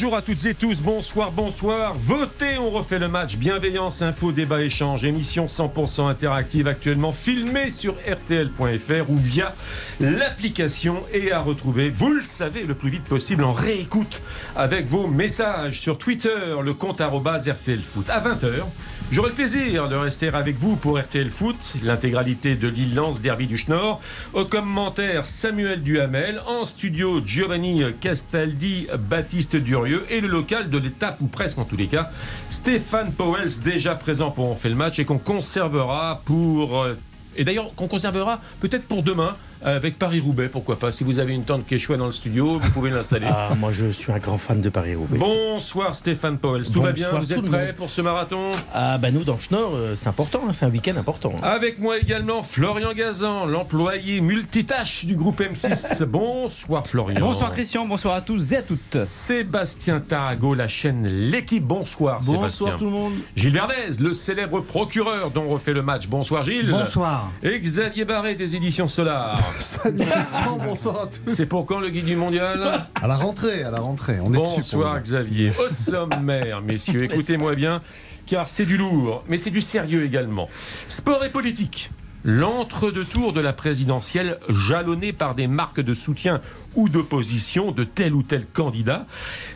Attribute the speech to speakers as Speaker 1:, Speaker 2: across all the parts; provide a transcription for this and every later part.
Speaker 1: Bonjour à toutes et tous, bonsoir, bonsoir. Votez, on refait le match. Bienveillance, info, débat, échange. Émission 100% interactive actuellement filmée sur RTL.fr ou via l'application et à retrouver, vous le savez, le plus vite possible en réécoute avec vos messages sur Twitter, le compte RTLFoot. À 20h, j'aurai le plaisir de rester avec vous pour RTL Foot, l'intégralité de l'île Lance Derby du Schnorr. Au commentaire, Samuel Duhamel. En studio, Giovanni Castaldi, Baptiste Durieux et le local de l'étape, ou presque en tous les cas, Stéphane Powells, déjà présent pour On fait le match et qu'on conservera pour. Euh, et d'ailleurs, qu'on conservera peut-être pour demain, avec Paris-Roubaix, pourquoi pas. Si vous avez une tente Quechua dans le studio, vous pouvez l'installer.
Speaker 2: Ah, moi je suis un grand fan de Paris-Roubaix.
Speaker 1: Bonsoir Stéphane Powell, tout va bien Vous êtes prêt pour ce marathon?
Speaker 2: Ah bah nous dans le Schnorr, euh, c'est important, hein, c'est un week-end important.
Speaker 1: Avec moi également Florian Gazan, l'employé multitâche du groupe M6. bonsoir Florian.
Speaker 3: Bonsoir Christian, bonsoir à tous et à toutes.
Speaker 1: Sébastien Tarago, la chaîne L'équipe. Bonsoir
Speaker 3: Sébastien. Bonsoir tout le monde.
Speaker 1: Gilles Verdez, le célèbre procureur dont on refait le match. Bonsoir Gilles.
Speaker 4: Bonsoir.
Speaker 1: Et Xavier Barré des éditions Solar.
Speaker 4: Salut Christian, bonsoir à tous.
Speaker 1: C'est pour quand le guide du mondial
Speaker 4: À la rentrée, à la rentrée. On
Speaker 1: est bonsoir Xavier. Au sommaire, messieurs, écoutez-moi bien, car c'est du lourd, mais c'est du sérieux également. Sport et politique. L'entre-deux-tours de la présidentielle, jalonné par des marques de soutien ou d'opposition de tel ou tel candidat,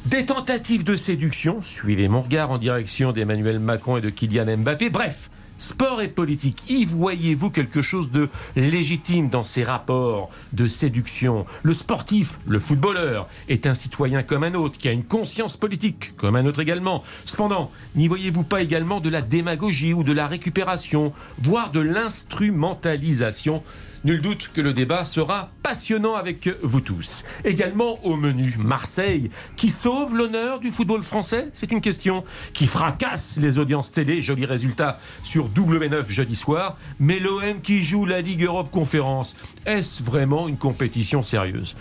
Speaker 1: des tentatives de séduction, suivez mon regard en direction d'Emmanuel Macron et de Kylian Mbappé, bref, Sport et politique, y voyez-vous quelque chose de légitime dans ces rapports de séduction? Le sportif, le footballeur, est un citoyen comme un autre, qui a une conscience politique, comme un autre également. Cependant, n'y voyez-vous pas également de la démagogie ou de la récupération, voire de l'instrumentalisation Nul doute que le débat sera passionnant avec vous tous. Également au menu Marseille, qui sauve l'honneur du football français? C'est une question qui fracasse les audiences télé. Joli résultat sur W9 jeudi soir. Mais l'OM qui joue la Ligue Europe Conférence, est-ce vraiment une compétition sérieuse?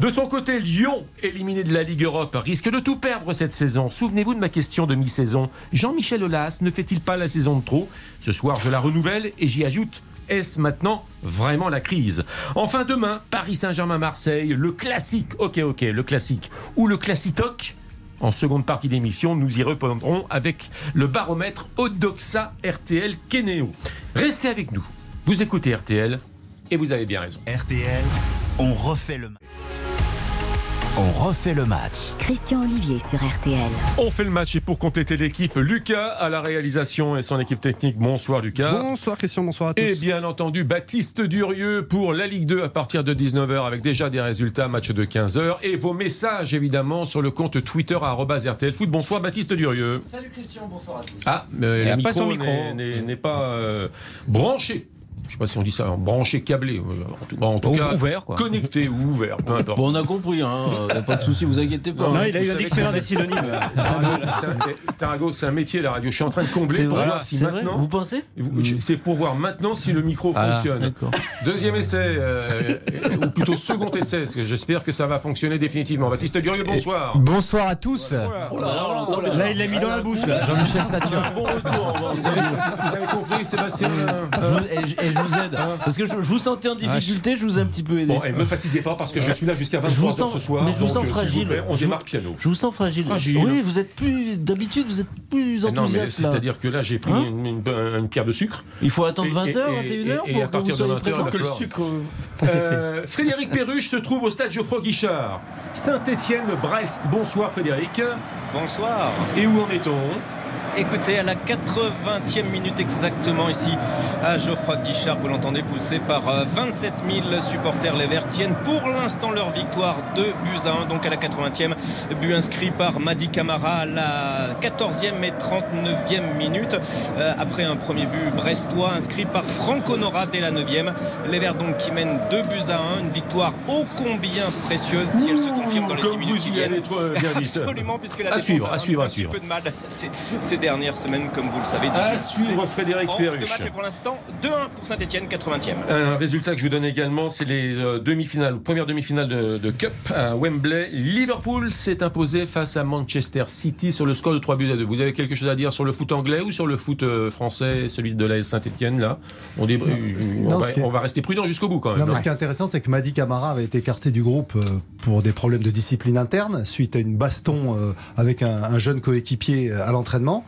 Speaker 1: De son côté, Lyon, éliminé de la Ligue Europe, risque de tout perdre cette saison. Souvenez-vous de ma question de mi-saison. Jean-Michel Aulas ne fait-il pas la saison de trop? Ce soir, je la renouvelle et j'y ajoute est-ce maintenant vraiment la crise Enfin, demain, Paris Saint-Germain-Marseille, le classique, ok, ok, le classique, ou le classitoc en seconde partie d'émission, nous y répondrons avec le baromètre Odoxa RTL Keneo. Restez avec nous. Vous écoutez RTL et vous avez bien raison.
Speaker 5: RTL, on refait le on refait le match.
Speaker 6: Christian Olivier sur RTL.
Speaker 1: On fait le match et pour compléter l'équipe, Lucas à la réalisation et son équipe technique. Bonsoir Lucas.
Speaker 3: Bonsoir Christian, bonsoir à tous.
Speaker 1: Et bien entendu, Baptiste Durieux pour la Ligue 2 à partir de 19h avec déjà des résultats, match de 15h. Et vos messages évidemment sur le compte Twitter à RTL Foot. Bonsoir Baptiste Durieux.
Speaker 7: Salut Christian, bonsoir à tous.
Speaker 1: Ah, le micro, n'est pas euh, branché je sais pas si on dit ça, branché, câblé, euh, en tout, cas
Speaker 3: ouvert,
Speaker 1: connecté ou ouvert, peu importe.
Speaker 2: Bon, on a compris, hein, pas de souci, vous inquiétez pas.
Speaker 3: Non, il a eu un dictionnaire des synonymes.
Speaker 1: Tarago, c'est un métier la radio. Je suis en train de combler pour voir si maintenant.
Speaker 2: Vous pensez?
Speaker 1: C'est pour voir maintenant si le micro ah, fonctionne. Deuxième essai, euh, ou plutôt second essai, parce que j'espère que ça va fonctionner définitivement. Baptiste Gurieux, bonsoir.
Speaker 8: Bonsoir à tous.
Speaker 3: Là, il l'a mis dans la bouche.
Speaker 8: Jean-Michel Satur.
Speaker 1: Bon retour. Vous avez compris, Sébastien
Speaker 2: vous aide. Hein parce que je, vous sentais en difficulté, je vous ai un petit peu aidé.
Speaker 1: Bon, et me fatiguez pas parce que je suis là jusqu'à 23h ce soir.
Speaker 2: Mais je vous sens euh, fragile.
Speaker 1: on démarre piano.
Speaker 2: Je vous sens fragile. Oui, vous êtes plus. D'habitude, vous êtes plus enthousiaste.
Speaker 1: C'est-à-dire que là, j'ai pris hein une, pierre de sucre.
Speaker 2: Il faut attendre 20h, 21h
Speaker 1: et, à partir de 20h, il faut que le sucre. Euh, Frédéric Perruche se trouve au stade Geoffroy Guichard. Saint-Étienne-Brest. Bonsoir Frédéric.
Speaker 9: Bonsoir.
Speaker 1: Et où en est-on?
Speaker 9: Écoutez, à la 80e minute exactement ici à Geoffroy Guichard, vous l'entendez pousser par 27 euh, 000 supporters. Les Verts tiennent pour l'instant leur victoire de buts à 1. Donc à la 80e, but inscrit par Madi Camara à la 14e et 39e minute. Euh, après un premier but brestois inscrit par Franck Honora dès la 9e. Les Verts donc qui mènent 2 buts à 1. Une victoire ô combien précieuse si elle se confirme dans les 10 minutes qui viennent.
Speaker 1: Absolument,
Speaker 9: puisque la
Speaker 1: à suivre, à suivre, à suivre.
Speaker 9: peu de mal. C'est dernières semaines, comme vous le savez.
Speaker 1: À suivre Frédéric Perruche.
Speaker 9: deux matchs, pour l'instant, 2-1 pour Saint-Etienne, 80e.
Speaker 1: Un résultat que je vous donne également, c'est les euh, demi-finales, première demi-finale de, de Cup à Wembley. Liverpool s'est imposé face à Manchester City sur le score de 3 buts à 2. Vous avez quelque chose à dire sur le foot anglais ou sur le foot euh, français, celui de la Saint-Etienne là? On, débr-
Speaker 4: c'est-
Speaker 1: on
Speaker 4: non,
Speaker 1: va,
Speaker 4: ce qui est-
Speaker 1: on va rester prudent jusqu'au bout quand même.
Speaker 4: Non, mais ce qui est intéressant, c'est que Madi Camara avait été écarté du groupe euh, pour des problèmes de discipline interne suite à une baston euh, avec un, un jeune coéquipier euh, à l'entraînement.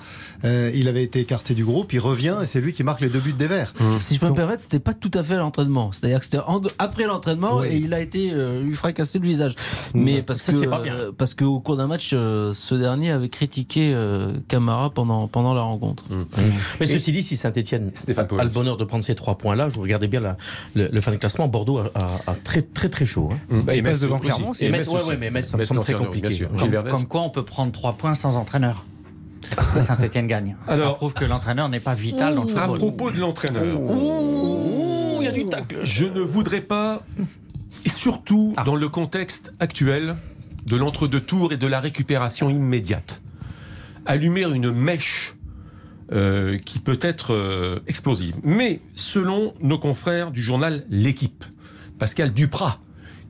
Speaker 4: Euh, il avait été écarté du groupe, il revient et c'est lui qui marque les deux buts des Verts.
Speaker 2: Si je peux
Speaker 4: Donc-
Speaker 2: me permettre, c'était pas tout à fait l'entraînement. C'est-à-dire que c'était en- après l'entraînement
Speaker 4: Oui.
Speaker 2: et il a été euh, lui fracasser le visage. Mais parce
Speaker 8: Ça,
Speaker 2: que
Speaker 8: c'est pas bien.
Speaker 2: euh, parce qu'au cours d'un match, euh, ce dernier avait critiqué euh, Camara pendant pendant la rencontre.
Speaker 8: Mais ceci dit, si Saint-Etienne
Speaker 1: Stéphane
Speaker 8: a le bonheur de prendre ces trois points-là, je vous regardez bien la- le, le fin de classement, Bordeaux a, a- a très très très chaud. hein.
Speaker 1: Bah,
Speaker 3: il passe devant. Clermont.
Speaker 1: Et
Speaker 8: Et
Speaker 1: Metz
Speaker 8: ouais, ouais, mais Metz, ça me semble très compliqué.
Speaker 7: Comme quoi on peut prendre 3 points sans entraîneur. Ça, Saint-Etienne gagne.
Speaker 1: Alors-
Speaker 7: ça prouve que l'entraîneur n'est pas vital dans le
Speaker 1: À
Speaker 7: football.
Speaker 1: propos de l'entraîneur,
Speaker 8: Ouh, il y a du tacle.
Speaker 1: je ne voudrais pas, et surtout
Speaker 7: Ah.
Speaker 1: dans le contexte actuel de l'entre-deux tours et de la récupération immédiate, allumer une mèche euh, qui peut être euh, explosive. Mais selon nos confrères du journal L'équipe, Pascal Duprat,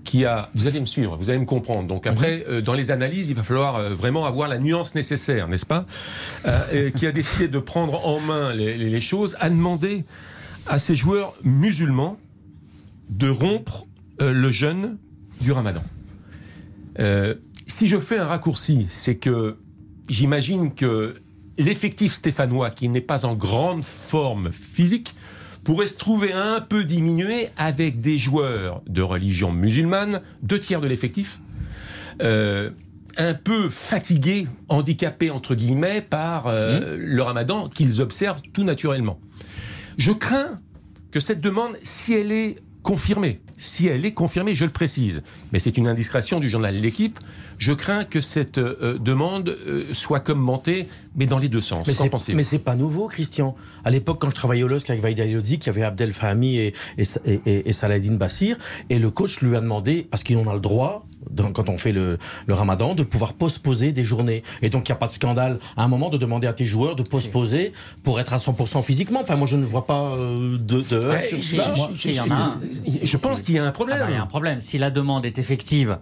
Speaker 1: qui a, vous allez me suivre, vous allez me comprendre. Donc après, euh, dans les analyses, il va falloir euh, vraiment avoir la nuance nécessaire, n'est-ce pas Euh, Qui a décidé de prendre en main les, les- choses, a demandé à ses joueurs musulmans de rompre le jeûne du Ramadan. Si je fais un raccourci, c'est que j'imagine que l'effectif stéphanois, qui n'est pas en grande forme physique, pourrait se trouver un peu diminué avec des joueurs de religion musulmane, deux tiers de l'effectif, euh, un peu fatigués, handicapés entre guillemets par euh, le ramadan qu'ils observent tout naturellement. Je crains que cette demande, si elle est confirmée, si elle est confirmée, je le précise, mais c'est une indiscrétion du journal L'équipe, je crains que cette euh, demande euh, soit commentée, mais dans les deux sens.
Speaker 8: Mais c'est,
Speaker 1: pensez-vous?
Speaker 8: mais c'est pas nouveau, Christian. À l'époque, quand je travaillais au LOSC avec Vaïda Yodzi, il y avait Abdel Fahmi et, et, et, Saladin Bassir, et le coach lui a demandé, parce qu'ils en a le droit, dans- quand on fait le, le ramadan, de pouvoir postposer des journées. Et donc, il n'y a pas de scandale à un moment de demander à tes joueurs de postposer pour être à 100% physiquement. Enfin, moi, je ne vois pas euh, de, de heurts
Speaker 1: Ouais,
Speaker 8: sur
Speaker 1: je-
Speaker 8: ça.
Speaker 1: pense qu'il y a un
Speaker 7: Ah
Speaker 1: problème.
Speaker 7: bah, Il y a un problème. Si la demande est effective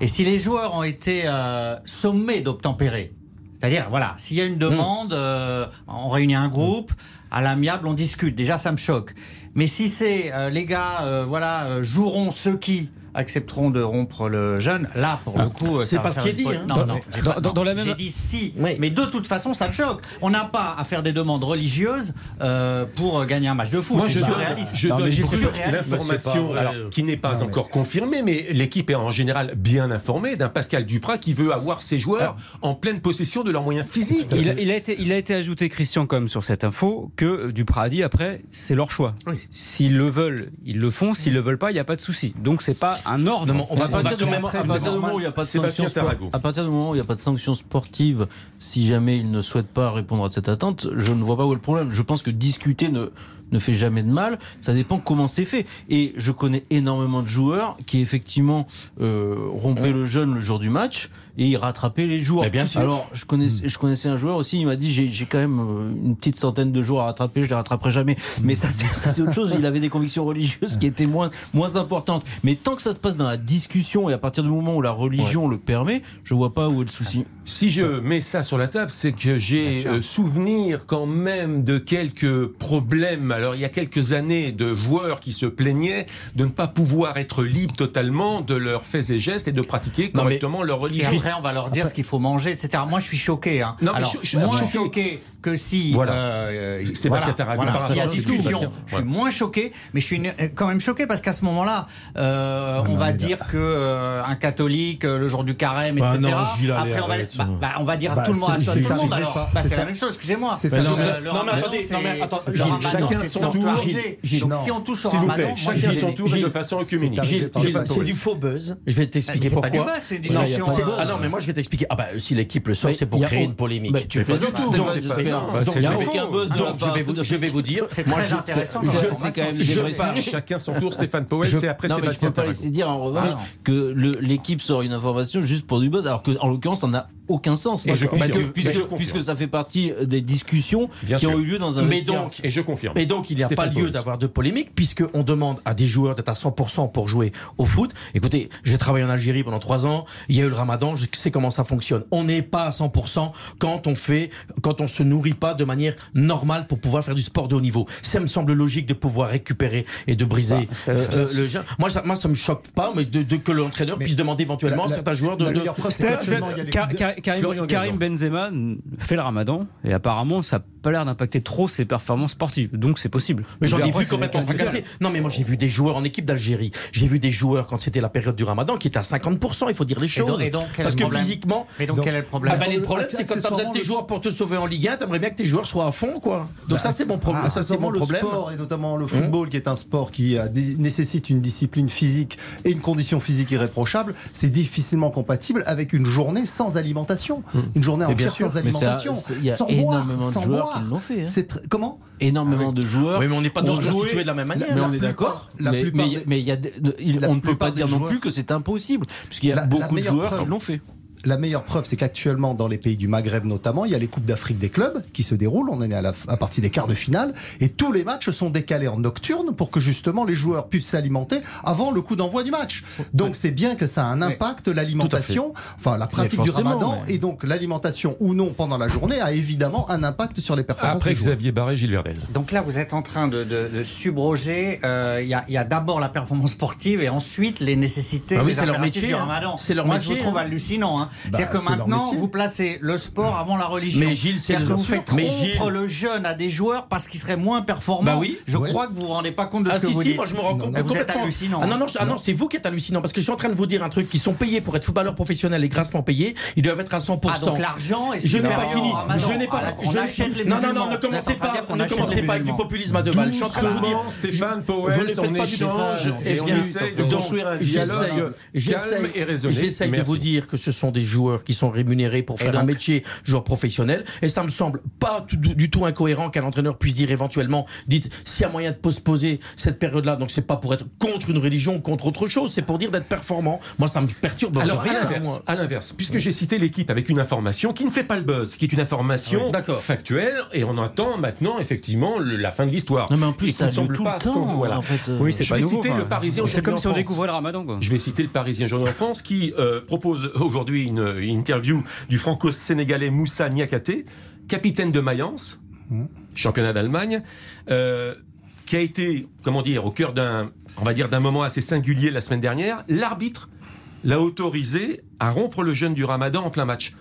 Speaker 7: et si les joueurs ont été euh, sommés d'obtempérer, c'est-à-dire, voilà, s'il y a une demande, euh, on réunit un groupe, à l'amiable, on discute. Déjà, ça me choque. Mais si c'est euh, les gars, euh, voilà, joueront ceux qui accepteront de rompre le jeûne, là, pour le coup, euh,
Speaker 8: c'est pas ce qui est dit, hein.
Speaker 7: Non,
Speaker 4: Dans-
Speaker 7: non,
Speaker 4: mais-
Speaker 7: j'ai
Speaker 3: dans-
Speaker 7: pas-
Speaker 3: dans-
Speaker 7: non,
Speaker 3: dans la même-
Speaker 7: J'ai dit si.
Speaker 8: Oui.
Speaker 7: Mais de toute façon, ça me choque. On n'a pas à faire des demandes religieuses euh, pour euh, gagner un match de foot.
Speaker 1: Moi,
Speaker 7: c'est
Speaker 1: je
Speaker 7: surréaliste.
Speaker 1: je donne l'information alors, qui n'est pas
Speaker 4: Non, mais-
Speaker 1: encore confirmée, mais l'équipe est en général bien informée d'un Pascal Duprat qui veut avoir ses joueurs en pleine possession de leurs moyens physiques.
Speaker 3: Il a, il a été, il a été ajouté, Christian, comme sur cette info, que Duprat a dit après, c'est leur choix. S'ils le veulent, ils le font. S'ils le veulent pas, il n'y a pas de souci. Donc c'est pas un ordre.
Speaker 8: Non, on va,
Speaker 2: à partir, du moment, où il n'y a pas de sanction à partir du moment où il n'y a pas de sanction sportive, si jamais il ne souhaite pas répondre à cette attente, je ne vois pas où est le problème. Je pense que discuter ne ne fait jamais de mal. Ça dépend comment c'est fait. Et je connais énormément de joueurs qui effectivement euh, rompaient le jeûne le jour du match et ils rattrapaient les jours.
Speaker 8: Mais bien sûr.
Speaker 2: Alors je connaissais, je connaissais un joueur aussi. Il m'a dit j'ai quand même euh, une petite centaine de jours à rattraper. Je les rattraperai jamais. Mais ça c'est ça, c'est autre chose. Il avait des convictions religieuses qui étaient moins moins importantes. Mais tant que ça se passe dans la discussion et à partir du moment où la religion le permet, je vois pas où est le souci.
Speaker 1: Si je mets ça sur la table, c'est que j'ai euh, souvenir quand même de quelques problèmes. Alors il y a quelques années de joueurs qui se plaignaient de ne pas pouvoir être libres totalement de leurs faits et gestes et de pratiquer
Speaker 8: Non, mais-
Speaker 1: correctement leur
Speaker 7: Et
Speaker 1: religion.
Speaker 7: après, on va leur dire ce qu'il faut manger, etc. Moi, je suis choqué. Hein.
Speaker 1: Non,
Speaker 7: Alors,
Speaker 1: je- je-
Speaker 7: moins
Speaker 1: choqué.
Speaker 7: choqué que si.
Speaker 1: Voilà.
Speaker 7: euh,
Speaker 1: Sébastien
Speaker 7: voilà, voilà,
Speaker 1: par
Speaker 7: s'il y a
Speaker 1: rapport à
Speaker 7: discussion. Je suis
Speaker 1: Ouais.
Speaker 7: moins choqué, mais je suis une- quand même choqué parce qu'à ce moment-là, euh, on
Speaker 4: non,
Speaker 7: va dire que euh, un catholique, euh, le jour du carême,
Speaker 8: Bah
Speaker 7: etc.
Speaker 8: non,
Speaker 7: après, on va, bah, bah, on va dire
Speaker 4: Bah,
Speaker 7: tout le monde,
Speaker 4: c'est-
Speaker 7: à
Speaker 4: c'est
Speaker 7: tout le monde. bah, c'est
Speaker 4: C'est
Speaker 7: la même chose. Excusez-moi.
Speaker 4: c'est non,
Speaker 8: mais attendez,
Speaker 7: c'est-
Speaker 1: chacun
Speaker 7: c'est
Speaker 1: son tour.
Speaker 7: Donc si on touche au Ramadan,
Speaker 1: chacun
Speaker 7: j'ai-
Speaker 1: son tour et de façon
Speaker 4: c'est
Speaker 1: œcuménique.
Speaker 8: c'est du faux buzz. Je vais t'expliquer
Speaker 7: C'est
Speaker 8: pourquoi.
Speaker 7: du buzz, c'est
Speaker 8: c'est-
Speaker 7: euh,
Speaker 8: Ah non, mais moi je vais t'expliquer. Ah bah si l'équipe le sort, c'est pour
Speaker 2: a
Speaker 8: créer une polémique.
Speaker 2: Bah, tu plaisantes,
Speaker 8: du tout.
Speaker 2: Stéphane,
Speaker 8: Donc,
Speaker 3: c'est
Speaker 8: je vais- donc, je vais vous, dire.
Speaker 7: C'est
Speaker 8: moi,
Speaker 7: très intéressant.
Speaker 2: c'est quand même des.
Speaker 1: Chacun son tour, Stéphane Powell,
Speaker 2: Je-
Speaker 1: c'est après
Speaker 2: non, mais je
Speaker 1: Sébastien
Speaker 2: peux pas laisser dire en revanche
Speaker 7: Ah
Speaker 2: que l'équipe sort une information juste pour du buzz, alors que en l'occurrence, on n'a aucun sens.
Speaker 1: Et je
Speaker 2: Parce que-
Speaker 1: confirme.
Speaker 2: puisque,
Speaker 1: Mais je
Speaker 2: puisque ça fait partie des discussions
Speaker 1: Bien
Speaker 2: qui
Speaker 1: sûr.
Speaker 2: ont eu lieu dans un
Speaker 8: Mais
Speaker 2: vestiaire.
Speaker 8: donc,
Speaker 1: Et je confirme.
Speaker 8: Et donc, il n'y a
Speaker 1: Stéphane
Speaker 8: pas lieu d'avoir de polémique, puisqu'on demande à des joueurs d'être à 100% pour jouer au foot. Écoutez, j'ai travaillé en Algérie pendant trois ans, il y a eu le ramadan, je sais comment ça fonctionne. On n'est pas à 100% quand on fait, quand on se nourrit pas de manière normale pour pouvoir faire du sport de haut niveau. Ça me semble logique de pouvoir récupérer et de briser euh, euh, le jeu. Moi, ça, moi, ça me choque pas, mais de, de- que l'entraîneur puisse demander éventuellement
Speaker 4: la-
Speaker 8: à certains joueurs
Speaker 4: preuve,
Speaker 3: Car-
Speaker 4: de-
Speaker 3: Car- Karim, Benzema fait le ramadan et apparemment ça n'a pas l'air d'impacter trop ses performances sportives. Donc c'est possible.
Speaker 8: Mais j'en ai vu complètement fracassé. Non, mais moi j'ai vu des joueurs en équipe d'Algérie. J'ai vu des joueurs quand c'était la période du Ramadan qui étaient à 50%. Il faut dire les
Speaker 7: Et donc-
Speaker 8: choses.
Speaker 7: et donc,
Speaker 8: Parce que physiquement.
Speaker 7: Mais donc,
Speaker 4: Donc-
Speaker 7: quel est le problème
Speaker 8: Ah bah, les
Speaker 4: le-
Speaker 8: problèmes, c'est quand t'as besoin de tes joueurs pour te sauver en Ligue 1, t'aimerais bien que tes joueurs soient à fond, quoi. Donc ça, c'est mon problème.
Speaker 4: Ah,
Speaker 8: ça, c'est mon
Speaker 4: le
Speaker 8: problème.
Speaker 4: sport et notamment le football, qui est un sport qui a des- nécessite une discipline physique et une condition physique irréprochable, c'est difficilement compatible avec une journée sans alimentation, une journée entière
Speaker 2: sûr,
Speaker 4: sans alimentation,
Speaker 2: il y a
Speaker 4: sans boire,
Speaker 2: énormément de
Speaker 4: sans
Speaker 2: joueurs
Speaker 4: boire.
Speaker 2: qui l'ont fait, hein.
Speaker 4: Comment
Speaker 2: Énormément de joueurs.
Speaker 8: Oui, mais on n'est pas tous constitués de la même manière.
Speaker 2: Mais on est d'accord. Mais mais-
Speaker 4: des-
Speaker 2: mais il y a des- il- on ne peut pas dire non plus que c'est impossible, puisqu'il y a
Speaker 4: La- la
Speaker 2: beaucoup de joueurs qui l'ont fait.
Speaker 4: La meilleure preuve, c'est qu'actuellement, dans les pays du Maghreb notamment, il y a les Coupes d'Afrique des clubs qui se déroulent. On en est à, la, à partir des quarts de finale. Et tous les matchs sont décalés en nocturne pour que justement les joueurs puissent s'alimenter avant le coup d'envoi du match. Donc c'est bien que ça a un impact, l'alimentation, enfin la pratique du ramadan,
Speaker 2: mais-
Speaker 4: et donc l'alimentation ou non pendant la journée a évidemment un impact sur les performances
Speaker 1: Après
Speaker 4: des.
Speaker 1: Xavier Barré, Gilles Verdez.
Speaker 7: Donc là, vous êtes en train de, de- de subroger. euh, Il y a, il y a d'abord la performance sportive et ensuite les nécessités
Speaker 8: Ah oui, leur
Speaker 7: impératifs
Speaker 8: métier,
Speaker 7: du
Speaker 8: hein.
Speaker 7: ramadan.
Speaker 8: C'est leur
Speaker 7: Moi,
Speaker 8: métier,
Speaker 7: je vous trouve
Speaker 8: hein.
Speaker 7: hallucinant. hein.
Speaker 4: Bah,
Speaker 7: C'est-à-dire que maintenant, vous placez le sport avant la religion.
Speaker 8: Mais Gilles, c'est le-
Speaker 7: que vous faites
Speaker 8: Mais
Speaker 7: rompre
Speaker 8: Gilles-
Speaker 7: le jeune à des joueurs parce qu'ils seraient moins performants.
Speaker 8: Bah oui.
Speaker 7: Je
Speaker 4: Ouais.
Speaker 7: crois que vous vous rendez pas compte de
Speaker 8: Ah
Speaker 7: ce que
Speaker 8: si
Speaker 7: vous
Speaker 8: si,
Speaker 7: dites.
Speaker 8: moi je me rends
Speaker 4: Non,
Speaker 8: compte
Speaker 4: non,
Speaker 7: vous êtes hallucinant,
Speaker 8: Ah non ah non, c'est vous qui êtes hallucinant parce que je suis en train de vous dire un truc. Ils sont payés pour être footballeurs professionnels et grassement payés. Ils doivent être à 100%.
Speaker 7: Ah, donc l'argent est
Speaker 8: Je n'ai pas fini. Je n'ai pas.
Speaker 7: Ah, on
Speaker 8: je-
Speaker 7: achète les
Speaker 8: non, non, non, ne commencez pas, ne commencez pas avec du populisme à deux balles. Je suis en train de vous dire.
Speaker 1: Stéphane Powell,
Speaker 8: ne
Speaker 1: on
Speaker 8: pas du
Speaker 1: échange et on essaye de construire un dialogue calme
Speaker 8: j'essaye-
Speaker 1: et raisonné.
Speaker 8: J'essaye de vous dire que ce sont des joueurs qui sont rémunérés pour faire un métier joueur professionnel. Et ça me semble pas du, du tout incohérent qu'un entraîneur puisse dire éventuellement, dites, s'il y a moyen de postposer cette période-là, donc c'est pas pour être contre une religion, contre autre chose, c'est pour dire d'être performant. Moi, ça me perturbe
Speaker 1: Alors, à
Speaker 8: rien.
Speaker 1: l'inverse,
Speaker 8: moi.
Speaker 1: à l'inverse, puisque j'ai cité l'équipe avec une information qui ne fait pas le buzz, qui est une information
Speaker 8: Ah oui,
Speaker 1: factuelle, et on attend maintenant effectivement le- la fin de l'histoire.
Speaker 2: Non, mais en plus,
Speaker 1: Et
Speaker 2: ça
Speaker 1: semble
Speaker 2: tout
Speaker 1: pas
Speaker 2: le
Speaker 1: ce qu'on-
Speaker 2: temps.
Speaker 1: voilà.
Speaker 2: En fait, euh,
Speaker 3: Oui, c'est
Speaker 1: Je
Speaker 3: pas
Speaker 1: vais
Speaker 3: nouveau.
Speaker 1: citer le Parisien
Speaker 3: C'est comme si on découvrait le ramadan. Quoi.
Speaker 1: Je vais citer le Parisien Journal en France qui euh, propose aujourd'hui une, une interview du franco-sénégalais Moussa Niakate, capitaine de Mayence, championnat d'Allemagne, euh, qui a été, comment dire, au cœur d'un, on va dire, d'un moment assez singulier la semaine dernière. L'arbitre l'a autorisé à rompre le jeûne du Ramadan en plein match.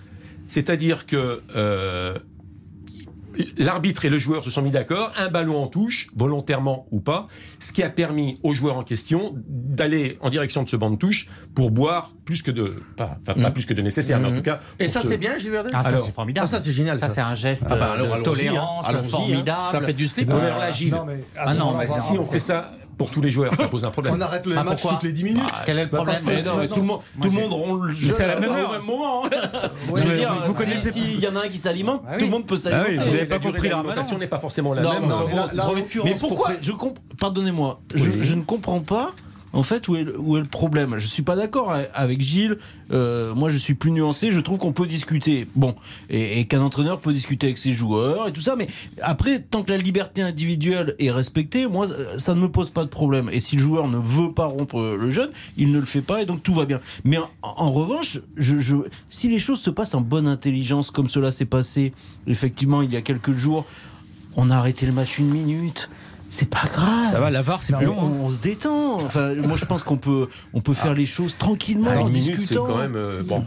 Speaker 1: C'est-à-dire que euh, L'arbitre et le joueur se sont mis d'accord, un ballon en touche, volontairement ou pas, ce qui a permis au joueur en question d'aller en direction de ce banc de touche pour boire plus que de, pas, enfin, pas
Speaker 8: Mhm.
Speaker 1: plus que de nécessaire, mais en
Speaker 8: Mhm.
Speaker 1: tout cas.
Speaker 8: Et ça,
Speaker 1: se-
Speaker 8: c'est bien, Gilles Verdez
Speaker 7: Ah,
Speaker 1: Alors,
Speaker 7: c'est formidable.
Speaker 8: Ah, ça, c'est génial.
Speaker 7: Ça, c'est un geste
Speaker 8: Ah bah, alors,
Speaker 7: de
Speaker 8: hein.
Speaker 7: tolérance
Speaker 8: hein.
Speaker 7: formidable.
Speaker 8: Ça fait du slip.
Speaker 1: On
Speaker 4: Ah, non, mais à
Speaker 7: Ah non, mais
Speaker 1: Si on fait ça pour tous les joueurs, ça pose un problème.
Speaker 4: On arrête le
Speaker 7: Ah,
Speaker 4: match toutes les 10 minutes.
Speaker 7: Quel est le
Speaker 4: Bah,
Speaker 7: problème
Speaker 4: que
Speaker 1: Mais non, mais tout le monde, tout le monde rompt le jeu
Speaker 3: c'est à la même
Speaker 1: au
Speaker 3: heure.
Speaker 1: même moment.
Speaker 4: Ouais,
Speaker 2: Je veux dire,
Speaker 3: vous
Speaker 2: si-
Speaker 3: connaissez-
Speaker 2: s'il y en a un qui s'alimente,
Speaker 7: Ah oui.
Speaker 2: tout le monde peut
Speaker 3: Ah oui,
Speaker 2: s'alimenter.
Speaker 3: vous avez
Speaker 1: La
Speaker 3: pas compris ramadan.
Speaker 1: n'est pas forcément la
Speaker 2: Non,
Speaker 1: même.
Speaker 2: mais pourquoi je comp- Pardonnez-moi, je ne comprends pas. En fait, où est, le- problème? Je suis pas d'accord avec Gilles. Euh, moi, je suis plus nuancé. Je trouve qu'on peut discuter. Bon, et, qu'un entraîneur peut discuter avec ses joueurs et tout ça. Mais après, tant que la liberté individuelle est respectée, moi, ça ne me pose pas de problème. Et si le joueur ne veut pas rompre le jeûne, il ne le fait pas et donc tout va bien. Mais en, en revanche, je, je- si les choses se passent en bonne intelligence, comme cela s'est passé, effectivement, il y a quelques jours, on a arrêté le match une minute. C'est pas grave.
Speaker 3: Ça va, la VAR, c'est plus long. hein.
Speaker 2: On, on se détend. Enfin, moi, je pense qu'on peut, on peut faire les choses tranquillement,
Speaker 1: Ah,
Speaker 2: en
Speaker 1: minute, c'est
Speaker 2: discutant.
Speaker 1: quand même euh, bon.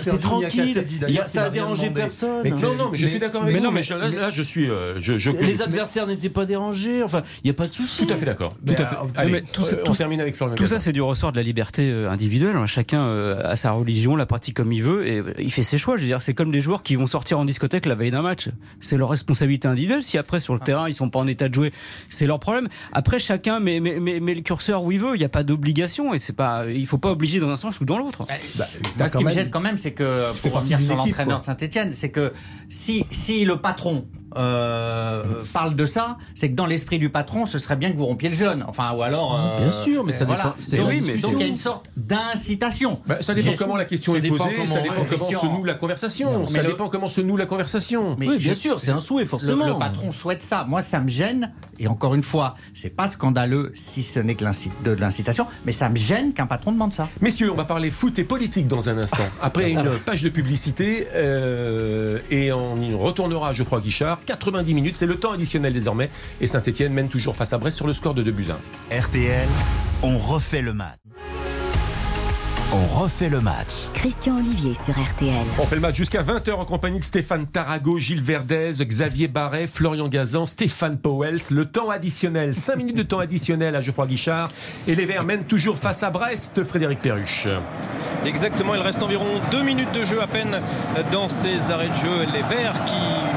Speaker 2: C'est tranquille. Il y a- ça a dérangé personne.
Speaker 4: Mais
Speaker 1: Non, non, mais je suis d'accord avec
Speaker 4: mais
Speaker 1: vous.
Speaker 4: non,
Speaker 1: Mais je- là, là, je suis, euh, je, je
Speaker 2: Les adversaires n'étaient pas dérangés. Enfin, il n'y a pas de souci.
Speaker 1: Tout à fait d'accord.
Speaker 4: Mais,
Speaker 1: Tout à fait.
Speaker 4: euh,
Speaker 1: Allez,
Speaker 3: mais tout
Speaker 1: euh, on termine avec Florian
Speaker 3: Tout ça, c'est du ressort de la liberté individuelle. hein. Chacun a sa religion, la pratique comme il veut, et il fait ses choix. Je veux dire, c'est comme des joueurs qui vont sortir en discothèque la veille d'un match. C'est leur responsabilité individuelle. Si après sur le terrain ils sont pas en état de jouer, c'est leur problème. Après, chacun met, met, met- met le curseur où il veut. Il n'y a pas d'obligation, et c'est pas, il faut pas obliger dans un sens ou dans l'autre.
Speaker 4: Bah, t'as
Speaker 7: ce qui me gêne quand même, c'est que, pour revenir sur l'entraîneur de Saint-Etienne, c'est que si, si le patron euh, parle de ça, c'est que dans l'esprit du patron, ce serait bien que vous rompiez le jeûne. Enfin, ou alors. euh,
Speaker 2: Bien sûr, mais ça
Speaker 7: voilà.
Speaker 2: dépend- c'est
Speaker 7: Donc, donc, il y a une sorte d'incitation.
Speaker 1: Bah, ça dépend comment la question
Speaker 2: ça
Speaker 1: est posée,
Speaker 2: comment-
Speaker 1: ça dépend comment se noue la conversation,
Speaker 7: Non,
Speaker 1: ça
Speaker 7: le-
Speaker 1: dépend comment se noue la conversation.
Speaker 7: Mais
Speaker 2: Oui, bien
Speaker 7: je-
Speaker 2: sûr, c'est un souhait,
Speaker 7: Le,
Speaker 2: forcément.
Speaker 7: le patron souhaite ça. Moi, ça me gêne. Et encore une fois, c'est pas scandaleux si ce n'est que de l'incitation, mais ça me gêne qu'un patron demande ça.
Speaker 1: Messieurs, on va parler foot et politique dans un instant. Après une page de publicité, euh, et on y retournera à Geoffroy Guichard. 90 minutes, c'est le temps additionnel désormais. Et Saint-Etienne mène toujours face à Brest sur le score de 2 buts à 1.
Speaker 5: RTL, on refait le match. On refait le match.
Speaker 6: Christian Olivier sur RTL.
Speaker 1: On fait le match jusqu'à 20h en compagnie de Stéphane Tarago, Gilles Verdez, Xavier Barret, Florian Gazan, Stéphane Powels. Le temps additionnel, 5 minutes de temps additionnel à Geoffroy Guichard. Et les Verts mènent toujours face à Brest, Frédéric Perruche.
Speaker 9: Exactement, il reste environ deux minutes de jeu à peine dans ces arrêts de jeu. Les Verts qui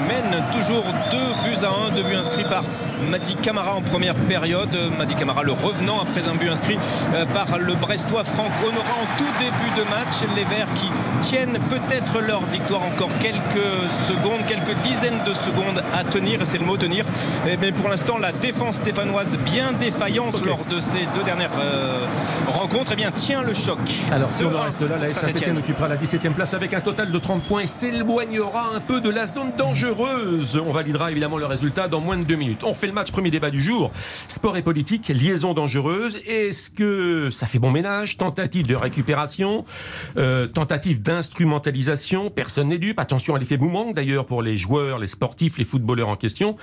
Speaker 9: mènent toujours 2 buts à 1, 2 buts inscrits par Madi Camara en première période. Madi Camara le revenant après un but inscrit euh, par le Brestois Franck Honorat en tout début de match. Les Verts qui tiennent peut-être leur victoire encore quelques secondes, quelques dizaines de secondes à tenir, c'est le mot tenir. Eh, Mais pour l'instant, la défense stéphanoise bien défaillante lors de ces deux dernières euh, rencontres, eh bien, tient le choc.
Speaker 1: Alors, si on en
Speaker 9: 2-1,
Speaker 1: reste là, la. Saint-Etienne occupera la 17e place avec un total de 30 points et s'éloignera un peu de la zone dangereuse. On validera évidemment le résultat dans moins de deux minutes. On fait le match, premier débat du jour. Sport et politique, liaison dangereuse. Est-ce que ça fait bon ménage? Tentative de euh, tentative d'instrumentalisation. Personne n'est dupe. Attention à l'effet boomerang d'ailleurs pour les joueurs, les sportifs, les footballeurs en question.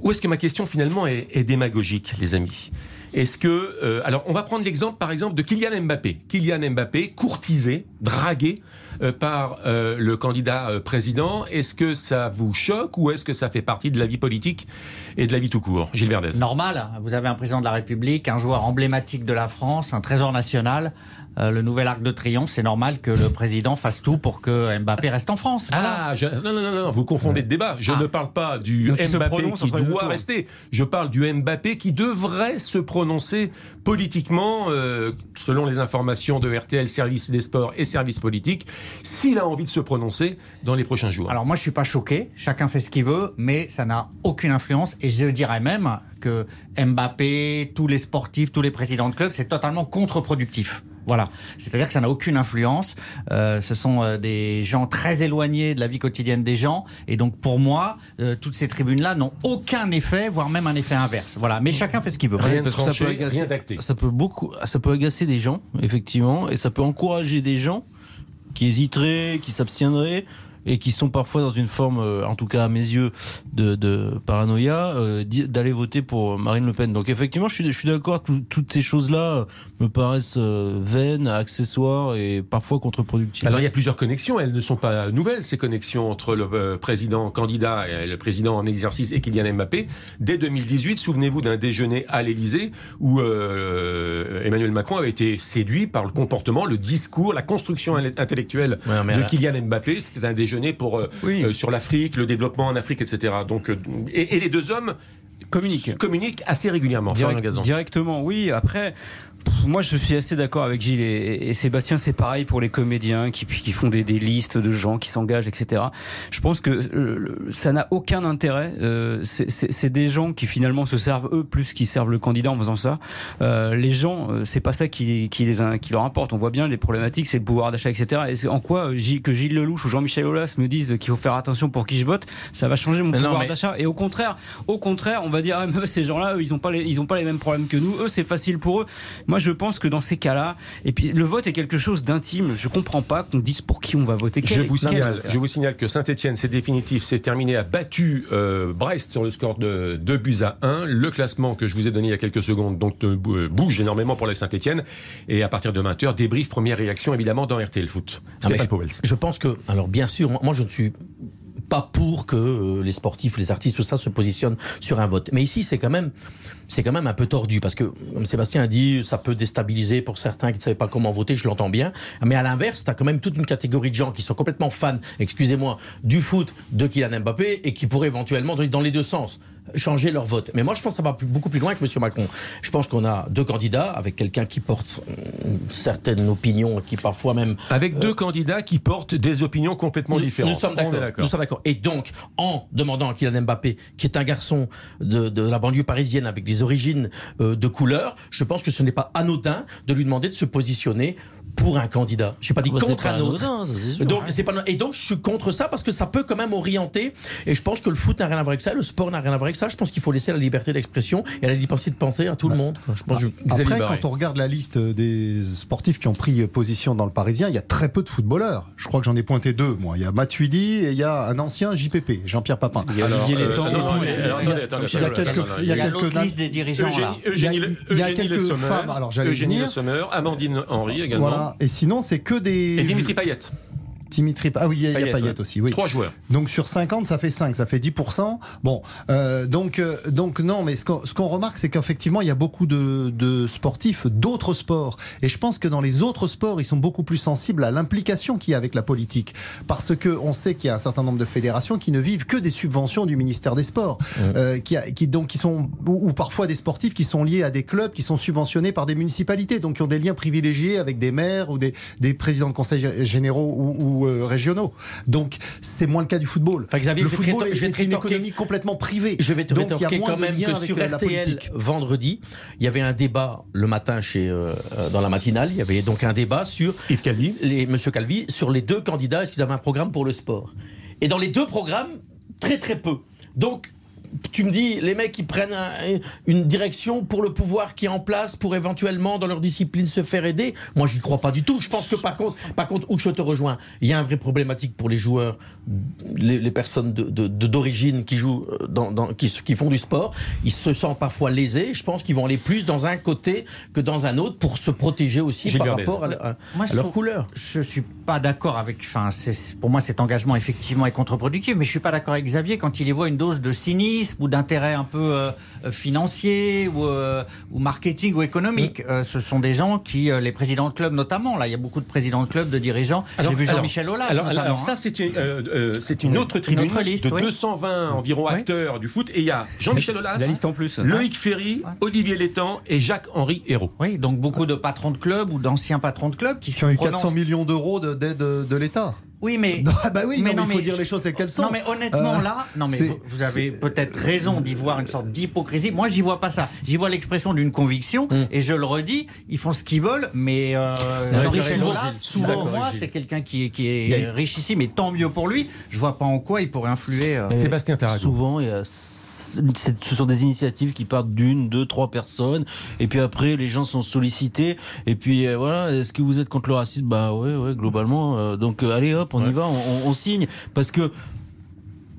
Speaker 1: Où est-ce que ma question finalement est, démagogique, les amis? Est-ce que euh, alors on va prendre l'exemple par exemple de Kylian Mbappé. Kylian Mbappé courtisé, dragué euh, par le candidat président. Est-ce que ça vous choque ou est-ce que ça fait partie de la vie politique et de la vie tout court? Gilles Verdez.
Speaker 7: Normal, vous avez un président de la République, un joueur emblématique de la France, un trésor national, euh, le nouvel arc de triomphe, c'est normal que le président fasse tout pour que Mbappé reste en France. Voilà.
Speaker 1: Ah, je- non, non, non, non, vous confondez de débat. Je
Speaker 7: Ah.
Speaker 1: ne parle pas du
Speaker 3: Donc,
Speaker 1: Mbappé qui doit rester. Je parle du Mbappé qui devrait se prononcer politiquement, euh, selon les informations de RTL, service des sports et service politique, s'il a envie de se prononcer dans les prochains jours.
Speaker 7: Alors moi je suis pas choqué, chacun fait ce qu'il veut, mais ça n'a aucune influence et je dirais même que Mbappé, tous les sportifs, tous les présidents de clubs, c'est totalement contre-productif. Voilà, c'est-à-dire que ça n'a aucune influence. Euh, ce sont euh, des gens très éloignés de la vie quotidienne des gens, et donc pour moi, euh, toutes ces tribunes-là n'ont aucun effet, voire même un effet inverse. Voilà, mais chacun fait ce qu'il veut.
Speaker 1: Rien de
Speaker 2: parce que ça
Speaker 1: tranché,
Speaker 2: peut agacer-
Speaker 1: rien d'acté.
Speaker 2: Ça peut beaucoup, ça peut agacer des gens, effectivement, et ça peut encourager des gens qui hésiteraient, qui s'abstiendraient et qui sont parfois dans une forme, euh, en tout cas à mes yeux, de, de paranoïa, euh, d'aller voter pour Marine Le Pen. Donc effectivement, je suis, je suis d'accord, tout- toutes ces choses-là euh, me paraissent euh, vaines, accessoires et parfois contre-productives.
Speaker 1: Alors il y a plusieurs connexions, elles ne sont pas nouvelles, ces connexions entre le président candidat et le président en exercice et Kylian Mbappé. Dès 2018, souvenez-vous d'un déjeuner à l'Élysée où euh, Emmanuel Macron avait été séduit par le comportement, le discours, la construction intellectuelle
Speaker 8: Ouais,
Speaker 1: de Kylian Mbappé. C'était un déjeuner pour euh,
Speaker 3: Oui.
Speaker 1: euh, sur l'Afrique, le développement en Afrique, etc. Donc euh, et, et les deux hommes
Speaker 3: Communique.
Speaker 1: communiquent assez régulièrement.
Speaker 3: Direct- directement, oui. Après, moi, je suis assez d'accord avec Gilles et, et Sébastien. C'est pareil pour les comédiens qui, qui font des, des listes de gens qui s'engagent, etc. Je pense que euh, ça n'a aucun intérêt. Euh, c'est- des gens qui finalement se servent eux plus qu'ils servent le candidat en faisant ça. Euh, les gens, c'est pas ça qui, qui les qui leur importe. On voit bien les problématiques, c'est le pouvoir d'achat, etc. Et en quoi Gilles- que Gilles Lelouch ou Jean-Michel Aulas me disent qu'il faut faire attention pour qui je vote, ça va changer mon
Speaker 8: Mais
Speaker 3: pouvoir
Speaker 8: mais-
Speaker 3: d'achat. Et au contraire, au contraire, on va dire ah, ces gens-là, ils ont pas les, ils ont pas les mêmes problèmes que nous. Eux, c'est facile pour eux. Moi, je pense que dans ces cas-là, et puis le vote est quelque chose d'intime. Je comprends pas qu'on dise pour qui on va voter.
Speaker 1: Je vous, signale, je vous signale que Saint-Etienne, c'est définitif, c'est terminé, a battu euh, Brest sur le score de 2 buts à 1. Le classement que je vous ai donné il y a quelques secondes donc, euh, euh, bouge énormément pour la Saint-Etienne. Et à partir de 20h, débrief, première réaction évidemment dans RTL Foot.
Speaker 8: Ah, je, pense que, alors bien sûr, moi je ne suis pas pour que les sportifs, les artistes, tout ça se positionnent sur un vote. Mais ici, c'est quand même c'est quand même un peu tordu parce que, comme Sébastien a dit, ça peut déstabiliser pour certains qui ne savaient pas comment voter, je l'entends bien. Mais à l'inverse, tu as quand même toute une catégorie de gens qui sont complètement fans, excusez-moi, du foot de Kylian Mbappé et qui pourraient éventuellement, dans les deux sens, changer leur vote. Mais moi, je pense que ça va plus- beaucoup plus loin que M. Macron. Je pense qu'on a deux candidats avec quelqu'un qui porte une certaine opinion, qui parfois même
Speaker 1: Avec deux candidats qui portent des opinions complètement différentes.
Speaker 8: nous sommes d'accord. Nous sommes d'accord. Et donc, en demandant à Kylian Mbappé, qui est un garçon de, de la banlieue parisienne avec des origines euh, de couleur, je pense que ce n'est pas anodin de lui demander de se positionner pour un candidat. Je n'ai pas dit
Speaker 2: Bah,
Speaker 8: contre
Speaker 2: pas
Speaker 8: un autre.
Speaker 2: anodin, ça, c'est sûr.
Speaker 8: donc, c'est pas, et donc, je suis contre ça parce que ça peut quand même orienter. Et je pense que le foot n'a rien à voir avec ça, le sport n'a rien à voir avec ça. Je pense qu'il faut laisser la liberté d'expression et la liberté de penser à tout le monde. quoi. Je pense que-
Speaker 1: Xavier
Speaker 4: Après, quand on regarde la liste des sportifs qui ont pris position dans le Parisien, il y a très peu de footballeurs. Je crois que j'en ai pointé deux, moi. Il y a Matuidi et il y a un ancien JPP, Jean-Pierre Papin.
Speaker 3: Il y a Olivier
Speaker 1: euh,
Speaker 4: il y a-
Speaker 1: alors,
Speaker 4: il y a-
Speaker 1: attendez, attendez,
Speaker 4: il y a
Speaker 1: attendez,
Speaker 4: quelques-
Speaker 1: attendez,
Speaker 4: il y
Speaker 7: Il y
Speaker 4: a
Speaker 7: a
Speaker 4: quelques
Speaker 7: l'autre
Speaker 4: na-
Speaker 7: liste des dirigeants là.
Speaker 4: Il y a- quelques
Speaker 1: Sommer,
Speaker 4: femmes, alors j'allais
Speaker 1: Eugénie. Le Sommer, Amandine Henry également.
Speaker 4: Et sinon, c'est que des.
Speaker 1: Et Dimitri Payet.
Speaker 4: Dimitri- Ah oui, il y a, il y a
Speaker 1: Payet, ouais.
Speaker 4: aussi, oui.
Speaker 1: Trois joueurs.
Speaker 4: Donc sur 50, ça fait 5, ça fait 10%. Bon, euh, donc, euh, donc non, mais ce qu'on ce qu'on remarque, c'est qu'effectivement, il y a beaucoup de, de sportifs d'autres sports. Et je pense que dans les autres sports, ils sont beaucoup plus sensibles à l'implication qu'il y a avec la politique. Parce que on sait qu'il y a un certain nombre de fédérations qui ne vivent que des subventions du ministère des Sports. Euh, qui, a- qui, donc, qui sont, ou, ou parfois des sportifs qui sont liés à des clubs qui sont subventionnés par des municipalités, donc qui ont des liens privilégiés avec des maires ou des, des présidents de conseils gé- généraux ou, ou, euh, régionaux. Donc c'est moins le cas du football.
Speaker 8: Enfin, Xavier,
Speaker 4: le
Speaker 8: je vais te
Speaker 4: football est,
Speaker 8: je vais te
Speaker 4: est une économie complètement privée.
Speaker 8: Je vais te
Speaker 4: Donc,
Speaker 8: rétorquer quand même que sur RTL vendredi, il y avait un débat le matin chez euh, euh, dans la matinale. Il y avait donc un débat sur
Speaker 1: Yves Calvi.
Speaker 8: les Monsieur Calvi sur les deux candidats. Est-ce qu'ils avaient un programme pour le sport? Et dans les deux programmes, très très peu. Donc tu me dis, les mecs, ils prennent un- une direction pour le pouvoir qui est en place pour éventuellement, dans leur discipline, se faire aider. Moi, j'y crois pas du tout. Je pense que par contre, par contre, où je te rejoins, il y a un vrai problématique pour les joueurs, les, les personnes de- de- de- d'origine qui jouent, euh, dans, dans- qui, qui font du sport. Ils se sentent parfois lésés. Je pense qu'ils vont aller plus dans un côté que dans un autre pour se protéger aussi par rapport à, à-
Speaker 7: Moi,
Speaker 8: à
Speaker 7: je
Speaker 8: leur
Speaker 7: trouve-
Speaker 8: couleur.
Speaker 7: Je suis pas d'accord avec. Enfin, c'est- pour moi, cet engagement effectivement est contre-productif. Mais je suis pas d'accord avec Xavier quand il y voit une dose de cynisme ou d'intérêt un peu euh, euh, financier ou, euh, ou marketing ou économique. Euh, ce sont des gens qui, euh, les présidents de club notamment. Là, il y a beaucoup de présidents de club, de dirigeants. J'ai vu Jean-Michel Aulas.
Speaker 1: Alors, alors
Speaker 7: hein.
Speaker 1: ça, c'est une, euh, euh, c'est une autre
Speaker 7: Une
Speaker 1: tribune
Speaker 7: autre liste,
Speaker 1: de
Speaker 7: oui.
Speaker 1: 220 environ
Speaker 4: Oui.
Speaker 1: acteurs du foot. Et il y a Jean-Michel Aulas,
Speaker 3: La liste en plus.
Speaker 1: Loïc Ferry, Olivier Létang et Jacques-Henri Hérault.
Speaker 7: Oui, donc beaucoup de patrons de club ou d'anciens patrons de club qui,
Speaker 4: Qui ont eu
Speaker 7: prononcent-
Speaker 4: 400 millions d'euros de- d'aide de, de l'État.
Speaker 7: Oui, mais
Speaker 4: Non, bah oui,
Speaker 7: Mais
Speaker 4: non,
Speaker 7: non,
Speaker 4: mais il faut
Speaker 7: mais
Speaker 4: dire
Speaker 7: je-
Speaker 4: les choses telles qu'elles sont.
Speaker 7: Non mais honnêtement
Speaker 4: Euh,
Speaker 7: là, non mais vous, vous avez peut-être raison d'y voir une sorte d'hypocrisie. Moi j'y vois pas ça. J'y vois l'expression d'une conviction et je le redis, ils font ce qu'ils veulent, mais euh,
Speaker 8: Ouais,
Speaker 7: Jean-Michel
Speaker 8: t'as raison,
Speaker 7: Aulas,
Speaker 8: Gilles. Je suis
Speaker 7: souvent moi c'est quelqu'un qui est, qui est
Speaker 8: a-
Speaker 7: richissime et tant mieux pour lui. Je vois pas en quoi il pourrait influer. euh,
Speaker 1: Sébastien Tarago.
Speaker 2: Souvent, il y a- c'est- ce sont des initiatives qui partent d'une, deux, trois personnes, et puis après, les gens sont sollicités, et puis euh, voilà, est-ce que vous êtes contre le racisme? Bah ouais, ouais, globalement. euh, donc euh, allez hop, on y va, on, on- on signe, parce que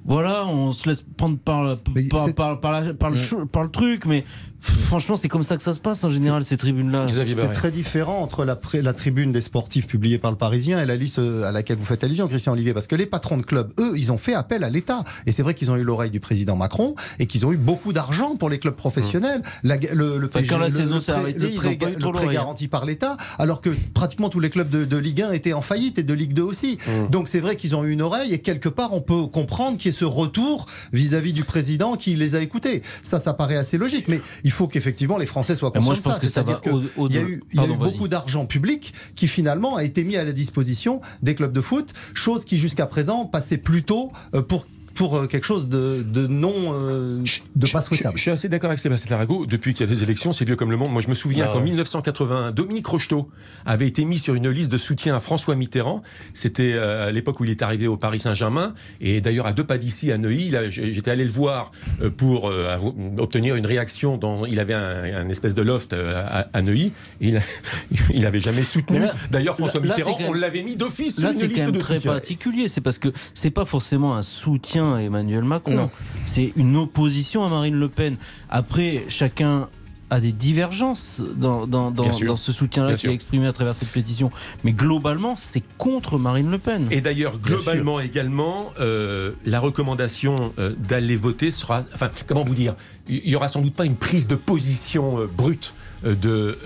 Speaker 2: voilà, on se laisse prendre par, par, par, par la- par le, par le truc, mais franchement, c'est comme ça que ça se passe en général, ces tribunes-là.
Speaker 4: C'est très différent entre la, tribune des sportifs publiée par le Parisien et la liste euh, à laquelle vous faites allusion, Christian Olivier. Parce que les patrons de clubs, eux, ils ont fait appel à l'État. Et c'est vrai qu'ils ont eu l'oreille du président Macron et qu'ils ont eu beaucoup d'argent pour les clubs professionnels. La- le, le,
Speaker 2: Enfin, quand la
Speaker 4: le-
Speaker 2: saison
Speaker 4: le
Speaker 2: s'est
Speaker 4: prêt-
Speaker 2: arrêtée,
Speaker 4: le
Speaker 2: ils
Speaker 4: prêt,
Speaker 2: ont pas eu
Speaker 4: le
Speaker 2: trop
Speaker 4: prêt
Speaker 2: l'oreille.
Speaker 4: garanti par l'État, alors que pratiquement tous les clubs de, de Ligue 1 étaient en faillite et de Ligue 2 aussi. Donc c'est vrai qu'ils ont eu une oreille et quelque part on peut comprendre qu'il y ait ce retour vis-à-vis du président qui les a écoutés. Ça, ça paraît assez logique. Mais il faut qu'effectivement les Français soient
Speaker 2: moi,
Speaker 4: conscients
Speaker 2: je pense
Speaker 4: de
Speaker 2: que ça
Speaker 4: C'est-à-dire
Speaker 2: va au- au-
Speaker 4: il y a eu, il y a eu beaucoup d'argent public qui finalement a été mis à la disposition des clubs de foot, chose qui jusqu'à présent passait plutôt euh, pour pour euh, quelque chose de, de non euh, de pas
Speaker 1: Je,
Speaker 4: souhaitable.
Speaker 1: je suis assez d'accord avec Sébastien Tarago. Depuis qu'il y a des élections, c'est Dieu comme le monde. Moi, je me souviens
Speaker 8: Ah
Speaker 1: qu'en
Speaker 8: ouais.
Speaker 1: 1981, Dominique Rocheteau avait été mis sur une liste de soutien à François Mitterrand. C'était euh, à l'époque où il est arrivé au Paris Saint-Germain. Et d'ailleurs, à deux pas d'ici, à Neuilly, j'étais allé le voir euh, pour euh, obtenir une réaction. Dans, il avait un, un espèce de loft à, à Neuilly. Et il, a- il avait jamais soutenu. D'ailleurs, François
Speaker 2: là-
Speaker 1: Mitterrand,
Speaker 2: c'est
Speaker 1: on l'avait mis d'office sur
Speaker 2: Là,
Speaker 1: une
Speaker 2: c'est
Speaker 1: liste de
Speaker 2: très
Speaker 1: soutien.
Speaker 2: particulier. C'est parce que c'est pas forcément un soutien à Emmanuel Macron.
Speaker 8: Non.
Speaker 2: C'est une opposition à Marine Le Pen. Après, chacun a des divergences dans, dans, dans,
Speaker 1: Bien sûr.
Speaker 2: dans ce soutien-là qui
Speaker 1: sûr.
Speaker 2: est exprimé à travers cette pétition. Mais globalement, c'est contre Marine Le Pen.
Speaker 1: Et d'ailleurs, globalement également, euh, la recommandation euh, d'aller voter sera. Enfin, comment vous dire Il y aura sans doute pas une prise de position euh, brute de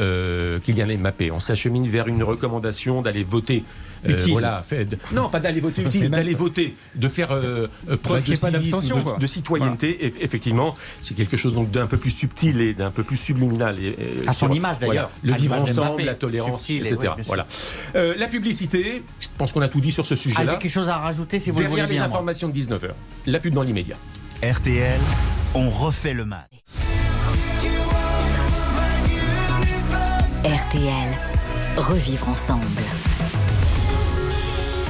Speaker 1: Kylian Mbappé. On s'achemine vers une recommandation d'aller voter. Euh,
Speaker 3: Utile.
Speaker 1: voilà, fait non, pas d'aller voter utile, d'aller voter, de faire euh, euh, preuve
Speaker 3: Bah,
Speaker 1: de civisme, citoyenneté. Eff- effectivement, c'est quelque chose donc d'un peu plus subtil et d'un peu plus subliminal. Et, et
Speaker 7: À son
Speaker 1: sur-
Speaker 7: image, d'ailleurs.
Speaker 1: voilà, le vivre ensemble, la tolérance,
Speaker 7: Subtil et-
Speaker 1: etc.
Speaker 7: oui, sûr.
Speaker 1: voilà. Euh, la publicité, je pense qu'on a tout dit sur ce
Speaker 7: Ah, j'ai
Speaker 1: sujet-là.
Speaker 7: quelque chose à rajouter si vous le
Speaker 1: Derrière
Speaker 7: voulez
Speaker 1: les
Speaker 7: bien. moi.
Speaker 1: informations de 19h, la pub dans l'immédiat.
Speaker 5: RTL, on refait le match.
Speaker 6: RTL. Revivre ensemble.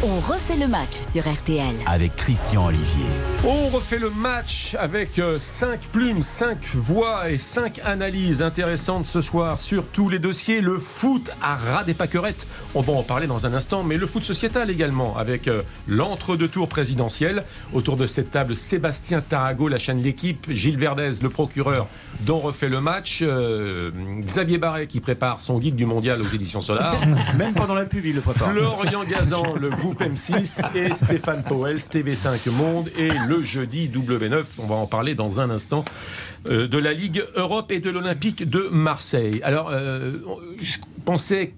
Speaker 6: On refait le match sur RTL.
Speaker 5: Avec Christian Olivier.
Speaker 1: On refait le match avec 5 plumes, 5 voix et 5 analyses intéressantes ce soir sur tous les dossiers. Le foot à ras des pâquerettes, on va en parler dans un instant, mais le foot sociétal également, avec euh, l'entre-deux-tours présidentiel. Autour de cette table, Sébastien Tarago, la chaîne L'équipe, Gilles Verdez, le procureur dont refait le match, euh, Xavier Barret qui prépare son guide du mondial aux éditions Solar.
Speaker 3: Même pendant la pub, il le prépare.
Speaker 1: Florian Gazan, le groupe M6 et Stéphane Powell, TV5 Monde et le jeudi W9, on va en parler dans un instant, euh, de la Ligue Europe et de l'Olympique de Marseille. Alors, euh, je pensais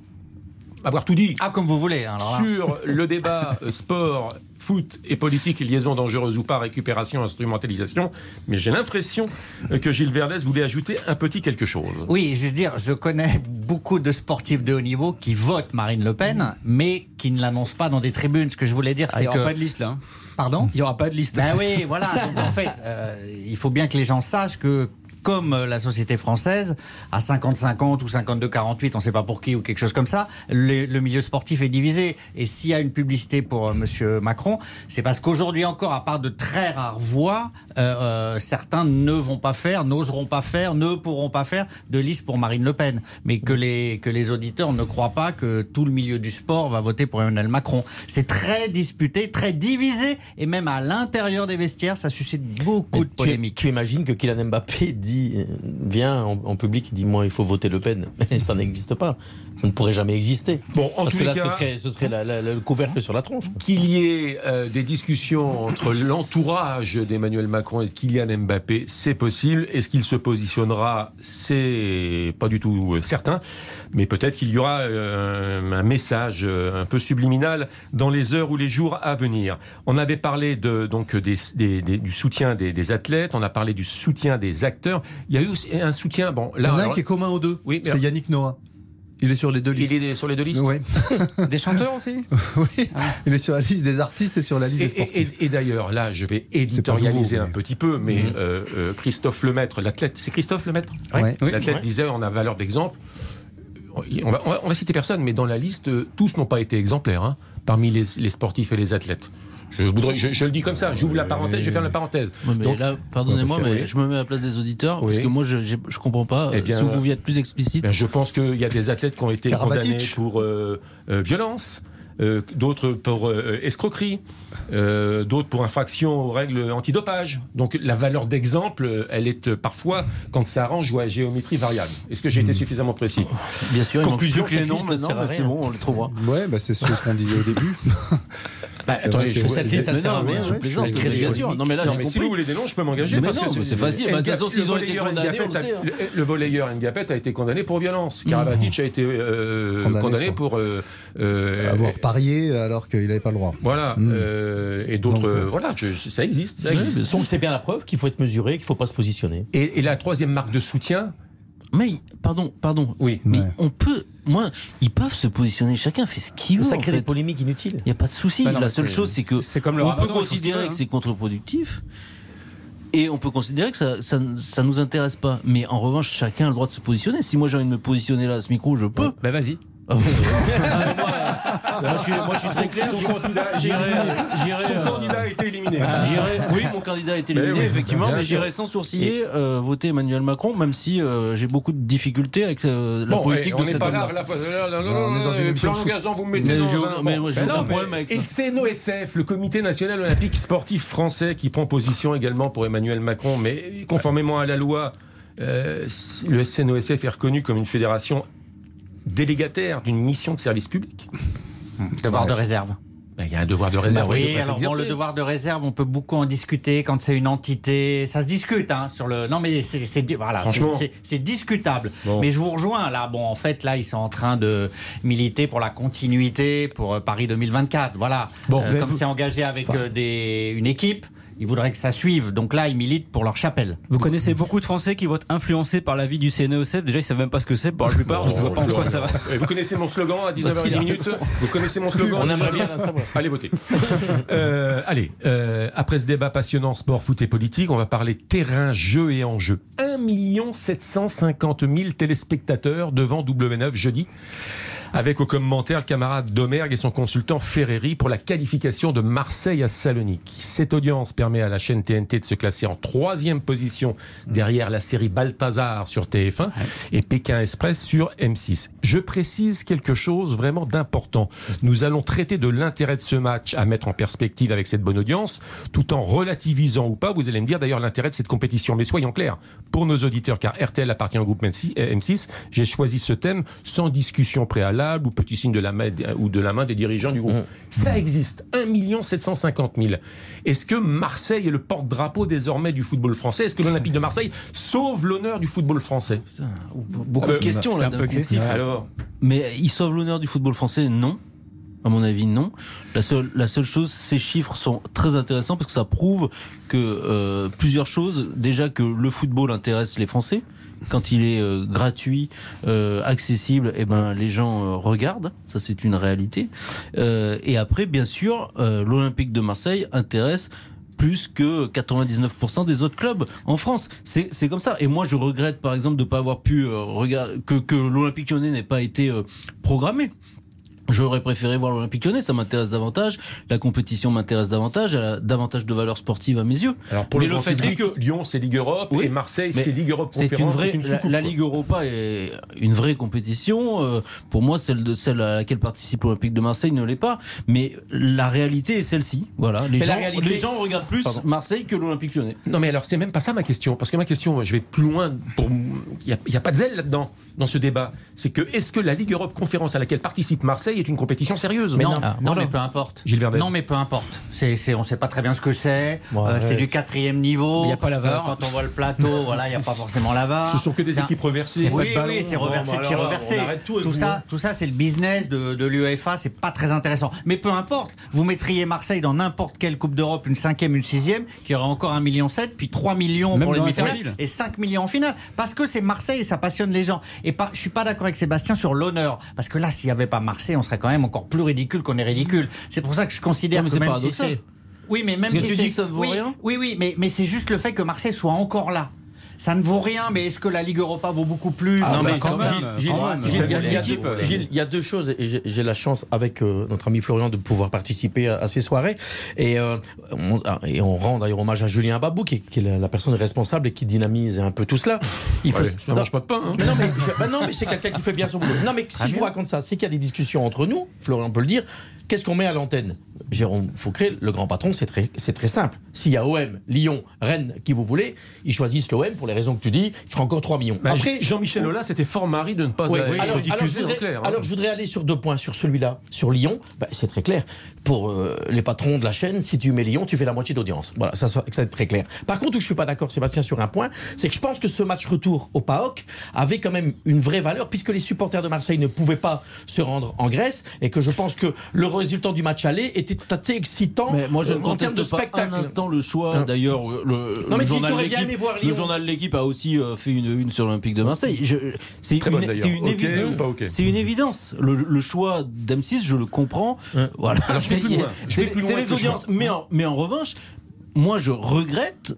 Speaker 1: avoir tout dit
Speaker 7: Ah, comme vous voulez. alors là.
Speaker 1: sur le débat euh, sport, foot et politique, liaison dangereuse ou pas, récupération, instrumentalisation, mais j'ai l'impression euh, que Gilles Verdez voulait ajouter un petit quelque chose.
Speaker 7: Oui, je veux dire, je connais beaucoup de sportifs de haut niveau qui votent Marine Le Pen, mais qui ne l'annoncent pas dans des tribunes. Ce que je voulais dire,
Speaker 3: Ah, il
Speaker 7: c'est
Speaker 3: n'y aura
Speaker 7: que.
Speaker 3: pas de liste là. hein.
Speaker 7: Pardon?
Speaker 3: Il n'y aura pas de liste.
Speaker 7: Ben oui, voilà. Donc en fait, euh, il faut bien que les gens sachent que comme euh, la société française, à 50-50 ou 52-48, on ne sait pas pour qui ou quelque chose comme ça, le, le milieu sportif est divisé. Et s'il y a une publicité pour euh, Monsieur Macron, c'est parce qu'aujourd'hui encore, à part de très rares voix, euh, certains ne vont pas faire, n'oseront pas faire, ne pourront pas faire de liste pour Marine Le Pen. Mais que les, que les auditeurs ne croient pas que tout le milieu du sport va voter pour Emmanuel Macron. C'est très disputé, très divisé, et même à l'intérieur des vestiaires, ça suscite beaucoup
Speaker 8: Mais
Speaker 7: de
Speaker 8: tu,
Speaker 7: polémiques.
Speaker 8: tu imagines que Kylian Mbappé dit, euh, vient en, en public et dit Moi, il faut voter Le Pen. Mais ça n'existe pas. Ça ne pourrait jamais exister.
Speaker 1: Bon, en
Speaker 8: Parce que là,
Speaker 1: cas,
Speaker 8: ce serait, ce serait la- la- la- le couvercle sur la tronche.
Speaker 1: qu'il y ait euh, des discussions entre l'entourage d'Emmanuel Macron et de Kylian Mbappé, c'est possible. Est-ce qu'il se positionnera? C'est pas du tout euh, certain. Mais peut-être qu'il y aura euh, un message euh, un peu subliminal dans les heures ou les jours à venir. On avait parlé de, donc des, des- des- du soutien des, des athlètes, on a parlé du soutien des acteurs. Il y a eu aussi un soutien. Bon,
Speaker 4: Il y
Speaker 1: là,
Speaker 4: en a un
Speaker 1: alors,
Speaker 4: qui est commun aux deux.
Speaker 1: Oui,
Speaker 4: c'est Yannick Noah. Il est sur les deux listes.
Speaker 1: il est sur les deux listes.
Speaker 4: Ouais.
Speaker 3: Des chanteurs aussi
Speaker 4: oui, il est sur la liste des artistes et sur la liste
Speaker 1: Et,
Speaker 4: des sportifs.
Speaker 1: et- et- et d'ailleurs, là, je vais éditorialiser un petit peu, mais
Speaker 4: Mhm.
Speaker 1: euh, euh, Christophe Lemaître, l'athlète, c'est Christophe Lemaître?
Speaker 4: Ouais.
Speaker 3: Oui.
Speaker 1: L'athlète
Speaker 8: Ouais.
Speaker 1: disait, on a valeur d'exemple. On va, on, va, on va citer personne, mais dans la liste, tous n'ont pas été exemplaires hein, parmi les, les sportifs et les athlètes. Je, voudrais, je, je le dis comme ça, j'ouvre la parenthèse, je faire la parenthèse. Donc-
Speaker 2: là, pardonnez-moi, mais
Speaker 1: oui.
Speaker 2: je me mets à la place des auditeurs
Speaker 1: Oui.
Speaker 2: parce que moi, je, je comprends pas.
Speaker 1: Eh
Speaker 2: euh,
Speaker 1: bien,
Speaker 2: si vous pouviez être plus explicite.
Speaker 1: Ben, je pense qu'il y a des athlètes qui ont été condamnés pour euh, euh, violence. Euh, d'autres pour euh, escroquerie, euh, d'autres pour infraction aux règles antidopage. Donc la valeur d'exemple, elle est parfois, quand ça arrange, ou à géométrie variable. Est-ce que j'ai été suffisamment précis?
Speaker 2: Bien sûr, il manque
Speaker 1: Conclusion,
Speaker 2: plus que les noms c'est bon, on les trouvera.
Speaker 4: Ouais, bah, c'est ce qu'on disait au début.
Speaker 1: bah,
Speaker 4: que
Speaker 1: je-
Speaker 4: cette liste, ça sert à rien,
Speaker 2: je sûr. Non, mais là,
Speaker 1: non, mais si vous voulez des noms, je peux m'engager.
Speaker 2: Mais
Speaker 1: parce
Speaker 2: non,
Speaker 1: que
Speaker 2: mais c'est facile. De toute façon, s'ils ont été condamnés, on le hein.
Speaker 1: le- Le volleyeur Ngapet a été condamné pour violence. Karabatic a été euh,
Speaker 4: Condamné
Speaker 1: condamné
Speaker 4: pour-
Speaker 1: euh, euh,
Speaker 4: Avoir parié alors qu'il n'avait pas le droit.
Speaker 1: Voilà.
Speaker 4: Mm.
Speaker 1: euh, et d'autres.
Speaker 4: Euh,
Speaker 1: euh, voilà, ça existe. Ça existe.
Speaker 8: Donc c'est bien la preuve qu'il faut être mesuré, qu'il ne faut pas se positionner.
Speaker 1: Et, et la troisième marque de soutien,
Speaker 2: Mais, pardon, pardon.
Speaker 1: oui.
Speaker 2: Mais
Speaker 4: Ouais.
Speaker 2: on peut. Moi, ils peuvent se positionner, chacun fait ce qu'il veut.
Speaker 8: Ça
Speaker 2: en
Speaker 8: crée
Speaker 2: fait.
Speaker 8: des polémiques inutiles.
Speaker 2: Il n'y a pas de souci.
Speaker 3: Bah
Speaker 2: la seule chose, c'est que
Speaker 3: c'est comme le
Speaker 2: on peut
Speaker 3: se
Speaker 2: considérer que
Speaker 3: hein.
Speaker 2: c'est contre-productif. Et on peut considérer que ça, ça, ça nous intéresse pas. Mais en revanche, chacun a le droit de se positionner. Si moi j'ai envie de me positionner là à ce micro, je peux.
Speaker 3: Bah vas-y.
Speaker 2: Ah bon moi, je suis, moi, je suis très clair.
Speaker 1: Son
Speaker 2: j'irai-
Speaker 1: candidat,
Speaker 2: j'irai- j'irai,
Speaker 1: son
Speaker 2: euh,
Speaker 1: candidat a été éliminé.
Speaker 2: J'irai- oui, mon candidat a été
Speaker 1: Ben
Speaker 2: éliminé,
Speaker 1: oui,
Speaker 2: effectivement, mais j'irai sans sourciller euh, voter Emmanuel Macron, même si euh, j'ai beaucoup de difficultés avec euh, la
Speaker 1: Bon,
Speaker 2: politique
Speaker 1: on
Speaker 2: de
Speaker 1: n'est
Speaker 2: cet
Speaker 1: pas là, là, là,
Speaker 4: Non, on
Speaker 1: Florian
Speaker 4: foot.
Speaker 1: Gazan, vous me mettez
Speaker 2: Mais
Speaker 1: dans
Speaker 2: je-
Speaker 1: un...
Speaker 2: mais
Speaker 1: bon.
Speaker 2: aucun
Speaker 1: non,
Speaker 2: problème
Speaker 1: mais-
Speaker 2: avec
Speaker 1: Et
Speaker 2: ça.
Speaker 1: c'est NOSF, le Comité National Olympique Sportif Français, qui prend position également pour Emmanuel Macron, mais conformément à la loi, euh, le SNOSF est reconnu comme une fédération délégataire d'une mission de service public.
Speaker 7: Devoir de réserve.
Speaker 1: Ben, Il y a un devoir de réserve.
Speaker 7: Bah
Speaker 1: qui
Speaker 7: oui, alors bon, le devoir de réserve, on peut beaucoup en discuter quand c'est une entité. Ça se discute, hein, sur le. Non, mais c'est voilà, c'est- discutable.
Speaker 1: Bon.
Speaker 7: Mais je vous rejoins là. Bon, en fait, là, ils sont en train de militer pour la continuité pour euh, Paris 2024. Voilà.
Speaker 3: Bon,
Speaker 7: Euh, comme
Speaker 3: vous-
Speaker 7: c'est engagé avec euh, des, une équipe, ils voudraient que ça suive. Donc là, ils militent pour leur chapelle.
Speaker 3: Vous connaissez beaucoup de Français qui vont être influencés par l'avis du CNOSF. Déjà, ils savent même pas ce que c'est pour la plupart. je vois pas en quoi ça va.
Speaker 1: Vous connaissez mon slogan à 19h
Speaker 3: Facile, hein.
Speaker 1: minutes Vous connaissez mon slogan
Speaker 8: On aimerait bien la savoir.
Speaker 1: Allez voter. Euh, allez, euh, après ce débat passionnant sport, foot et politique, on va parler terrain, jeu et enjeu. 1 750 000 téléspectateurs devant W9 jeudi. Avec au commentaire le camarade Domergue et son consultant Ferreri pour la qualification de Marseille à Salonique. Cette audience permet à la chaîne TNT de se classer en troisième position derrière la série Balthazar sur TF1 et Pékin Express sur M6. Je précise quelque chose vraiment d'important. Nous allons traiter de l'intérêt de ce match à mettre en perspective avec cette bonne audience, tout en relativisant ou pas, vous allez me dire d'ailleurs l'intérêt de cette compétition. Mais soyons clairs, pour nos auditeurs, car RTL appartient au groupe M6, euh, M6 j'ai choisi ce thème sans discussion préalable ou petit signe de la main, ou de la main des dirigeants du groupe. Ça existe, 1 750 000. Est-ce que Marseille est le porte-drapeau désormais du football français? Est-ce que l'Olympique de Marseille sauve l'honneur du football français?
Speaker 2: Beaucoup de
Speaker 1: Euh,
Speaker 2: questions
Speaker 3: c'est
Speaker 2: là.
Speaker 3: un peu excessif.
Speaker 1: Alors
Speaker 2: Mais il sauve l'honneur du football français? Non. À mon avis, non. La seule, la seule chose, ces chiffres sont très intéressants parce que ça prouve que euh, plusieurs choses. Déjà que le football intéresse les Français. Quand il est euh, gratuit, euh, accessible, eh ben les gens euh, regardent. Ça, c'est une réalité. Et après, bien sûr, l'Olympique de Marseille intéresse plus que 99% des autres clubs en France. C'est comme ça. Et moi, je regrette, par exemple, de ne pas avoir pu regarder que, que l'Olympique Lyonnais n'ait pas été programmé. J'aurais préféré voir l'Olympique Lyonnais, ça m'intéresse davantage. La compétition m'intéresse davantage, elle a davantage de valeur sportive à mes yeux.
Speaker 1: Alors pour
Speaker 2: Mais
Speaker 1: le,
Speaker 2: fait est
Speaker 1: public,
Speaker 2: que-
Speaker 1: Lyon c'est Ligue Europe
Speaker 2: Oui,
Speaker 1: et Marseille c'est Ligue Europe
Speaker 2: C'est une vraie,
Speaker 1: une
Speaker 2: la. Ligue Europa est une vraie compétition. Euh, pour moi, celle de celle à laquelle participe l'Olympique de Marseille ne l'est pas. Mais la réalité est celle-ci. Voilà, les
Speaker 8: Mais
Speaker 2: gens,
Speaker 8: réalité-
Speaker 2: les gens regardent plus
Speaker 8: Pardon.
Speaker 2: Marseille que l'Olympique Lyonnais.
Speaker 1: Non mais alors c'est même pas ça ma question parce que ma question je vais plus loin pour il y a, a pas de zèle là-dedans dans ce débat c'est que est-ce que la Ligue Europe Conférence à laquelle participe Marseille est une compétition sérieuse
Speaker 7: non,
Speaker 3: Ah,
Speaker 7: non,
Speaker 3: voilà.
Speaker 7: mais peu importe.
Speaker 1: Gilles Verdez.
Speaker 7: Non, mais peu importe. C'est, c'est, on sait pas très bien ce que c'est.
Speaker 8: Ouais,
Speaker 7: Euh, c'est du quatrième niveau.
Speaker 3: Mais y a pas la VAR.
Speaker 7: Euh, quand on voit le plateau, voilà, il n'y a pas forcément la VAR.
Speaker 1: ce sont que des équipes reversées
Speaker 7: Oui,
Speaker 1: de
Speaker 7: oui, c'est reversé,
Speaker 8: Bon, bah
Speaker 7: c'est
Speaker 8: alors,
Speaker 7: reversé.
Speaker 8: tout
Speaker 7: ça, tout ça, c'est le business de, de l'UEFA, c'est pas très intéressant. Mais peu importe, vous mettriez Marseille dans n'importe quelle Coupe d'Europe, une cinquième, une sixième, qui aurait encore 1,7 million, puis 3 millions
Speaker 3: Même
Speaker 7: pour les demi-finales, et 5 millions en finale. Parce que c'est Marseille et ça passionne les gens. Et pas, je suis pas d'accord avec Sébastien sur l'honneur. Parce que là, s'il n'y avait pas Marseille, on serait quand même encore plus ridicule qu'on est ridicule. C'est pour ça que je considère
Speaker 2: Non,
Speaker 7: que même si c'est. Oui, mais même
Speaker 2: Parce que
Speaker 7: si
Speaker 2: tu dis que ça ne vaut
Speaker 7: oui,
Speaker 2: rien
Speaker 7: Oui, oui, mais, mais c'est juste le fait que Marseille soit encore là. Ça ne vaut rien, mais est-ce que la Ligue Europa vaut beaucoup plus
Speaker 8: Ah,
Speaker 3: non, mais
Speaker 8: mais
Speaker 3: quand
Speaker 8: Gilles,
Speaker 3: même,
Speaker 8: Gilles, il y a- deux- choses et j'ai- la chance avec euh, notre ami Florian de pouvoir participer à, à ces soirées et, euh, on, ah, et on rend d'ailleurs hommage à Julien Babou qui, est- qui est la, la personne responsable et qui dynamise un peu tout cela. Il
Speaker 1: Ouais, ça mange pas de pain hein.
Speaker 8: mais non, mais, je- bah non, mais c'est quelqu'un qui fait bien son boulot. Non, mais si je vous raconte ça, c'est qu'il y a des discussions entre nous, Florian peut le dire. Qu'est-ce qu'on met à l'antenne? Jérôme Faucré, le grand patron, c'est très, très simple. S'il y a OM, Lyon, Rennes, qui vous voulez, ils choisissent l'OM pour les raisons que tu dis, il fera encore 3 millions.
Speaker 1: Bah,
Speaker 8: Après,
Speaker 1: Jean-Michel Aulas c'était fort mari de ne pas
Speaker 8: oui,
Speaker 1: être
Speaker 8: oui. Alors, alors, je
Speaker 1: diffusé
Speaker 8: voudrais,
Speaker 1: en clair hein.
Speaker 8: alors, je voudrais aller sur deux points. Sur celui-là, sur Lyon, bah, c'est très clair. Pour euh, les patrons de la chaîne, si tu mets Lyon, tu fais la moitié d'audience. Voilà, ça, ça, être très clair. Par contre, où je suis pas d'accord, Sébastien, sur un point, c'est que je pense que ce match retour au PAOC avait quand même une vraie valeur, puisque les supporters de Marseille ne pouvaient pas se rendre en Grèce, et que je pense que le résultat du match aller était assez excitant
Speaker 2: Mais moi, je
Speaker 8: euh,
Speaker 2: ne
Speaker 8: en termes
Speaker 2: conteste
Speaker 8: de
Speaker 2: pas
Speaker 8: spectacle.
Speaker 2: un instant le choix.
Speaker 8: Non.
Speaker 2: D'ailleurs, le,
Speaker 8: Non, mais
Speaker 2: le journal de l'équipe,
Speaker 8: aimé voir
Speaker 2: le
Speaker 8: Lyon.
Speaker 2: journal de l'équipe a aussi euh, fait une une sur l'Olympique de Marseille. C'est
Speaker 1: bonne,
Speaker 2: une, c'est c'est évidence. Le, le choix d'M6, je le comprends.
Speaker 8: Hein.
Speaker 2: Voilà.
Speaker 1: Alors,
Speaker 2: C'est les audiences.
Speaker 1: choix.
Speaker 2: Mais en, mais en revanche, moi, je regrette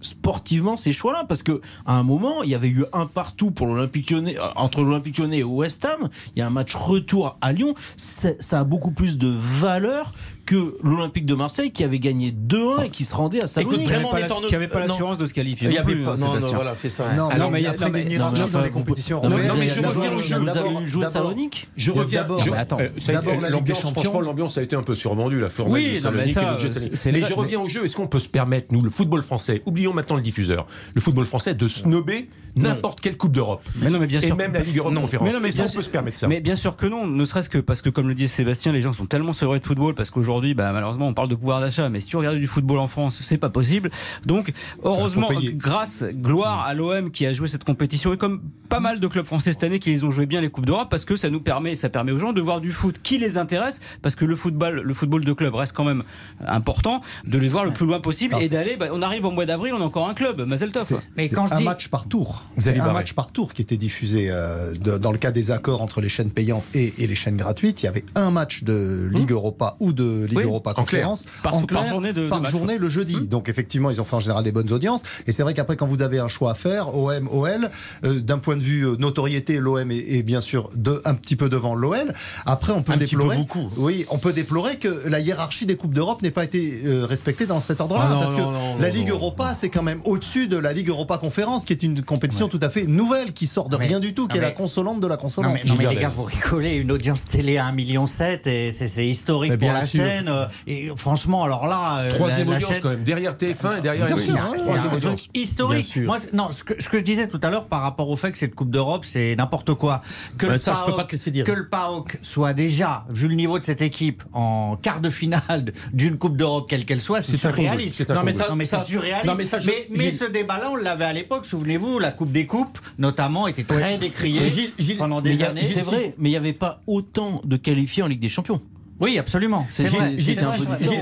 Speaker 2: sportivement ces choix-là parce que à un moment il y avait eu un partout pour l'Olympique Lyonnais euh, entre l'Olympique Lyonnais et West Ham. Il y a un match retour à Lyon. Ça a beaucoup plus de valeur que l'Olympique de Marseille qui avait gagné 2-1 et qui se rendait à Salonique
Speaker 3: avait
Speaker 8: vraiment,
Speaker 3: qui avait pas
Speaker 8: euh,
Speaker 3: l'assurance de se qualifier
Speaker 8: Il y
Speaker 3: non
Speaker 8: avait
Speaker 3: plus,
Speaker 8: pas-
Speaker 3: hein,
Speaker 8: non, non, voilà, c'est ça.
Speaker 4: Non,
Speaker 3: Ah
Speaker 4: mais
Speaker 3: il y a-
Speaker 4: après
Speaker 3: non, mais-
Speaker 4: une
Speaker 2: non, mais
Speaker 4: hiérarchie
Speaker 2: enfin,
Speaker 4: dans les compétitions
Speaker 1: non, mais-
Speaker 4: européennes.
Speaker 1: non, mais je
Speaker 4: d'abord-
Speaker 1: reviens au jeu.
Speaker 2: vous
Speaker 4: d'abord-
Speaker 2: avez joué
Speaker 4: d'abord-
Speaker 2: Salonique
Speaker 1: Je reviens.
Speaker 4: d'abord-
Speaker 3: attends.
Speaker 1: euh, été-
Speaker 4: D'abord des
Speaker 1: l'ambiance, franchement, l'ambiance a été un peu survendue, la formule
Speaker 3: Oui,
Speaker 1: de Salonique
Speaker 3: ça,
Speaker 1: et le de Mais je reviens au jeu. Est-ce qu'on peut se permettre, nous, le football français Oublions maintenant le diffuseur, le football français, de snobber n'importe quelle Coupe d'Europe.
Speaker 3: Mais non, mais bien
Speaker 1: Et
Speaker 3: sûr.
Speaker 1: même la Ligue Europe
Speaker 3: Non.
Speaker 1: Conférence.
Speaker 3: Mais non, mais
Speaker 1: Est-ce qu'on
Speaker 3: bien
Speaker 1: peut
Speaker 3: sûr-
Speaker 1: se permettre ça?
Speaker 3: Mais bien sûr que non, ne serait-ce que parce que, comme le disait Sébastien, les gens sont tellement sevrés de football parce qu'aujourd'hui, bah, malheureusement, on parle de pouvoir d'achat, mais si tu regardes du football en France, c'est pas possible. Donc, heureusement, grâce, gloire à l'OM qui a joué cette compétition et comme pas mal de clubs français cette année qui les ont joué bien les Coupes d'Europe parce que ça nous permet, ça permet aux gens de voir du foot qui les intéresse parce que le football, le football de club reste quand même important, de les voir le plus loin possible et d'aller, bah, on arrive au mois d'avril, on a encore un club, Mazel Tov.
Speaker 7: Mais quand je
Speaker 4: un
Speaker 7: dis-
Speaker 4: match par tour. C'est un match par tour qui était diffusé euh, de- dans le cas des accords entre les chaînes payantes et, et les chaînes gratuites. Il y avait un match de Ligue Europa ou de Ligue
Speaker 3: Oui,
Speaker 4: Europa
Speaker 1: en clair.
Speaker 4: Conférence
Speaker 3: Par-
Speaker 4: en
Speaker 3: par journée de- de
Speaker 4: par
Speaker 3: match,
Speaker 4: journée le jeudi. Donc effectivement, ils ont fait en général des bonnes audiences. Et c'est vrai qu'après, quand vous avez un choix à faire, OM, OL, euh, d'un point de vue euh, notoriété, l'OM est, est bien sûr de, un petit peu devant l'OL. Après, on peut
Speaker 8: Un petit peu
Speaker 4: déplorer.
Speaker 8: beaucoup.
Speaker 4: Oui, on peut déplorer que la hiérarchie des coupes d'Europe n'ait pas été euh, respectée dans cet ordre-là,
Speaker 8: Ah non,
Speaker 4: parce que
Speaker 8: non, non,
Speaker 4: la Ligue
Speaker 8: non.
Speaker 4: Europa, c'est quand même au-dessus de la Ligue Europa Conférence, qui est une compétition tout à fait nouvelle, qui sort de
Speaker 7: Mais-
Speaker 4: rien du tout, qui est la consolante de la
Speaker 7: Non
Speaker 4: consolante.
Speaker 7: mais, non, mais les gars, vous rigolez, une audience télé à 1,7 million et c'est c'est historique
Speaker 8: Mais
Speaker 7: pour
Speaker 8: bien
Speaker 7: la
Speaker 8: sûr.
Speaker 7: Chaîne. euh, Et franchement, alors là, euh,
Speaker 1: Troisième
Speaker 7: la, la
Speaker 1: audience
Speaker 7: chaîne-
Speaker 1: quand même, derrière TF1 et derrière
Speaker 4: Bien
Speaker 1: M6.
Speaker 4: sûr,
Speaker 7: C'est
Speaker 4: hein,
Speaker 7: un- c'est
Speaker 1: Troisième
Speaker 7: un
Speaker 1: audience.
Speaker 7: truc historique. Moi, non, ce que, ce que je disais tout à l'heure par rapport au fait que cette Coupe d'Europe, c'est n'importe quoi. Que le
Speaker 8: ça, je peux
Speaker 7: PAOK
Speaker 8: pas te laisser dire.
Speaker 7: Que le PAOK soit déjà, vu le niveau de cette équipe, en quart de finale d'une Coupe d'Europe, quelle qu'elle soit, c'est surréaliste.
Speaker 8: Non, mais ça-
Speaker 7: Non mais
Speaker 8: ça-
Speaker 7: c'est surréaliste.
Speaker 8: non, mais ça, je-
Speaker 7: mais,
Speaker 8: Gilles-
Speaker 7: ce débat-là, on l'avait à l'époque. Souvenez-vous, la Coupe des Coupes, notamment, était très décriée
Speaker 8: Mais Gilles- Gilles-
Speaker 7: pendant des années.
Speaker 2: C'est vrai, mais il n'y avait pas autant de qualifiés en Ligue des Champions.
Speaker 7: Oui, absolument. C'est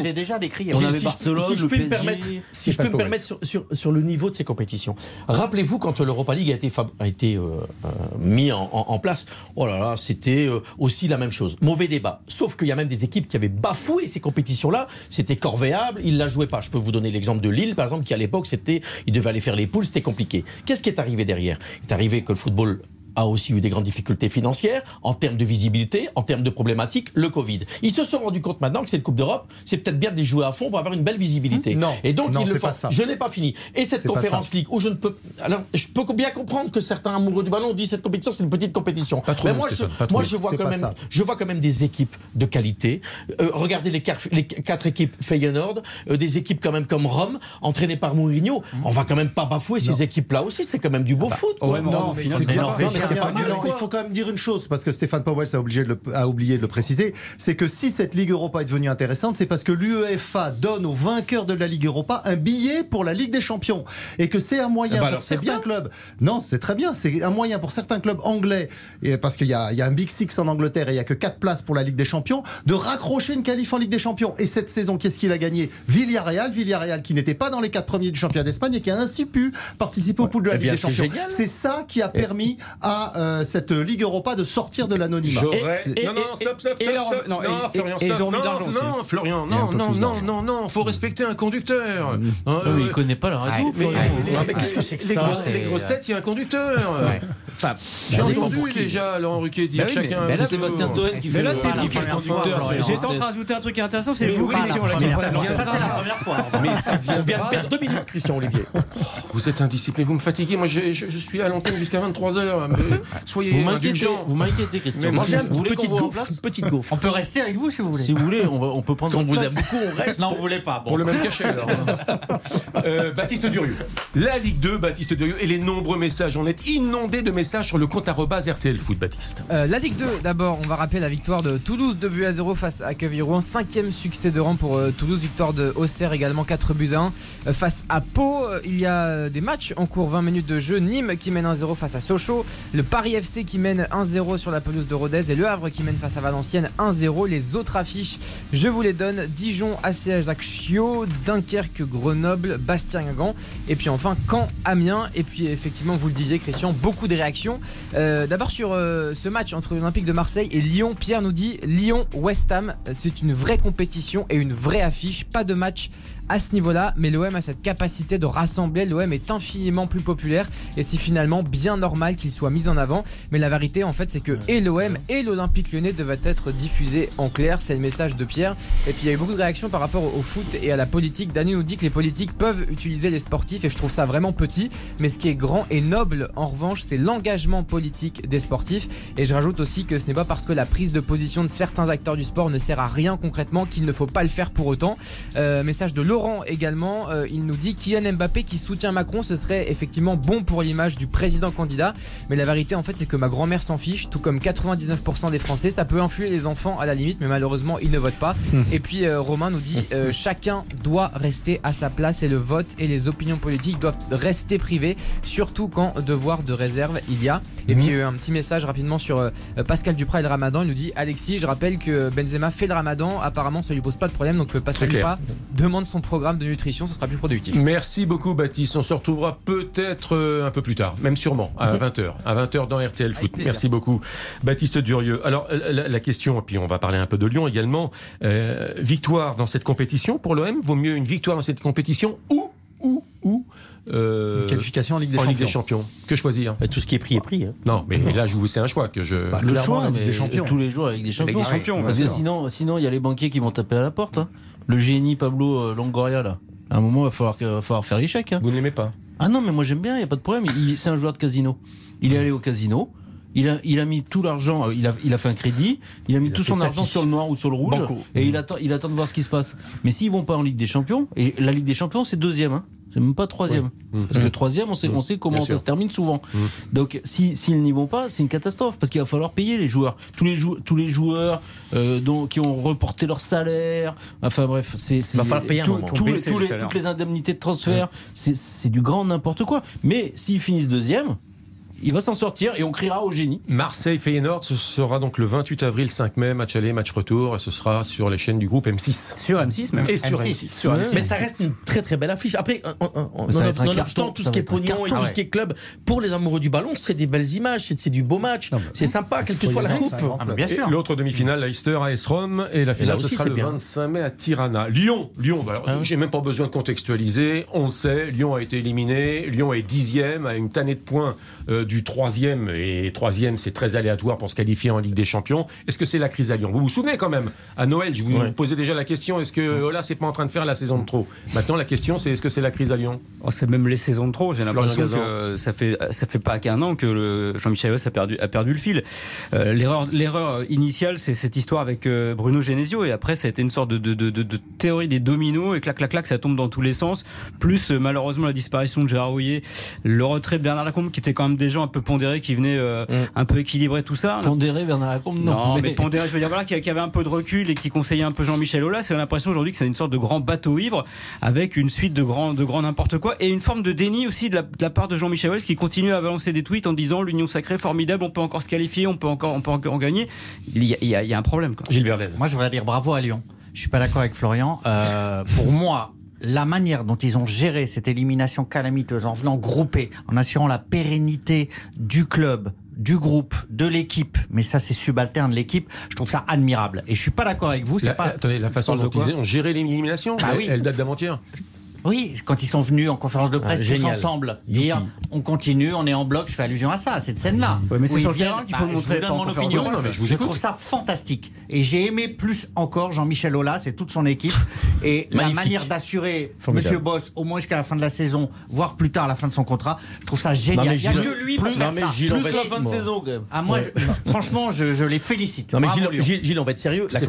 Speaker 7: l'ai déjà décrit.
Speaker 2: On avait
Speaker 8: si je-
Speaker 2: Barcelone,
Speaker 8: si je me permettre, si je peux me permettre sur, sur, sur le niveau de ces compétitions. Rappelez-vous quand l'Europa League a été, fab- a été euh, euh, mis en, en- en place, oh là là, c'était euh, aussi la même chose. Mauvais débat. Sauf qu'il y a même des équipes qui avaient bafoué ces compétitions-là. C'était corvéable, ils la jouaient pas. Je peux vous donner l'exemple de Lille, par exemple, qui à l'époque, c'était, ils devaient aller faire les poules, c'était compliqué. Qu'est-ce qui est arrivé derrière? Il est arrivé que le football a aussi eu des grandes difficultés financières, en termes de visibilité, en termes de problématiques, le Covid. Ils se sont rendus compte maintenant que cette Coupe d'Europe, c'est peut-être bien de les jouer à fond pour avoir une belle visibilité.
Speaker 4: Non,
Speaker 8: Et donc,
Speaker 4: non,
Speaker 8: ils le font.
Speaker 4: pas ça.
Speaker 8: Je n'ai pas fini. Et cette conférence. League où je ne peux. Alors, je peux bien comprendre que certains amoureux du ballon disent cette compétition, c'est une petite compétition.
Speaker 1: Pas trop,
Speaker 8: Mais moi, je,
Speaker 1: pas
Speaker 8: moi, je vois quand même,
Speaker 4: ça.
Speaker 8: je vois quand même des équipes de qualité. Euh, regardez les quatre, les quatre équipes Feyenoord, euh, des équipes quand même comme Rome, entraînées par Mourinho. On va quand même pas bafouer ces équipes-là aussi. C'est quand même du beau foot. quoi.
Speaker 3: ouais, mais
Speaker 4: Non, mais mais
Speaker 7: non,
Speaker 4: c'est pas Non, Il faut quand même dire une chose, parce que Stéphane Powell a, obligé de le- a oublié de le préciser, c'est que si cette Ligue Europa est devenue intéressante, c'est parce que l'UEFA donne aux vainqueurs de la Ligue Europa un billet pour la Ligue des Champions. Et que c'est un moyen
Speaker 8: Eh ben
Speaker 4: pour certains clubs. Non, c'est très bien. C'est un moyen pour certains clubs anglais, et parce qu'il y, a il y a un Big Six en Angleterre et il n'y a que 4 places pour la Ligue des Champions, de raccrocher une qualif en Ligue des Champions. Et cette saison, qu'est-ce qu'il a gagné? Villarreal, Villarreal qui n'était pas dans les 4 premiers du championnat d'Espagne et qui a ainsi pu participer au pool de la
Speaker 8: Eh
Speaker 4: Ligue
Speaker 8: bien,
Speaker 4: des Champions. C'est ça qui a permis à euh, cette Ligue Europa de sortir de l'anonymat. C'est-
Speaker 1: Non, non, stop, stop, stop, stop.
Speaker 3: non,
Speaker 1: Non,
Speaker 3: et-
Speaker 1: Florian,
Speaker 3: et- et ils
Speaker 1: stop. Non, Florian, non, non, non, non, non, faut respecter un conducteur. Euh,
Speaker 2: mais il connaît pas la radio.
Speaker 7: Ah,
Speaker 8: Ouais, mais qu'est-ce que c'est que
Speaker 1: les
Speaker 8: ça
Speaker 1: grosses-
Speaker 7: c'est-
Speaker 1: Les grosses têtes, il y a un conducteur. J'ai entendu déjà Laurent Ruquier dire chacun.
Speaker 3: mais
Speaker 1: un
Speaker 3: là,
Speaker 1: petit
Speaker 2: Sébastien. Toen qui
Speaker 3: Mais
Speaker 2: fait
Speaker 3: là,
Speaker 2: le-
Speaker 3: c'est conducteur. J'étais en train de rajouter un truc intéressant, c'est vous, Christian,
Speaker 1: mais
Speaker 3: la
Speaker 1: ça
Speaker 3: question.
Speaker 1: vient-
Speaker 7: Ça, c'est la première fois.
Speaker 1: Mais ça vient
Speaker 8: On vient de perdre deux minutes, Christian Olivier.
Speaker 1: Vous êtes indiscipliné, vous me fatiguez. Moi, je suis à l'antenne jusqu'à 23h. Soyez
Speaker 2: Vous m'inquiétez, vous m'inquiétez, Christian.
Speaker 8: J'ai un petit petite gaufre. Une petite gaufre.
Speaker 7: On peut rester avec vous si vous voulez.
Speaker 2: Si vous voulez, on, va, on peut prendre.
Speaker 8: Quand on vous beaucoup, on reste.
Speaker 7: Non, vous voulez pas. Bon.
Speaker 1: Pour le même cachet, alors. Euh, Baptiste Durieux. La Ligue 2, Baptiste Durieux. Et les nombreux messages. On est inondé de messages sur le compte arrobas RTL Foot, Baptiste.
Speaker 10: Euh, la Ligue 2, d'abord, on va rappeler la victoire de Toulouse 2 buts à 0 face à Quevilly-Rouen. Cinquième succès de rang pour euh, Toulouse, victoire de Auxerre également 4 buts à 1 Euh, face à Pau. Il y a des matchs en cours, 20 minutes de jeu. Nîmes qui mène 1-0 face à Sochaux. Le Paris FC qui mène 1-0 sur la pelouse de Rodez. Et le Havre qui mène face à Valenciennes 1-0. Les autres affiches, je vous les donne Dijon, AC Ajaccio, Dunkerque, Grenoble, Bastien Guingamp. Et puis enfin Caen, Amiens. Et puis effectivement, vous le disiez, Christian, beaucoup de réactions. Euh, D'abord sur euh, ce match entre l'Olympique de Marseille et Lyon, Pierre nous dit Lyon-West Ham, c'est une vraie compétition et une vraie affiche, pas de match à ce niveau-là, mais l'OM a cette capacité de rassembler, l'OM est infiniment plus populaire et c'est finalement bien normal qu'il soit mise en avant. Mais la vérité, en fait, c'est que et l'OM et l'Olympique lyonnais devaient être diffusés en clair. C'est le message de Pierre. Et puis il y a eu beaucoup de réactions par rapport au foot et à la politique. Dany nous dit que les politiques peuvent utiliser les sportifs et je trouve ça vraiment petit. Mais ce qui est grand et noble, en revanche, c'est l'engagement politique des sportifs. Et je rajoute aussi que ce n'est pas parce que la prise de position de certains acteurs du sport ne sert à rien concrètement qu'il ne faut pas le faire pour autant. Euh, message de Laurent également. Euh, il nous dit Kylian Mbappé qui soutient Macron, ce serait effectivement bon pour l'image du président candidat. Mais la vérité, en fait, c'est que ma grand-mère s'en fiche, tout comme 99% des Français. Ça peut influer les enfants à la limite, mais malheureusement, ils ne votent pas. Et puis euh, Romain nous dit euh, chacun doit rester à sa place et le vote et les opinions politiques doivent rester privées, surtout quand devoir de réserve il y a. Et puis euh, un petit message rapidement sur euh, Pascal Duprat et le Ramadan. Il nous dit Alexis, je rappelle que Benzema fait le Ramadan. Apparemment, ça lui pose pas de problème. Donc euh, Pascal. Duprat demande son programme de nutrition, ce sera plus productif.
Speaker 1: Merci beaucoup Baptiste. On se retrouvera peut-être un peu plus tard, même sûrement, à 20h. À 20h dans RTL Foot. Merci beaucoup Baptiste Durieux. Alors la, la question, et puis on va parler un peu de Lyon également. Euh, victoire dans cette compétition pour l'OM Vaut mieux une victoire dans cette compétition ou, ou, ou euh,
Speaker 4: Une qualification en Ligue des
Speaker 1: en Ligue des
Speaker 4: Champions.
Speaker 1: Que choisir
Speaker 8: Mais tout ce qui est pris est pris. hein.
Speaker 1: Non, mais là je vous c'est un choix que je...
Speaker 4: Bah,
Speaker 2: Le choix, mais
Speaker 4: des Champions.
Speaker 2: tous les jours avec des champions.
Speaker 3: des champions,
Speaker 2: Parce que sinon, sinon il y a les banquiers qui vont taper à la porte. hein. Le génie Pablo euh, Longoria là. À un moment, il va falloir, que- va falloir faire hein.
Speaker 1: Vous ne l'aimez pas
Speaker 2: Ah non, mais moi j'aime bien, il n'y a pas de problème. Il- C'est un joueur de casino. Il est allé au casino. Il a, il a mis tout l'argent, euh, il a, il a fait un crédit, il a mis
Speaker 4: Il
Speaker 2: tout son
Speaker 4: tapis.
Speaker 2: argent sur le noir ou sur le rouge,
Speaker 8: Banco.
Speaker 2: et il attend, il attend de voir ce qui se passe. Mais s'ils vont pas en Ligue des Champions, et la Ligue des Champions c'est deuxième, hein. c'est même pas troisième. Parce que troisième, on sait, on sait comment
Speaker 1: Bien
Speaker 2: ça
Speaker 1: sûr.
Speaker 2: se termine souvent. Donc si s'ils n'y vont pas, c'est une catastrophe, parce qu'il va falloir payer les joueurs. Tous les, jou- tous les joueurs euh, dont, qui ont reporté leur salaire, enfin bref, c'est
Speaker 8: Va falloir payer un
Speaker 2: tout- les- les- toutes les indemnités de transfert, c'est du grand n'importe quoi. Mais s'ils finissent deuxième, il va s'en sortir et on criera au génie.
Speaker 1: Marseille Feyenoord, ce sera donc le 28 avril, 5 mai, match aller, match retour, et ce sera sur les chaînes du groupe M6.
Speaker 3: Sur M6 même.
Speaker 1: Et sur
Speaker 7: M6.
Speaker 1: M6.
Speaker 3: Sur M6.
Speaker 8: Mais ça reste une très très belle affiche. Après, nonobstant tout ce qui est pognon et tout ce qui est club, pour les amoureux du ballon, c'est des belles images, c'est du beau match, c'est sympa, quelle que soit la coupe.
Speaker 7: Ah, bien sûr.
Speaker 1: L'autre demi-finale, Leicester à Rome, et la finale, ce sera le
Speaker 8: bien.
Speaker 1: 25 mai à Tirana. Lyon, Lyon, bah
Speaker 2: Ah
Speaker 1: j'ai même pas besoin de contextualiser, on le sait, Lyon a été éliminé, Lyon est dixième, à une tannée de points euh, du troisième, et troisième c'est très aléatoire pour se qualifier en Ligue des Champions. Est-ce que c'est la crise à Lyon? Vous vous souvenez quand même, à Noël, je vous
Speaker 8: Ouais.
Speaker 1: posais déjà la question, est-ce que Ola c'est pas en train de faire la saison de trop? Maintenant la question c'est est-ce que c'est la crise à Lyon?
Speaker 3: Oh, c'est même les saisons de trop. J'ai l'impression que ça fait ça fait pas qu'un an que Jean-Michel Aulas a perdu a perdu le fil. Euh, l'erreur l'erreur initiale, c'est cette histoire avec euh, Bruno Genesio et après ça a été une sorte de, de, de, de- théorie des dominos et clac clac clac ça tombe dans tous les sens. Plus euh, malheureusement la disparition de Gérard Rouillet, le retrait de Bernard Lacombe qui était quand même des gens un peu pondérés qui venaient euh, un peu équilibrer tout ça.
Speaker 2: Pondéré Bernard Lacombe, non.
Speaker 3: Non, mais, pondéré, je veux dire, voilà, qui, qui avait un peu de recul et qui conseillait un peu Jean-Michel Aulas. C'est l'impression aujourd'hui que c'est une sorte de grand bateau ivre avec une suite de grands, de grands n'importe quoi et une forme de déni aussi de la, de la part de Jean-Michel Aulas qui continue à balancer des tweets en disant l'union sacrée formidable, on peut encore se qualifier, on peut encore, on peut encore en gagner. Il y a, il y a- il y a un problème. Quoi.
Speaker 1: Gilles Verdez.
Speaker 7: Moi, je voudrais dire bravo à Lyon. Je suis pas d'accord avec Florian. Euh, pour moi, la manière dont ils ont géré cette élimination calamiteuse en venant grouper, en assurant la pérennité du club, du groupe, de l'équipe, mais ça c'est subalterne l'équipe, je trouve ça admirable. Et je suis pas d'accord avec vous, c'est
Speaker 1: La,
Speaker 7: pas
Speaker 1: attendez, la façon dont ils ont géré l'élimination,
Speaker 7: Bah
Speaker 1: elle,
Speaker 7: oui.
Speaker 1: elle date d'avant-hier.
Speaker 7: Oui, quand ils sont venus en conférence de presse
Speaker 8: Ah,
Speaker 7: tous
Speaker 8: génial.
Speaker 7: ensemble, dire on continue, on est en bloc, je fais allusion à ça, à cette scène-là.
Speaker 3: Ouais, mais c'est sur le terrain qu'il faut
Speaker 7: bah,
Speaker 3: montrer,
Speaker 7: Je vous donne mon opinion.
Speaker 1: presse. Non, mais je vous
Speaker 7: je trouve ça fantastique. Et j'ai aimé plus encore Jean-Michel Aulas et toute son équipe. Et la manière d'assurer. Monsieur Boss au moins jusqu'à la fin de la saison, voire plus tard à la fin de son contrat, je trouve ça
Speaker 8: Non,
Speaker 7: génial.
Speaker 8: mais
Speaker 7: Il n'y a
Speaker 8: Gilles-
Speaker 7: que lui pour
Speaker 8: plus-
Speaker 7: faire
Speaker 8: non, mais
Speaker 7: ça.
Speaker 8: Gilles, on
Speaker 2: Plus la fin de saison quand même.
Speaker 7: Ah, moi, je- franchement, je, je les félicite.
Speaker 8: Non mais Gilles. Gilles, Gilles, on va être sérieux. La,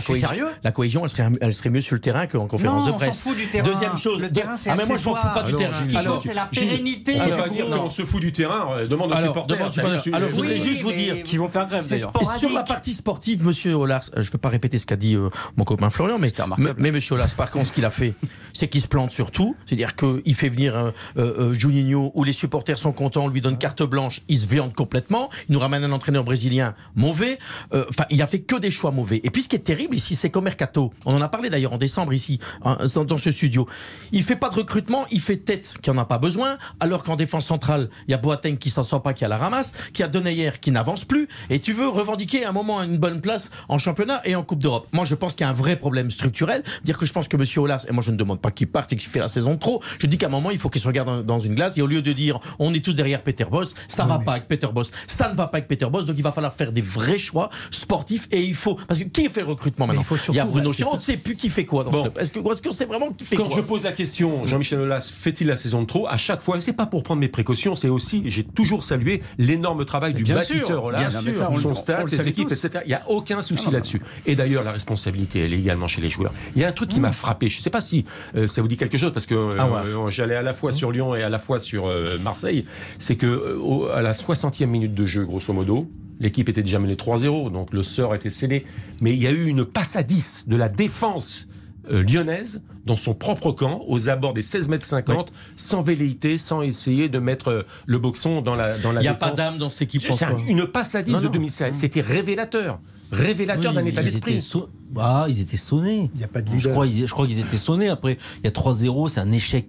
Speaker 8: cohésion,
Speaker 7: sérieux
Speaker 8: la cohésion, elle serait, elle serait mieux sur le terrain qu'en conférence
Speaker 7: Non,
Speaker 8: de
Speaker 7: on
Speaker 8: presse.
Speaker 7: s'en fout du terrain.
Speaker 8: Deuxième chose.
Speaker 7: Le terrain, c'est
Speaker 8: Ah mais moi je m'en fous pas du terrain.
Speaker 1: Gilles,
Speaker 7: Ce qui
Speaker 8: Alors,
Speaker 7: compte, c'est la pérennité.
Speaker 1: On peut pas dire qu'on se fout du terrain, euh, demande aux supporters. Salut,
Speaker 8: Alors, je voudrais juste vous dire
Speaker 3: Qui vont faire grève d'ailleurs.
Speaker 8: Sur la partie sportive, Monsieur Olas, euh, je ne veux pas répéter ce qu'a dit euh, mon copain Florian, mais, mais, Monsieur Olas, par contre, ce qu'il a fait, c'est qu'il se plante sur tout. C'est-à-dire qu'il fait venir euh, Juninho où les supporters sont contents, on lui donne carte blanche, il se viande complètement. Il nous ramène un entraîneur brésilien mauvais. Enfin, il a fait que des choix mauvais. Et puis, ce qui est terrible ici, c'est qu'au mercato, on en a parlé d'ailleurs en décembre ici, hein, dans ce studio, il fait pas de recrutement, il fait tête qui en a pas besoin, alors qu'en défense centrale, il y a Boateng qui s'en sort pas, qui a la ramasse, qui a Denayer qui n'avance plus, et tu veux revendiquer à un moment une bonne place en championnat et en Coupe d'Europe. Moi, je pense qu'il y a un vrai problème structurel, dire que je pense que Monsieur Olas, et moi je ne demande pas qu'il parte et qu'il fait la saison de trop. Je dis qu'à un moment, il faut qu'il se regarde dans, une glace et au lieu de dire on est tous derrière Peter Boss, ça va pas avec Peter Boss, ça ne va pas avec Peter Boss, donc il va falloir faire des vrais choix sportifs et il faut parce que qui fait le recrutement maintenant
Speaker 4: il faut surtout-
Speaker 8: y a Bruno Chéreau, on ne sait plus qui fait quoi dans
Speaker 1: Bon.
Speaker 8: ce club. Est-ce que est-ce qu'on sait vraiment qui fait
Speaker 1: Quand
Speaker 8: quoi
Speaker 1: je pose la question, Jean-Michel Aulas fait-il la saison de trop À chaque fois, c'est pas pour prendre mes précautions, c'est aussi, j'ai toujours salué l'énorme travail du
Speaker 3: Bien
Speaker 1: bâtisseur Aulas, son
Speaker 3: on
Speaker 1: stade, ses équipes,
Speaker 3: tous.
Speaker 1: etc. Il n'y a aucun souci là-dessus. Et d'ailleurs, la responsabilité, elle est également chez les joueurs. Il y a un truc qui m'a frappé. Je ne sais pas si euh, ça vous dit quelque chose, parce que euh,
Speaker 8: Ah ouais.
Speaker 1: euh, j'allais à la fois sur Lyon et à la fois sur euh, Marseille. C'est que euh, au- à la 60e minute de jeu, grosso modo. L'équipe était déjà menée 3-0, donc le sort était scellé. Mais il y a eu une passe à 10 de la défense euh, lyonnaise dans son propre camp, aux abords des 16 mètres 50, sans velléité, sans essayer de mettre euh, le boxon dans la, dans la
Speaker 8: Il n'y a
Speaker 1: défense.
Speaker 8: pas d'âme dans cette équipe,
Speaker 1: C'est un- une passe à 10
Speaker 2: Non,
Speaker 1: de
Speaker 2: non.
Speaker 1: 2016. C'était révélateur. Révélateur
Speaker 2: Oui,
Speaker 1: d'un état
Speaker 2: ils
Speaker 1: d'esprit.
Speaker 2: so- Ah, ils étaient sonnés.
Speaker 4: Il n'y a pas de
Speaker 2: Je crois, je crois qu'ils étaient sonnés. Après, il y a 3-0, c'est un échec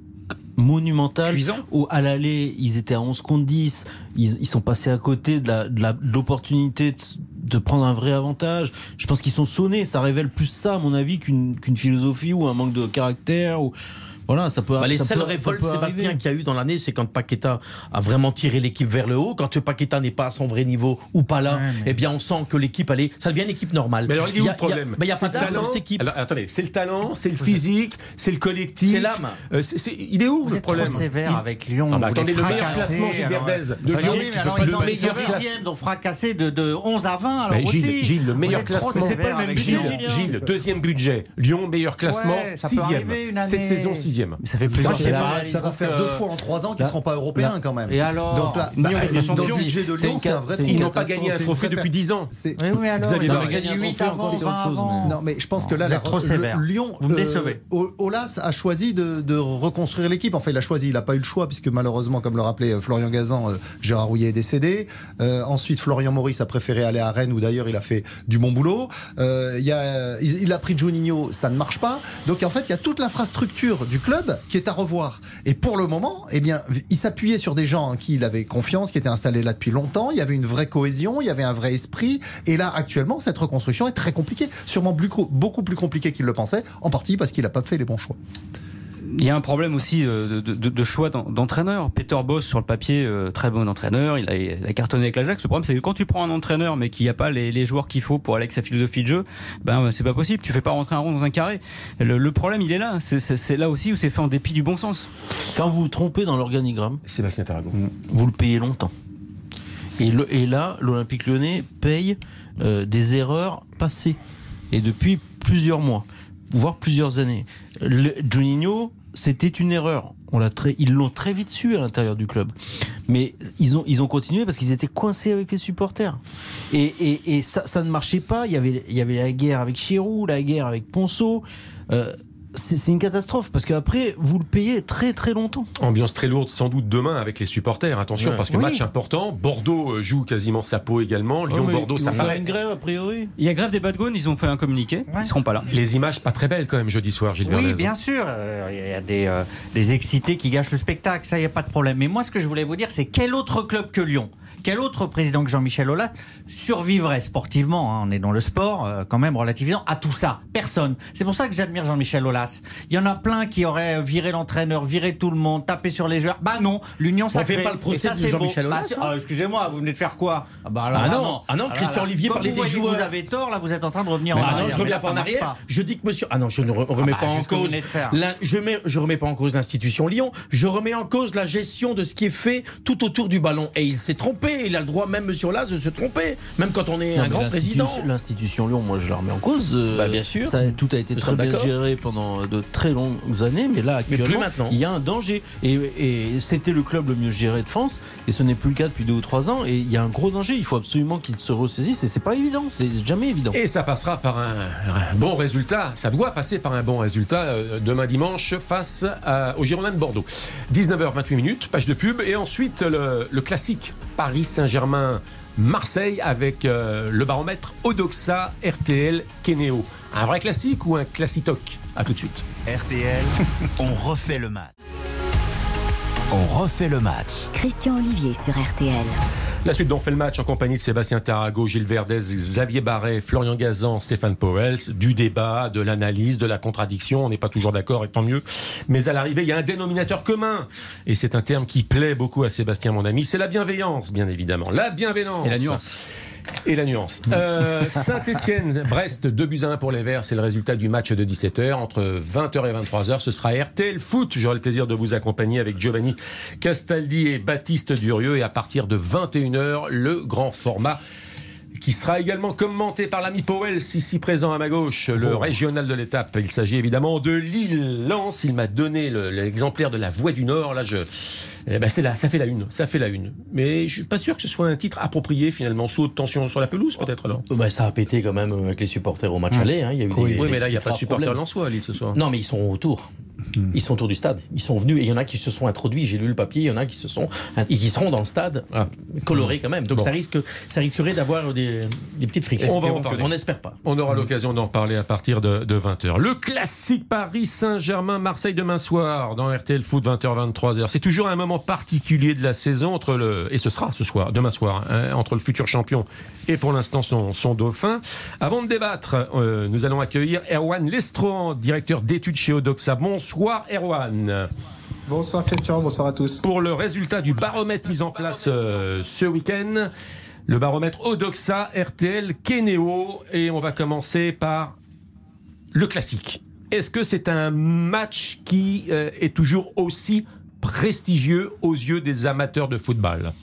Speaker 2: monumental.
Speaker 3: Cuisant.
Speaker 2: Au, à l'aller, ils étaient à 11 contre 10. Ils, ils sont passés à côté de l'opportunité de, prendre un vrai avantage. Je pense qu'ils sont sonnés. Ça révèle plus ça, à mon avis, qu'une qu'une philosophie ou un manque de caractère. Ou... Voilà, ça peut.
Speaker 8: Bah, les
Speaker 2: ça
Speaker 8: seules
Speaker 2: peut,
Speaker 8: révoltes, Sébastien, qu'il y a eu dans l'année, c'est quand Paqueta a vraiment tiré l'équipe vers le haut. Quand Paqueta n'est pas à son vrai niveau ou pas là, eh bien, on sent que l'équipe, allait, ça devient une équipe normale.
Speaker 1: Mais alors, il
Speaker 8: y a où
Speaker 1: le problème
Speaker 8: Il n'y a,
Speaker 1: bah,
Speaker 8: pas d'âme dans cette équipe.
Speaker 1: Alors, attendez, c'est le talent, c'est le physique, c'est le collectif.
Speaker 8: C'est l'âme.
Speaker 1: Euh, il est où
Speaker 7: Vous
Speaker 1: le
Speaker 7: problème trop sévère avec Lyon.
Speaker 1: Ah, bah, attendez, le meilleur classement, Gilles Verdez. De Lyon,
Speaker 7: ils 6e, donc fracassé de 11 à 20. Alors.
Speaker 1: Gilles, le meilleur classement.
Speaker 3: C'est pas le même Gilles,
Speaker 1: deuxième budget. Lyon, meilleur classement,
Speaker 7: 6e.
Speaker 1: Cette saison,
Speaker 3: 6 ça fait.
Speaker 4: Ça, ça va faire deux fois en trois ans qu'ils ne seront pas européens quand même.
Speaker 7: Et alors
Speaker 4: Donc là, bah, de Lyon, c'est un vrai
Speaker 1: Ils n'ont pas gagné un trophée depuis dix ans.
Speaker 7: Ils ont gagné
Speaker 2: huit
Speaker 7: avant,
Speaker 4: Non, mais je pense que là,
Speaker 7: trop sévère.
Speaker 4: Lyon,
Speaker 7: vous me
Speaker 4: euh,
Speaker 7: décevez.
Speaker 4: Olas a choisi de reconstruire l'équipe. Enfin, il a choisi, il n'a pas eu le choix, puisque malheureusement, comme le rappelait euh, Florian Gazan, euh, Gérard Rouillet est décédé. Ensuite, Florian Maurice a préféré aller à Rennes, où d'ailleurs il a fait du bon boulot. il a pris Juninho, ça ne marche pas. Donc en fait, il y a toute l'infrastructure du club qui est à revoir. Et pour le moment, eh bien, il s'appuyait sur des gens en qui il avait confiance, qui étaient installés là depuis longtemps. Il y avait une vraie cohésion, il y avait un vrai esprit. Et là, actuellement, cette reconstruction est très compliquée. Sûrement beaucoup plus compliquée qu'il le pensait, en partie parce qu'il n'a pas fait les bons choix.
Speaker 3: Il y a un problème aussi euh, de, de- de choix d'en- d'entraîneur. Peter Boss, sur le papier, euh, très bon entraîneur. Il a, il a cartonné avec l'Ajax. Le problème, c'est que quand tu prends un entraîneur, mais qu'il n'y a pas les, les joueurs qu'il faut pour aller avec sa philosophie de jeu, ben c'est pas possible. Tu fais pas rentrer un rond dans un carré. Le, le problème, il est là. C'est- là aussi où c'est fait en dépit du bon sens.
Speaker 2: Quand vous vous trompez dans l'organigramme,
Speaker 1: Sébastien Taragon.
Speaker 2: vous le payez longtemps. Et, le- et là, l'Olympique lyonnais paye euh, des erreurs passées. Et depuis plusieurs mois, voire plusieurs années. Le, Juninho, c'était une erreur. Ils l'ont très vite su à l'intérieur du club. Mais ils ont, continué parce qu'ils étaient coincés avec les supporters. Et, ça, ne marchait pas. Il y, avait, il y avait la guerre avec Chirou, la guerre avec Ponceau. Euh, c'est une catastrophe parce qu'après, vous le payez très très longtemps.
Speaker 1: Ambiance très lourde sans doute demain avec les supporters. Attention
Speaker 2: Ouais.
Speaker 1: parce que
Speaker 4: Oui.
Speaker 1: match important. Bordeaux euh, joue quasiment sa peau également.
Speaker 2: Oh, mais
Speaker 1: Lyon-Bordeaux, ça
Speaker 2: vont faire
Speaker 1: paraît.
Speaker 2: une grève a priori.
Speaker 3: Il y a grève des Badgones, ils ont fait un communiqué. Ils seront pas là.
Speaker 1: Les images pas très belles quand même jeudi soir, Gilles
Speaker 7: Oui,
Speaker 1: Verdez.
Speaker 7: bien sûr. euh, Il y a des, euh, des excités qui gâchent le spectacle, ça, il n'y a pas de problème. Mais moi, ce que je voulais vous dire, c'est quel autre club que Lyon? Quel autre président que Jean-Michel Aulas survivrait sportivement hein, On est dans le sport, euh, quand même, relativement, à tout ça? Personne. C'est pour ça que j'admire Jean-Michel Aulas. Il y en a plein qui auraient viré l'entraîneur, viré tout le monde, tapé sur les joueurs. Bah non, l'union sacrée.
Speaker 8: fait pas le procès
Speaker 7: ça,
Speaker 8: de Jean-Michel. Aulas,
Speaker 7: Bah, c'est-
Speaker 8: hein
Speaker 7: ah, Excusez-moi, vous venez de faire quoi? Ah, bah, alors,
Speaker 8: Ah non, ah non, Christian Olivier parlait
Speaker 7: vous
Speaker 8: des joueurs.
Speaker 7: Vous avez tort, là, vous êtes en train de revenir en
Speaker 8: Ah
Speaker 7: arrière.
Speaker 8: non, je reviens pas en arrière.
Speaker 7: pas.
Speaker 8: Je dis que monsieur. Ah non, je ne re- remets
Speaker 7: bah,
Speaker 8: pas en cause. la- je mets, je remets pas en cause l'institution Lyon. Je remets en cause la gestion de ce qui est fait tout autour du ballon. Et il s'est trompé. Il a le droit, même Monsieur Olas, de se tromper, même quand on est
Speaker 2: Non,
Speaker 8: un grand président.
Speaker 2: L'institution Lyon, moi je la remets en cause. euh,
Speaker 8: Bah, bien sûr.
Speaker 2: Ça, tout a été
Speaker 8: Nous
Speaker 2: très bien géré pendant de très longues années, mais là actuellement,
Speaker 8: maintenant.
Speaker 2: il y a un danger. Et, et c'était le club le mieux géré de France, et ce n'est plus le cas depuis deux ou trois ans. Et il y a un gros danger. Il faut absolument qu'il se ressaisisse, et c'est pas évident. C'est jamais évident.
Speaker 1: Et ça passera par un, un bon résultat. Ça doit passer par un bon résultat euh, demain dimanche face à- aux Girondins de Bordeaux. 19h28 minutes, page de pub. Et ensuite, le, le classique Paris Saint-Germain. Marseille avec euh, le baromètre Odoxa RTL Keneo. Un vrai classique ou un classitoc À tout de suite.
Speaker 5: RTL, on refait le match. On refait le match.
Speaker 6: Christian Olivier sur RTL.
Speaker 1: La suite dont fait le match en compagnie de Sébastien Tarago, Gilles Verdez, Xavier Barret, Florian Gazan, Stéphane Powels, du débat, de l'analyse, de la contradiction. On n'est pas toujours d'accord et tant mieux. Mais à l'arrivée, il y a un dénominateur commun. Et c'est un terme qui plaît beaucoup à Sébastien, mon ami. C'est la bienveillance, bien évidemment. La bienveillance.
Speaker 3: La nuance.
Speaker 1: Et la nuance. Euh, Saint-Etienne, Brest, 2 buts à 1 pour les Verts. C'est le résultat du match de 17h. Entre 20h et 23h, ce sera RTL Foot. J'aurai le plaisir de vous accompagner avec Giovanni Castaldi et Baptiste Durieux. Et à partir de 21h, le grand format qui sera également commenté par l'ami Powell, ici présent à ma gauche, le régional de l'étape. Il s'agit évidemment de Lille-Lens. Il m'a donné le- l'exemplaire de la Voix du Nord. Là, je, eh ben c'est là, ça fait la une, ça fait la une. Mais je suis pas sûr que ce soit un titre approprié finalement, sous haute tension sur la pelouse peut-être alors.
Speaker 8: Bah, ça a pété quand même avec les supporters au match aller. hein. Il y a eu
Speaker 1: Oui,
Speaker 8: des-
Speaker 1: oui, mais là il n'y a pas de supporters lensois à Lille ce soir.
Speaker 8: Non, mais ils sont autour. Ils sont autour du stade. Ils sont venus et il y en a qui se sont introduits. J'ai lu le papier. Il y en a qui se sont, et qui seront dans le stade,
Speaker 1: Ah.
Speaker 8: colorés quand même. Donc
Speaker 1: Bon.
Speaker 8: ça risque, ça risquerait d'avoir des, des petites frictions.
Speaker 1: On va en parler.
Speaker 8: On n'espère pas.
Speaker 1: On aura l'occasion d'en reparler à partir de, 20h. Le classique Paris Saint-Germain Marseille demain soir dans RTL Foot 20h 23h. C'est toujours un moment particulier de la saison entre le et ce sera ce soir demain soir hein, entre le futur champion et pour l'instant son, son dauphin. Avant de débattre, euh, nous allons accueillir Erwan Lestron, directeur d'études chez Odoxa. Bonsoir Erwan.
Speaker 11: Bonsoir Christian, bonsoir à tous.
Speaker 1: Pour le résultat du baromètre mis en place euh, ce week-end, le baromètre Odoxa, RTL, Keneo, et on va commencer par le classique. Est-ce que c'est un match qui euh, est toujours aussi prestigieux aux yeux des amateurs de football?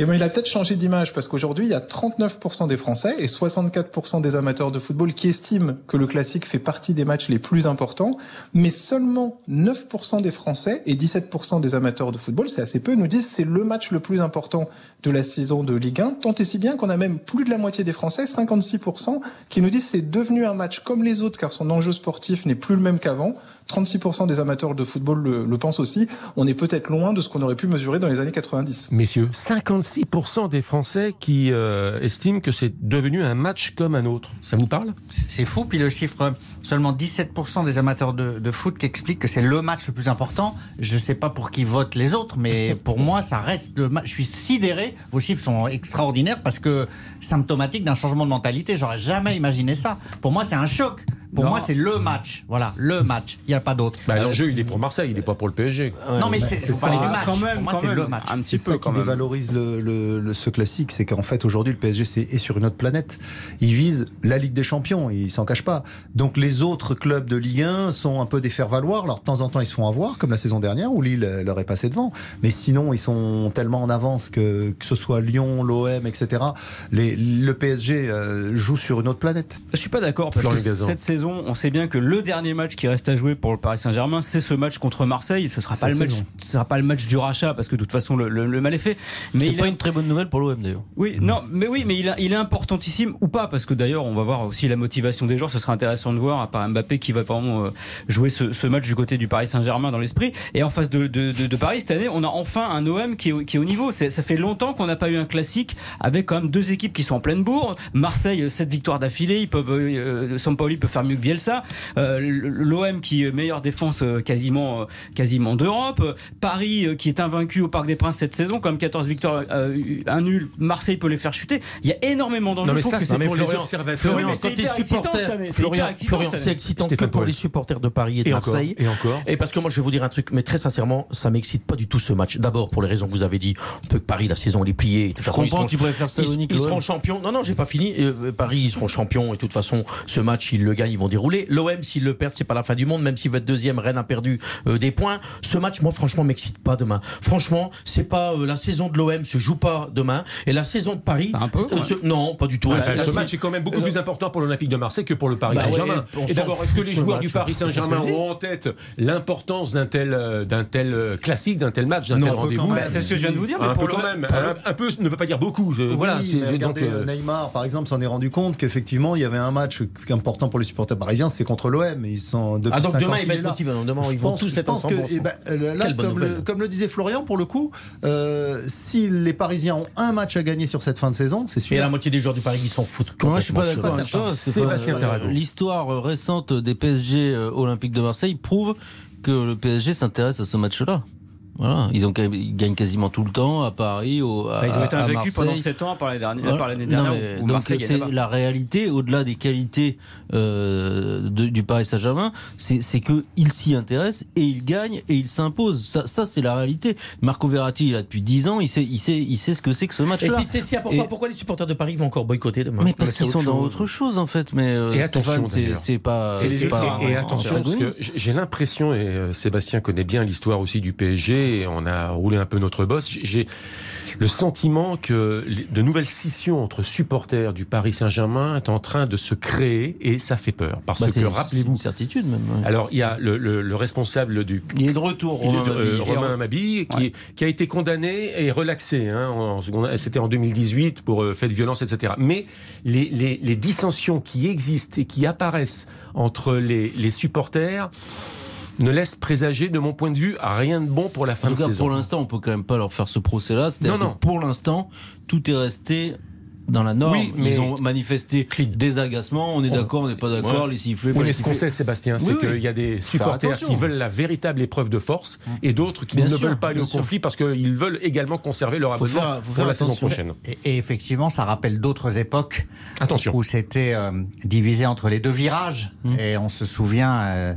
Speaker 11: Et ben, il a peut-être changé d'image parce qu'aujourd'hui, il y a 39% des Français et 64% des amateurs de football qui estiment que le classique fait partie des matchs les plus importants, mais seulement 9% des Français et 17% des amateurs de football, c'est assez peu, nous disent c'est le match le plus important de la saison de Ligue 1, tant et si bien qu'on a même plus de la moitié des Français, 56%, qui nous disent c'est devenu un match comme les autres car son enjeu sportif n'est plus le même qu'avant. 36% des amateurs de football le, le pensent aussi. On est peut-être loin de ce qu'on aurait pu mesurer dans les années 90.
Speaker 1: Messieurs, 56% des Français qui euh, estiment que c'est devenu un match comme un autre. Ça vous parle?
Speaker 7: C'est fou, puis le chiffre, seulement 17% des amateurs de, de foot qui expliquent que c'est le match le plus important. Je ne sais pas pour qui votent les autres, mais pour moi, ça reste le match. Je suis sidéré, vos chiffres sont extraordinaires parce que symptomatique d'un changement de mentalité. J'aurais jamais imaginé ça. Pour moi, c'est un choc. Pour
Speaker 1: Non.
Speaker 7: moi, c'est le match. Voilà, le match. Il n'y a pas d'autre.
Speaker 1: bah, L'enjeu, il est pour Marseille, il n'est pas pour le PSG.
Speaker 7: non, mais c'est
Speaker 4: ça.
Speaker 7: du match.
Speaker 3: Quand même,
Speaker 7: pour moi, c'est le match.
Speaker 3: Un petit
Speaker 4: ça
Speaker 3: peu
Speaker 4: qui
Speaker 3: quand même.
Speaker 4: dévalorise le, le- le- ce classique, c'est qu'en fait aujourd'hui le PSG est sur une autre planète. Il vise la Ligue des Champions, il s'en cache pas. Donc les autres clubs de Ligue 1 sont un peu des faire-valoir. Alors de temps en temps ils se font avoir, comme la saison dernière où Lille euh, leur est passé devant. Mais sinon ils sont tellement en avance que que ce soit Lyon, l'OM, etc. Les, le PSG euh, joue sur une autre planète.
Speaker 3: Je suis pas d'accord parce que cette saison, on sait bien que le dernier match qui reste à jouer pour le Paris Saint-Germain, c'est ce match contre Marseille. Ce sera pas
Speaker 4: Cette
Speaker 3: le match, ce sera pas le match du rachat parce que de toute façon le, le- le mal est fait. Mais
Speaker 2: C'est
Speaker 3: il
Speaker 2: pas
Speaker 3: est-
Speaker 2: une très bonne nouvelle pour l'OM d'ailleurs.
Speaker 3: oui, non, mais oui, mais il, est- il est importantissime ou pas parce que d'ailleurs on va voir aussi la motivation des joueurs. Ce sera intéressant de voir à part Mbappé qui va vraiment euh, jouer ce, ce match du côté du Paris Saint-Germain dans l'esprit. Et en face de, de, de- de Paris cette année, on a enfin un OM qui est, au- qui est au niveau. C'est- Ça fait longtemps qu'on n'a pas eu un classique avec quand même deux équipes qui sont en pleine bourre. Marseille, sept victoires d'affilée, ils peuvent, euh, Sampaoli peut faire mieux que Bielsa. Euh, L'OM qui est meilleure défense euh, quasiment, euh, quasiment d'Europe. Paris qui est invaincu au Parc des Princes cette saison, comme 14 victoires, euh, un nul. Marseille peut les faire chuter. Il y a énormément d'enjeux.
Speaker 1: Non, mais ça,
Speaker 3: que
Speaker 1: c'est pour les observateurs.
Speaker 3: Florian,
Speaker 8: quand t'es supporter, Florian, c'est excitant que pour les supporters de Paris et de
Speaker 1: Et encore,
Speaker 8: Marseille.
Speaker 1: et encore.
Speaker 8: Et parce que moi, je vais vous dire un truc, mais très sincèrement, ça m'excite pas du tout ce match. D'abord, pour les raisons que vous avez dit, on peut que Paris, la saison, elle est pliée.
Speaker 2: Je comprends tu préfères
Speaker 8: ils, seront champions. Non, non, j'ai pas fini. Euh, Paris, ils seront champions. Et de toute façon, ce match, ils le gagnent, ils vont dérouler. L'OM, s'ils le perdent, c'est pas la fin du monde. Même si votre deuxième Rennes a perdu euh, des points. Ce match, moi, franchement, m'excite pas demain. Franchement, c'est pas euh, la saison de l'OM se joue pas demain. Et la saison de Paris.
Speaker 3: Un peu,
Speaker 8: euh, ce- non, pas du tout.
Speaker 1: Ce match est quand même beaucoup
Speaker 8: Euh,
Speaker 1: plus important pour l'Olympique de Marseille que pour le Paris
Speaker 8: Bah
Speaker 1: Saint-Germain. et d'abord, est-ce que les joueurs
Speaker 8: match.
Speaker 1: du Paris Saint-Germain ont en tête l'importance d'un tel, d'un tel classique, d'un tel match, d'un tel
Speaker 4: un peu
Speaker 1: rendez-vous?
Speaker 3: Bah, c'est ce que je viens de vous dire. mais
Speaker 1: Un
Speaker 3: pour
Speaker 1: peu quand même. Un, peu ne veut pas dire beaucoup. Voilà,
Speaker 4: Neymar, par exemple, s'en est rendu compte qu'effectivement, il y avait un match important pour les supporters parisiens, c'est contre l'OM. et Ils sont depuis
Speaker 8: Ah, donc
Speaker 4: 50
Speaker 8: demain, il va
Speaker 4: est
Speaker 8: être
Speaker 4: là.
Speaker 8: motivé. Demain,
Speaker 4: Je
Speaker 8: ils vont
Speaker 4: pense-
Speaker 8: tous être ensemble.
Speaker 4: que,
Speaker 8: ensemble.
Speaker 4: eh ben, euh, là, comme le,
Speaker 8: nouvelle.
Speaker 4: comme le disait Florian, pour le coup, euh, si les Parisiens ont un match à gagner sur cette fin de saison, c'est
Speaker 8: Et
Speaker 4: celui-là.
Speaker 8: la moitié des joueurs du Paris, ils s'en foutent.
Speaker 2: Moi, je suis pas d'accord avec
Speaker 1: Tarago.
Speaker 2: L'histoire récente des PSG euh, Olympique de Marseille prouve que le PSG s'intéresse à ce match-là. Voilà, ils, ont, ils gagnent quasiment tout le temps à Paris, au, à,
Speaker 3: Enfin, ils ont été
Speaker 2: à
Speaker 3: invaincus pendant 7 ans par l'année dernière,
Speaker 2: Voilà.
Speaker 3: par l'année
Speaker 2: Non,
Speaker 3: dernière
Speaker 2: mais
Speaker 3: où
Speaker 2: donc c'est la réalité, au-delà des qualités euh, de- du Paris Saint-Germain, c'est c'est que il s'y intéresse et il gagne et il s'impose. Ça, ça, c'est la réalité. Marco Verratti, il a depuis 10 ans, il sait, il sait, il sait ce que c'est que ce
Speaker 8: Et
Speaker 2: match-là.
Speaker 8: si c'est si important,
Speaker 2: Et-
Speaker 8: pourquoi les supporters de Paris vont encore boycotter demain?
Speaker 2: Mais parce qu'ils sont
Speaker 8: autre
Speaker 2: dans autre chose en fait. Mais euh,
Speaker 1: Et attention,
Speaker 2: Stéphane, c'est pas.
Speaker 1: Et,
Speaker 2: c'est
Speaker 1: et-
Speaker 2: pas
Speaker 1: et
Speaker 2: un
Speaker 1: attention, parce que j'ai l'impression, et euh, Sébastien connaît bien l'histoire aussi du PSG, on a roulé un peu notre boss, j'ai- le sentiment que de nouvelles scissions entre supporters du Paris Saint-Germain est en train de se créer, et ça fait peur. Parce
Speaker 2: Bah,
Speaker 1: que, rappelez-vous,
Speaker 2: une certitude même. ouais.
Speaker 1: alors il y a le, le- le responsable du
Speaker 2: il est de retour,
Speaker 1: il est
Speaker 2: Romain
Speaker 1: de- euh,
Speaker 2: Mabille.
Speaker 1: Romain Mabille, qui,
Speaker 3: Ouais.
Speaker 1: qui a été condamné et relaxé. Hein, C'était en 2018 pour euh, fait de violence, etc. Mais les, les- les dissensions qui existent et qui apparaissent entre les, les supporters ne laissent présager, de mon point de vue, rien de bon pour la fin
Speaker 2: En tout
Speaker 1: de
Speaker 2: cas,
Speaker 1: saison.
Speaker 2: pour l'instant, on peut quand même pas leur faire ce procès-là.
Speaker 1: Non, non.
Speaker 2: pour l'instant, tout est resté dans la norme.
Speaker 1: Oui, mais-
Speaker 2: Ils ont manifesté des agacements. On est d'accord, on n'est pas d'accord,
Speaker 1: Ouais.
Speaker 2: les sifflets.
Speaker 1: Oui, mais
Speaker 2: les
Speaker 1: ce qu'on sait, Sébastien, c'est
Speaker 2: Oui,
Speaker 1: qu'il y a des supporters qui veulent la véritable épreuve de force et d'autres qui
Speaker 2: Bien
Speaker 1: ne
Speaker 2: sûr,
Speaker 1: veulent pas aller au
Speaker 2: sûr.
Speaker 1: conflit parce qu'ils veulent également conserver leur abonnement
Speaker 2: faire-
Speaker 1: pour
Speaker 2: faire
Speaker 1: la saison prochaine.
Speaker 7: Et, et effectivement, ça rappelle d'autres époques
Speaker 1: Attention.
Speaker 7: où c'était euh, divisé entre les deux virages.
Speaker 1: Mmh.
Speaker 7: Et on se souvient euh,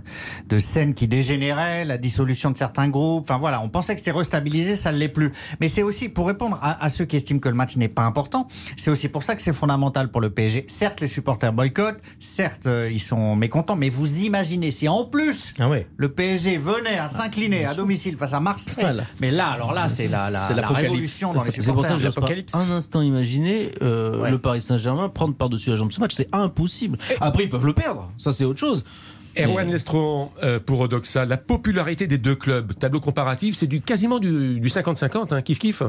Speaker 7: de scènes qui dégénéraient, la dissolution de certains groupes. Enfin voilà, on pensait que c'était restabilisé, ça ne l'est plus. Mais c'est aussi pour répondre à, à ceux qui estiment que le match n'est pas important. C'est aussi pour ça que c'est fondamental pour le PSG. Certes, les supporters boycottent. Certes, euh, ils sont mécontents. Mais vous imaginez si en plus
Speaker 8: Ah
Speaker 7: le PSG venait à s'incliner à domicile face à Marseille.
Speaker 8: Voilà.
Speaker 7: Mais là, alors là, c'est la, la,
Speaker 8: C'est
Speaker 7: la
Speaker 8: l'apocalypse.
Speaker 7: révolution dans les
Speaker 2: C'est pour ça
Speaker 7: supporters.
Speaker 2: que j'ose pas
Speaker 3: L'apocalypse.
Speaker 2: un instant imaginer euh,
Speaker 7: Ouais.
Speaker 2: le Paris Saint-Germain prendre par-dessus la jambe ce match. C'est impossible. Après, ils peuvent le perdre. Ça, c'est autre chose.
Speaker 1: Erwan
Speaker 2: Mais-
Speaker 1: Lestron, euh, pour Odoxa, la popularité des deux clubs, tableau comparatif, c'est du quasiment du du 50-50, hein, kiff kiff.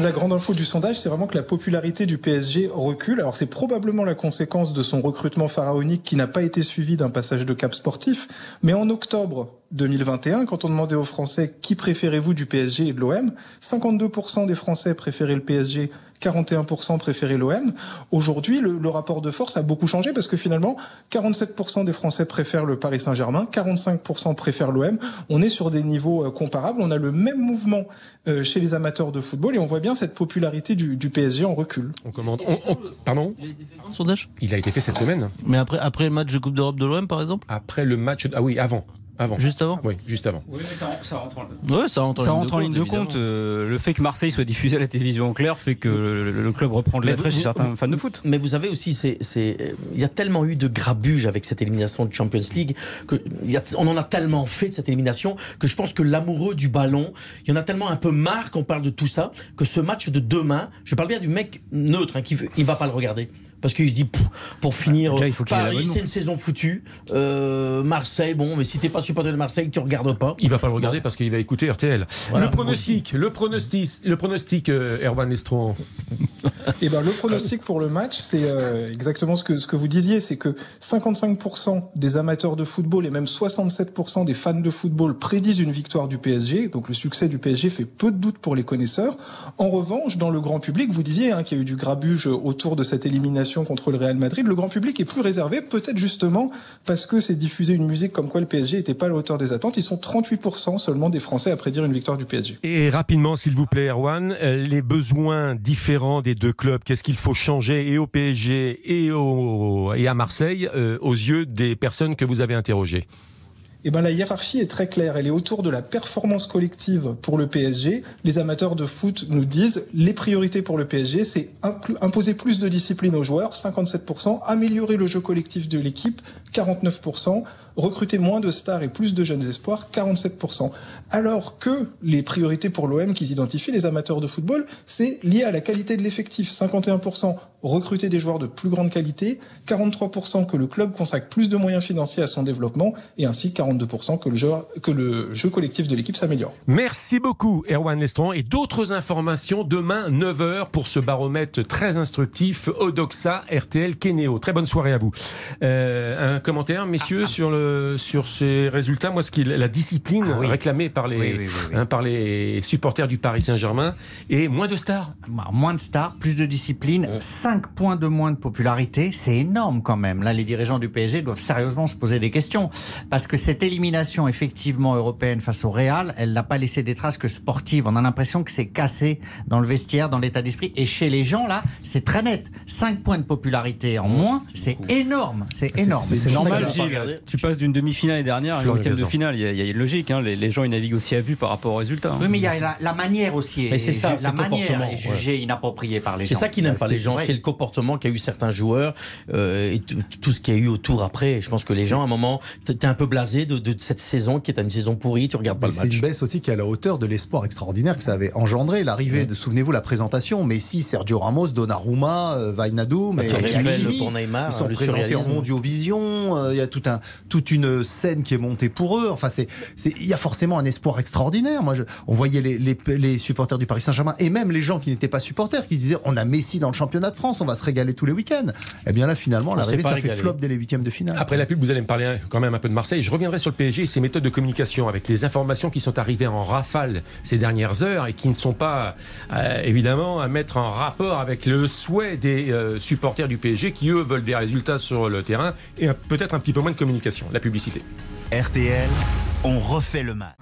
Speaker 11: La grande info du sondage, c'est vraiment que la popularité du PSG recule. Alors c'est probablement la conséquence de son recrutement pharaonique qui n'a pas été suivi d'un passage de cap sportif. Mais en octobre 2021, quand on demandait aux Français qui préférez-vous du PSG et de l'OM, 52% des Français préféraient le PSG, 41% préféraient l'OM. Aujourd'hui, le, le rapport de force a beaucoup changé parce que finalement, 47% des Français préfèrent le Paris Saint-Germain, 45% préfèrent l'OM. On est sur des niveaux euh, comparables. On a le même mouvement euh, chez les amateurs de football et on voit bien cette popularité du, du PSG en recul.
Speaker 1: On commande. on- on- pardon?
Speaker 2: Un sondage?
Speaker 1: Il a été fait cette semaine.
Speaker 2: Mais après, après le match de Coupe d'Europe de l'OM, par exemple?
Speaker 1: Après le match. Ah oui, avant. Avant.
Speaker 2: Juste avant
Speaker 1: Oui, juste avant.
Speaker 3: Oui, mais ça, ça rentre en
Speaker 2: Ouais, ça rentre en
Speaker 3: Ça
Speaker 2: ligne de
Speaker 3: en ligne de
Speaker 2: évidemment.
Speaker 3: compte. euh, le fait que Marseille soit diffusé à la télévision en clair fait que le, le club reprend de l'attrait
Speaker 8: vous-
Speaker 3: chez certains fans de foot.
Speaker 8: Mais vous savez aussi, c'est, c'est, euh, il y a tellement eu de grabuge avec cette élimination de Champions League que il y a- on en a tellement fait de cette élimination que je pense que l'amoureux du ballon, il y en a tellement un peu marre qu'on parle de tout ça que ce match de demain, je parle bien du mec neutre hein, qui il va pas le regarder. Parce qu'il se dit, pff, pour finir,
Speaker 3: déjà, il faut qu'il ait
Speaker 8: Paris, c'est une saison foutue. Euh, Marseille, bon, mais si t'es pas supporter de Marseille, tu regardes pas.
Speaker 1: Il va pas le regarder parce qu'il va écouter RTL.
Speaker 8: Voilà,
Speaker 1: le pronostic, le pronostic, le pronostic, euh, Erwan Lestron.
Speaker 11: Et ben le pronostic pour le match, c'est euh, exactement ce que ce que vous disiez, c'est que 55% des amateurs de football et même 67% des fans de football prédisent une victoire du PSG. Donc le succès du PSG fait peu de doute pour les connaisseurs. En revanche, dans le grand public, vous disiez hein, qu'il y a eu du grabuge autour de cette élimination contre le Real Madrid. Le grand public est plus réservé, peut-être justement parce que c'est diffusé une musique comme quoi le PSG n'était pas à la des attentes. Ils sont 38% seulement des Français à prédire une victoire du PSG.
Speaker 1: Et rapidement, s'il vous plaît, Erwan, euh, les besoins différents des deux clubs, qu'est-ce qu'il faut changer et au PSG et, au, et à Marseille euh, aux yeux des personnes que vous avez interrogées?
Speaker 11: Eh ben, la hiérarchie est très claire. Elle est autour de la performance collective pour le PSG. Les amateurs de foot nous disent les priorités pour le PSG, c'est imposer plus de discipline aux joueurs, 57%, améliorer le jeu collectif de l'équipe, 49%, recruter moins de stars et plus de jeunes espoirs, 47%. Alors que les priorités pour l'OM qu'ils identifient, les amateurs de football, c'est lié à la qualité de l'effectif, 51%, recruter des joueurs de plus grande qualité, 43% que le club consacre plus de moyens financiers à son développement et ainsi 42% que le jeu, que le jeu collectif de l'équipe s'améliore.
Speaker 1: Merci beaucoup, Erwan Lestron. Et d'autres informations demain, 9h, pour ce baromètre très instructif Odoxa RTL Kenéo. Très bonne soirée à vous. Euh, un commentaire, messieurs, sur le euh, sur ces résultats, moi, ce qui la discipline
Speaker 7: Ah oui.
Speaker 1: réclamée par les,
Speaker 7: Oui, oui, oui, oui.
Speaker 1: hein, par les supporters du Paris Saint-Germain et moins de stars.
Speaker 7: Moins de stars, plus de discipline, 5 points de moins de popularité, c'est énorme quand même. Là, les dirigeants du PSG doivent sérieusement se poser des questions. Parce que cette élimination, effectivement, européenne face au Real, elle n'a pas laissé des traces que sportives. On a l'impression que c'est cassé dans le vestiaire, dans l'état d'esprit. Et chez les gens, là, c'est très net. 5 points de popularité en moins, c'est énorme. C'est énorme.
Speaker 3: C'est normal. Tu passes d'une demi-finale l'année dernière une huitième de finale. Il y, a, il y a une logique. hein. Les, les gens, ils naviguent aussi à vue par rapport aux résultats. hein.
Speaker 7: Oui, mais il y a la, la manière aussi.
Speaker 8: Mais c'est
Speaker 7: est-
Speaker 8: ça, c'est
Speaker 7: la manière est jugée inappropriée par les
Speaker 8: C'est
Speaker 7: gens.
Speaker 8: ça qui n'aime
Speaker 7: Bah,
Speaker 8: pas les gens, c'est le comportement qu'a eu certains joueurs euh, et tout tout ce qu'il y a eu autour après. Je pense que les gens, à un moment, t'es un peu blasé de, de cette saison qui est une saison pourrie, tu regardes pas
Speaker 4: Mais
Speaker 8: le
Speaker 4: c'est
Speaker 8: match.
Speaker 4: une baisse aussi qui est à la hauteur de l'espoir extraordinaire que ça avait engendré. L'arrivée de, souvenez-vous, la présentation, Messi, Sergio Ramos, Donnarumma, euh, et et Hakimi.
Speaker 8: pour Neymar,
Speaker 4: Ils sont
Speaker 8: le
Speaker 4: présentés en. Mondiovision. euh, Il y a tout un, toute une scène qui est montée pour eux. Enfin, c'est, il y a forcément un espoir extraordinaire. Moi, je- on voyait les, les, les supporters du Paris Saint-Germain et même les gens qui n'étaient pas supporters qui se disaient on a Messi dans le championnat de France, on va se régaler tous les week-ends. Et bien là, finalement, l'arrivée, ça fait flop dès les huitièmes de finale.
Speaker 1: Après la pub, vous allez me parler quand même un peu de Marseille. Je reviendrai sur le PSG et ses méthodes de communication avec les informations qui sont arrivées en rafale ces dernières heures et qui ne sont pas euh, évidemment à mettre en rapport avec le souhait des euh, supporters du PSG qui eux veulent des résultats sur le terrain et peut-être un petit peu moins de communication, la publicité.
Speaker 5: RTL, on refait le match.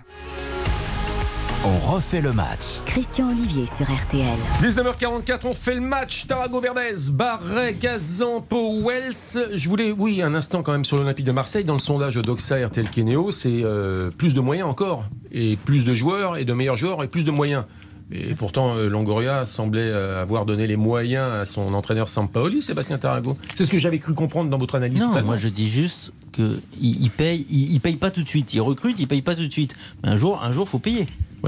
Speaker 5: On refait le match.
Speaker 6: Christian Olivier sur RTL.
Speaker 1: 19h44, on fait le match. Tarago Verdez, Barret, Gazan, Wells. Je voulais, oui, un instant quand même sur l'Olympique de Marseille. Dans le sondage d'Oxa RTL Keneo, c'est euh, plus de moyens encore. Et plus de joueurs, et de meilleurs joueurs, et plus de moyens. Et pourtant, euh, Longoria semblait euh, avoir donné les moyens à son entraîneur Sampaoli, Sébastien Tarago. C'est ce que j'avais cru comprendre dans votre analyse.
Speaker 2: Non, moi je dis juste que il, il paye, il, il paye pas tout de suite. Il recrute, il paye pas tout de suite. Mais un jour, un jour, faut payer.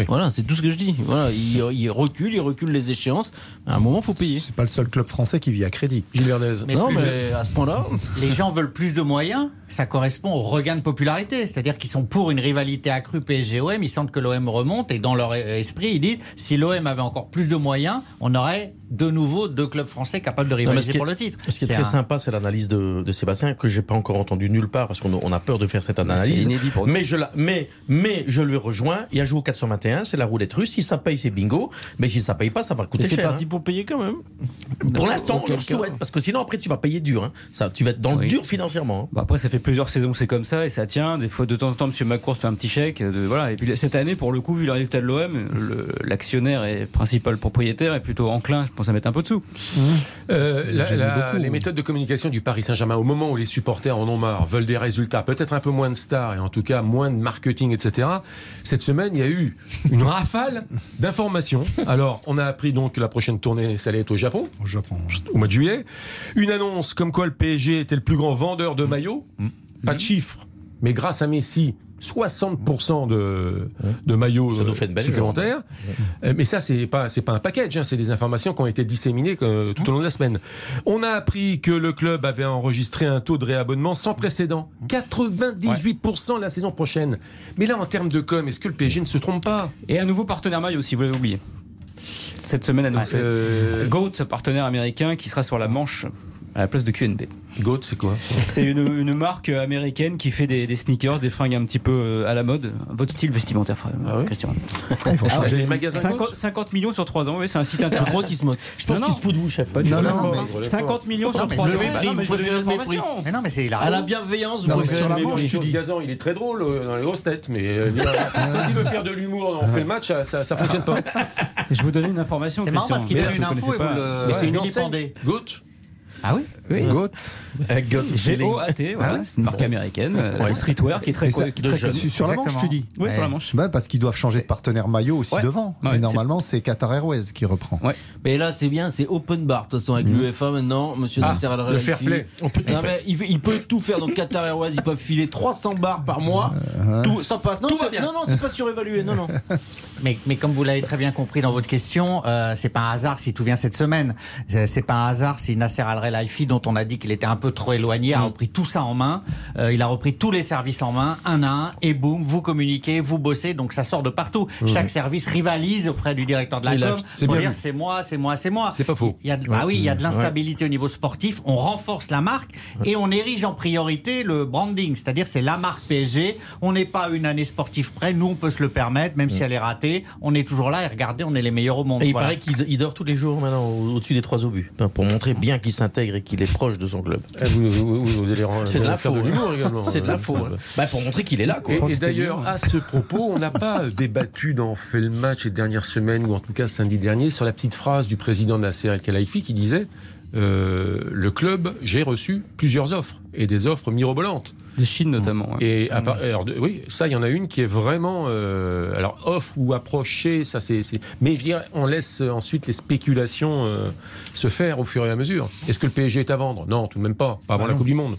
Speaker 2: Voilà, c'est tout ce que je dis. Voilà, il, il recule, il recule les échéances. À un moment, faut payer.
Speaker 4: C'est pas le seul club français qui vit à crédit.
Speaker 1: Gilles Verdez.
Speaker 2: non, mais à ce point-là.
Speaker 7: Les gens veulent plus de moyens, ça correspond au regain de popularité. C'est-à-dire qu'ils sont pour une rivalité accrue PSG-OM, ils sentent que l'OM remonte et dans leur esprit, ils disent si l'OM avait encore plus de moyens, on aurait de nouveau deux clubs français capables de
Speaker 8: mais
Speaker 7: rivaliser
Speaker 8: ce qui est-
Speaker 7: pour le titre.
Speaker 8: Ce qui est, très
Speaker 7: un-
Speaker 8: sympa, c'est l'analyse de, de Sébastien que j'ai pas encore entendu nulle part parce qu'on on a peur de faire cette analyse.
Speaker 3: inédit pour
Speaker 8: mais je la, mais mais je lui rejoins. Il a joué au 421, c'est la roulette russe. Si ça paye, c'est bingo. Mais si ça paye pas, ça va coûter
Speaker 2: Mais c'est
Speaker 8: cher.
Speaker 2: parti
Speaker 8: hein.
Speaker 2: pour payer quand même.
Speaker 8: Pour l'instant, on le souhaite parce que sinon après tu vas payer dur. hein. Ça, tu vas être dans le dur financièrement. hein.
Speaker 3: Bah après, ça fait plusieurs saisons que c'est comme ça et ça tient. Des fois, de temps en temps, M. Macron fait un petit chèque. De, voilà. Et puis cette année, pour le coup, vu le résultat de l'OM, l'actionnaire et principal propriétaire est plutôt enclin, je pense, à mettre un peu de sous.
Speaker 1: Euh, la-
Speaker 4: J'aime
Speaker 1: la-
Speaker 4: beaucoup.
Speaker 1: les méthodes de communication du Paris Saint-Germain, au moment où les supporters en ont marre, veulent des résultats, peut-être un peu moins de stars et en tout cas moins de marketing, etc. Cette semaine, il y a eu une rafale d'informations. Alors, on a appris donc que la prochaine tournée, ça allait être au Japon,
Speaker 4: Au Japon.
Speaker 1: au mois de juillet. Une annonce comme quoi le PSG était le plus grand vendeur de maillots. Pas de chiffres, mais grâce à Messi. 60% de, de maillots euh,
Speaker 8: fait une belle
Speaker 1: supplémentaires. Euh, Mais ça, c'est pas, c'est pas un package, hein, c'est des informations qui ont été disséminées euh, tout au long de la semaine. On a appris que le club avait enregistré un taux de réabonnement sans précédent. 98% la saison prochaine. Mais là, en termes de com, est-ce que le PSG ne se trompe pas?
Speaker 3: Et un nouveau partenaire maille aussi, vous l'avez oublié. Cette semaine annoncé.
Speaker 1: Euh,
Speaker 3: Goat, partenaire américain qui sera sur la manche à la place de QNB.
Speaker 1: Goat, c'est quoi
Speaker 3: C'est une, une marque américaine qui fait des, des sneakers, des fringues un petit peu euh, à la mode. Votre style vestimentaire, frère,
Speaker 1: Ah oui
Speaker 3: Christian.
Speaker 4: Il faut
Speaker 1: Ah,
Speaker 4: changer.
Speaker 1: les magasins
Speaker 3: 50,
Speaker 1: Goat?
Speaker 3: 50 millions sur 3 ans, oui, c'est un site
Speaker 2: Je
Speaker 3: internet.
Speaker 2: crois qu'il se moque.
Speaker 8: Je pense
Speaker 3: Non,
Speaker 8: qu'il
Speaker 3: non.
Speaker 8: se fout de vous, chef.
Speaker 3: Pas du
Speaker 4: Non, non,
Speaker 1: mais-
Speaker 3: 50 millions sur
Speaker 7: mais
Speaker 3: 3 ans.
Speaker 7: le
Speaker 3: Bah non, mais je
Speaker 8: le
Speaker 3: l'information.
Speaker 7: Mais non, mais c'est il a
Speaker 2: À la bienveillance, vous
Speaker 4: Non,
Speaker 2: préférez
Speaker 4: sur la
Speaker 2: le
Speaker 4: manche,
Speaker 2: mépris.
Speaker 4: tu dis.
Speaker 1: Gazan, il est très drôle euh, dans les grosses têtes, mais euh, quand il veut faire de l'humour, on fait le match, ça, ça, fonctionne pas.
Speaker 3: Je vous donne une information.
Speaker 7: C'est marrant parce qu'il donne
Speaker 3: vous
Speaker 7: une info et vous le
Speaker 1: Mais c'est une enseigne. Goat?
Speaker 7: Ah oui
Speaker 3: Oui.
Speaker 4: Goat.
Speaker 3: G-O-A-T, voilà, c'est une marque américaine, euh,
Speaker 8: Ouais.
Speaker 3: streetwear qui est très,
Speaker 4: ça-
Speaker 3: qui est très connue.
Speaker 4: Sur sur la manche, tu dis
Speaker 3: Oui, sur la manche.
Speaker 4: Bah, parce qu'ils doivent changer de partenaire maillot aussi
Speaker 3: Ouais.
Speaker 4: devant.
Speaker 3: Ouais,
Speaker 4: et normalement, c'est Qatar Airways qui reprend.
Speaker 3: Ouais.
Speaker 2: Mais là, c'est bien, c'est open bar. De toute façon, avec l'UEFA maintenant, monsieur
Speaker 1: Ah,
Speaker 2: Nasser Al
Speaker 1: le fair play.
Speaker 8: On peut tout
Speaker 2: Non, mais il, il peut tout faire. Donc Qatar Airways, ils peuvent filer 300 bars par mois. Tout, ça passe. Non,
Speaker 8: Tout va
Speaker 2: c'est-
Speaker 8: bien.
Speaker 2: non, non, c'est pas surévalué. Non, non.
Speaker 7: mais, mais comme vous l'avez très bien compris dans votre question, euh, c'est pas un hasard si tout vient cette semaine. Euh, C'est pas un hasard si Nasser Al Khelaifi, dont on a dit qu'il était un peu trop éloigné, a repris tout ça en main. Euh, il a repris tous les services en main, un à un, et boum, vous communiquez, vous bossez, donc ça sort de partout.
Speaker 1: Mhm.
Speaker 7: Chaque service rivalise auprès du directeur de la com
Speaker 1: c'est
Speaker 7: pour
Speaker 1: bien
Speaker 7: dire c'est moi, c'est moi, c'est moi.
Speaker 1: C'est pas faux.
Speaker 7: Il y a, de- bah oui, il y a de l'instabilité au niveau sportif. On renforce la marque et on érige en priorité le branding, c'est-à-dire c'est la marque PSG. On n'est pas une année sportive près, nous on peut se le permettre, même si elle est ratée. On est toujours là et regardez, on est les meilleurs au monde.
Speaker 8: Et il
Speaker 7: Voilà.
Speaker 8: paraît qu'il il dort tous les jours maintenant au- au-dessus des trois obus pour montrer bien qu'il s'intègre et qu'il est proche de son club.
Speaker 1: Eh, vous, vous- vous- vous allez rendre-
Speaker 8: C'est de l'info.
Speaker 1: faire de l'humour
Speaker 8: hein.
Speaker 1: également.
Speaker 8: C'est de l'info. hein. Bah, pour montrer qu'il est là. Quoi.
Speaker 1: Et, et d'ailleurs, à ce propos, on n'a pas débattu dans Fait le match les dernières semaines, ou en tout cas samedi dernier, sur la petite phrase du président Nasser El Khelaifi qui disait euh, Le club, j'ai reçu plusieurs offres, et des offres mirobolantes.
Speaker 3: De Chine notamment.
Speaker 1: Et à part- alors, de- oui, ça, il y en a une qui est vraiment. euh, alors, off ou approché, ça c'est. Mais je dirais, on laisse ensuite les spéculations euh, se faire au fur et à mesure. Est-ce que le PSG est à vendre? Non, tout de même pas. Pas avant la Coupe du Monde.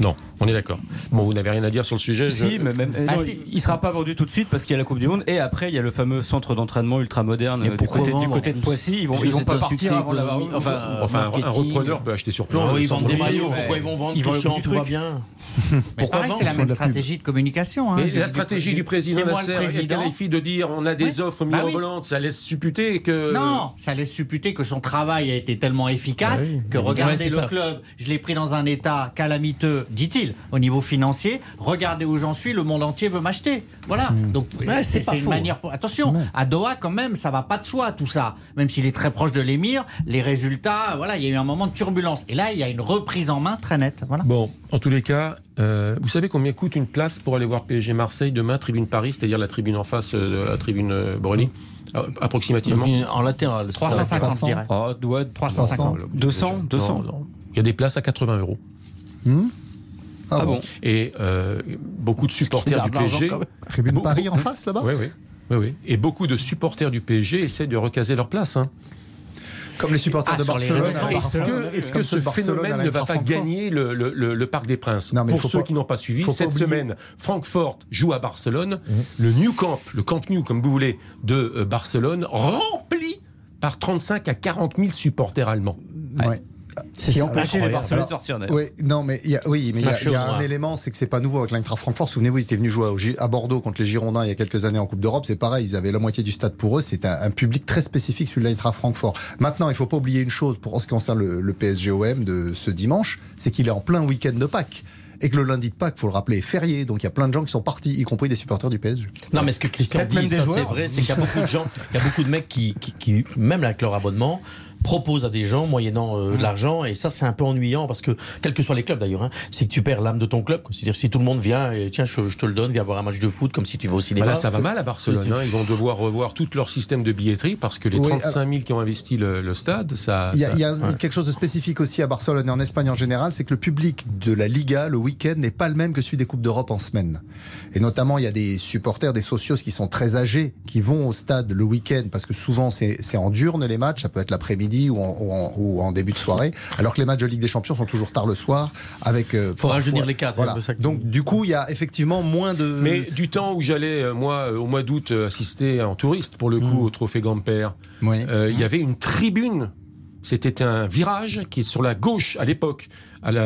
Speaker 1: Non. on est d'accord. Bon, vous n'avez rien à dire sur le sujet
Speaker 3: Si,
Speaker 1: je-
Speaker 3: mais même,
Speaker 7: Ah,
Speaker 3: non,
Speaker 7: si.
Speaker 3: il sera pas vendu tout de suite parce qu'il y a la Coupe du Monde et après il y a le fameux centre d'entraînement ultra moderne
Speaker 2: Mais
Speaker 3: du côté, du côté de Poissy. Ils vont, ils vont pas partir
Speaker 2: succès
Speaker 3: avant l'avoir.
Speaker 2: Enfin,
Speaker 1: Enfin, un- repreneur peut acheter sur plan.
Speaker 8: Ils vendent des
Speaker 1: de
Speaker 8: maillots. Pourquoi ils vont vendre
Speaker 3: Ils vont
Speaker 8: Tout va bien.
Speaker 4: Pourquoi
Speaker 7: c'est la même
Speaker 4: de la pub
Speaker 7: stratégie de communication. hein,
Speaker 1: la stratégie du président Nasser de dire on a des
Speaker 7: Oui.
Speaker 1: offres
Speaker 7: Bah oui.
Speaker 1: mirobolantes, ça laisse supputer que.
Speaker 7: Non, ça laisse supputer que son travail a été tellement efficace que regardez le
Speaker 8: ça.
Speaker 7: club, je l'ai pris dans un état calamiteux, dit-il, au niveau financier. Regardez où j'en suis, le monde entier veut m'acheter. Voilà. Donc
Speaker 8: Ouais,
Speaker 7: c'est une
Speaker 8: faux.
Speaker 7: manière. Pour... Attention, à Doha quand même, ça va pas de soi tout ça. Même s'il est très proche de l'émir, les résultats, voilà, il y a eu un moment de turbulence. Et là, il y a une reprise en main très nette. Voilà.
Speaker 1: Bon, en tous les cas, euh, vous savez combien coûte une place pour aller voir PSG Marseille demain, tribune Paris, c'est-à-dire la tribune en face euh, de la tribune euh, Brony, euh, approximativement?
Speaker 2: Donc, en latéral. c'est ça.
Speaker 7: 350, je dirais.
Speaker 3: Oh, doit être
Speaker 7: 350.
Speaker 3: 200,
Speaker 1: Non,
Speaker 3: 200.
Speaker 1: non. Il y a des places à 80 euros.
Speaker 10: Ah bon
Speaker 1: Et euh, beaucoup de supporters du PSG.
Speaker 4: Tribune Paris en face là-bas?
Speaker 1: Oui, oui. Oui, oui. Et beaucoup de supporters du PSG essaient de recaser leur place. hein.
Speaker 4: Comme les supporters
Speaker 7: Ah,
Speaker 4: de Barcelone.
Speaker 1: Est-ce que, ce phénomène ne va pas gagner le, le- le- le Parc des Princes
Speaker 4: Non,
Speaker 1: Pour ceux
Speaker 4: pas-
Speaker 1: qui n'ont pas suivi,
Speaker 4: pas
Speaker 1: cette semaine, Francfort joue à Barcelone.
Speaker 4: Mhm.
Speaker 1: Le New Camp, le Camp Nou, comme vous voulez, de euh, Barcelone, rempli par 35 à 40 000 supporters allemands.
Speaker 4: Ouais.
Speaker 3: C'est qui empêché les. Barcelonais de sortir.
Speaker 4: Oui, non, mais il y a, oui, mais il y a,
Speaker 8: Match
Speaker 4: il y a
Speaker 8: au
Speaker 4: un
Speaker 8: noir.
Speaker 4: élément, c'est que c'est pas nouveau avec l'Eintracht Francfort. Souvenez-vous, ils étaient venus jouer à Bordeaux contre les Girondins il y a quelques années en Coupe d'Europe. C'est pareil, ils avaient la moitié du stade pour eux. C'est un, un public très spécifique, celui de l'Eintracht Francfort. Maintenant, il faut pas oublier une chose pour en ce qui concerne le, le PSGOM de ce dimanche, c'est qu'il est en plein week-end de Pâques. Et que le lundi de Pâques, faut le rappeler, est férié. Donc il y a plein de gens qui sont partis, y compris des supporters du PSG.
Speaker 8: Non, mais ce que Christian dit, c'est vrai, c'est qu'il y a beaucoup de gens, il y a beaucoup de mecs qui, qui, qui, même avec leur abonnement, proposent à des gens moyennant euh, de l'argent et ça c'est un peu ennuyant parce que quels que soient les clubs d'ailleurs, hein, c'est que tu perds l'âme de ton club. C'est-à-dire si tout le monde vient et tiens je, je te le donne, viens voir un match de foot comme si tu vas au cinéma.
Speaker 1: Voilà, ça va mal à Barcelone. hein. Ils vont devoir revoir tout leur système de billetterie parce que les
Speaker 4: Oui,
Speaker 1: 35 000 qui ont investi le, le stade, ça.
Speaker 4: Il y a,
Speaker 1: ça-
Speaker 4: il y a quelque chose de spécifique aussi à Barcelone et en Espagne en général, c'est que le public de la Liga le week-end n'est pas le même que celui des Coupes d'Europe en semaine. Et notamment, il y a des supporters, des socios qui sont très âgés, qui vont au stade le week-end parce que souvent c'est c'est en diurne les matchs, ça peut être l'après-midi ou, en- ou en, ou en début de soirée, alors que les matchs de Ligue des Champions sont toujours tard le soir avec. euh,
Speaker 8: Faut rajeunir les cadres,
Speaker 4: Voilà. Donc du coup, il y a effectivement moins de.
Speaker 1: Mais du temps où j'allais, euh, moi, euh, au mois d'août, euh, assister en touriste, pour le coup, au Trophée Gamper,
Speaker 4: Oui.
Speaker 1: euh, il y avait une tribune. C'était un virage qui est sur la gauche à l'époque,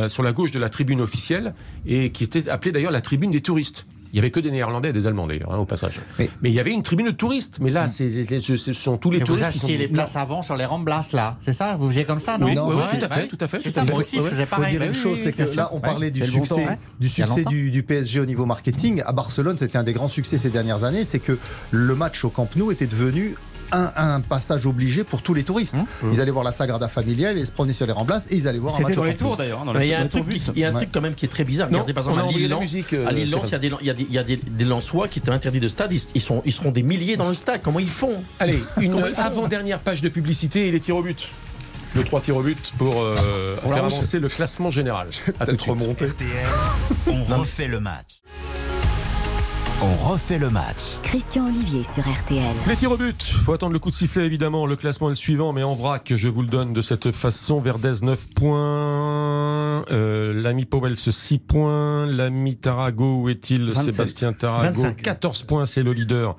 Speaker 1: sur la gauche de la tribune officielle, et qui était appelée d'ailleurs la tribune des touristes. Il y avait que des Néerlandais et des Allemands d'ailleurs, hein, au passage.
Speaker 4: Mais-
Speaker 1: Mais, il y avait une tribune de touristes. Mais là, c'est- c'est- ce ce sont tous les
Speaker 7: Et vous
Speaker 1: touristes qui sont.
Speaker 7: achetiez les places avant sur les Ramblas, là. C'est ça? Vous faisiez comme ça, non?
Speaker 1: Oui,
Speaker 4: Non,
Speaker 1: oui,
Speaker 4: ouais,
Speaker 1: oui, tout à fait,
Speaker 7: ouais.
Speaker 1: tout à fait.
Speaker 7: C'est
Speaker 1: tout
Speaker 7: ça, moi aussi, je faisais
Speaker 4: Il faut
Speaker 7: pareil.
Speaker 4: dire une chose, c'est que là, on parlait du succès, du succès du PSG au niveau marketing. À Barcelone, c'était un des grands succès ces dernières années, c'est que le match au Camp Nou était devenu un, un passage obligé pour tous les touristes. Ils allaient voir la Sagrada Familiale, ils se prenaient sur les remplaces et ils allaient voir un match
Speaker 3: dans les tours d'ailleurs. hein,
Speaker 8: il y a un truc, qui- il y a un
Speaker 4: Ouais.
Speaker 8: truc quand même qui est très bizarre.
Speaker 1: Non,
Speaker 8: Regardez par exemple à
Speaker 1: envoyé
Speaker 8: Lille,
Speaker 1: la
Speaker 8: Lens,
Speaker 1: musique, euh,
Speaker 8: à Lille, Lens, il y a des, il y a des, il y a des, des Lensois qui étaient interdits de stade. Ils, ils sont, ils seront des milliers dans le stade. Comment ils font?
Speaker 1: Allez, une avant-dernière page de publicité et les tirs au but. Le 3 tirs au but pour euh, faire avancer le classement général. À tout de
Speaker 4: Peut-être
Speaker 1: suite.
Speaker 4: remonter.
Speaker 5: RTL, on refait le match. On refait le match.
Speaker 6: Christian Olivier sur RTL.
Speaker 1: Les tirs au but, faut attendre le coup de sifflet évidemment, le classement est le suivant, mais en vrac, je vous le donne de cette façon, Verdez 9 points, euh, l'ami Powell 6 points, l'ami Tarago, où est-il?
Speaker 7: 27.
Speaker 1: Sébastien Tarago
Speaker 7: 25.
Speaker 1: 14 points, c'est le leader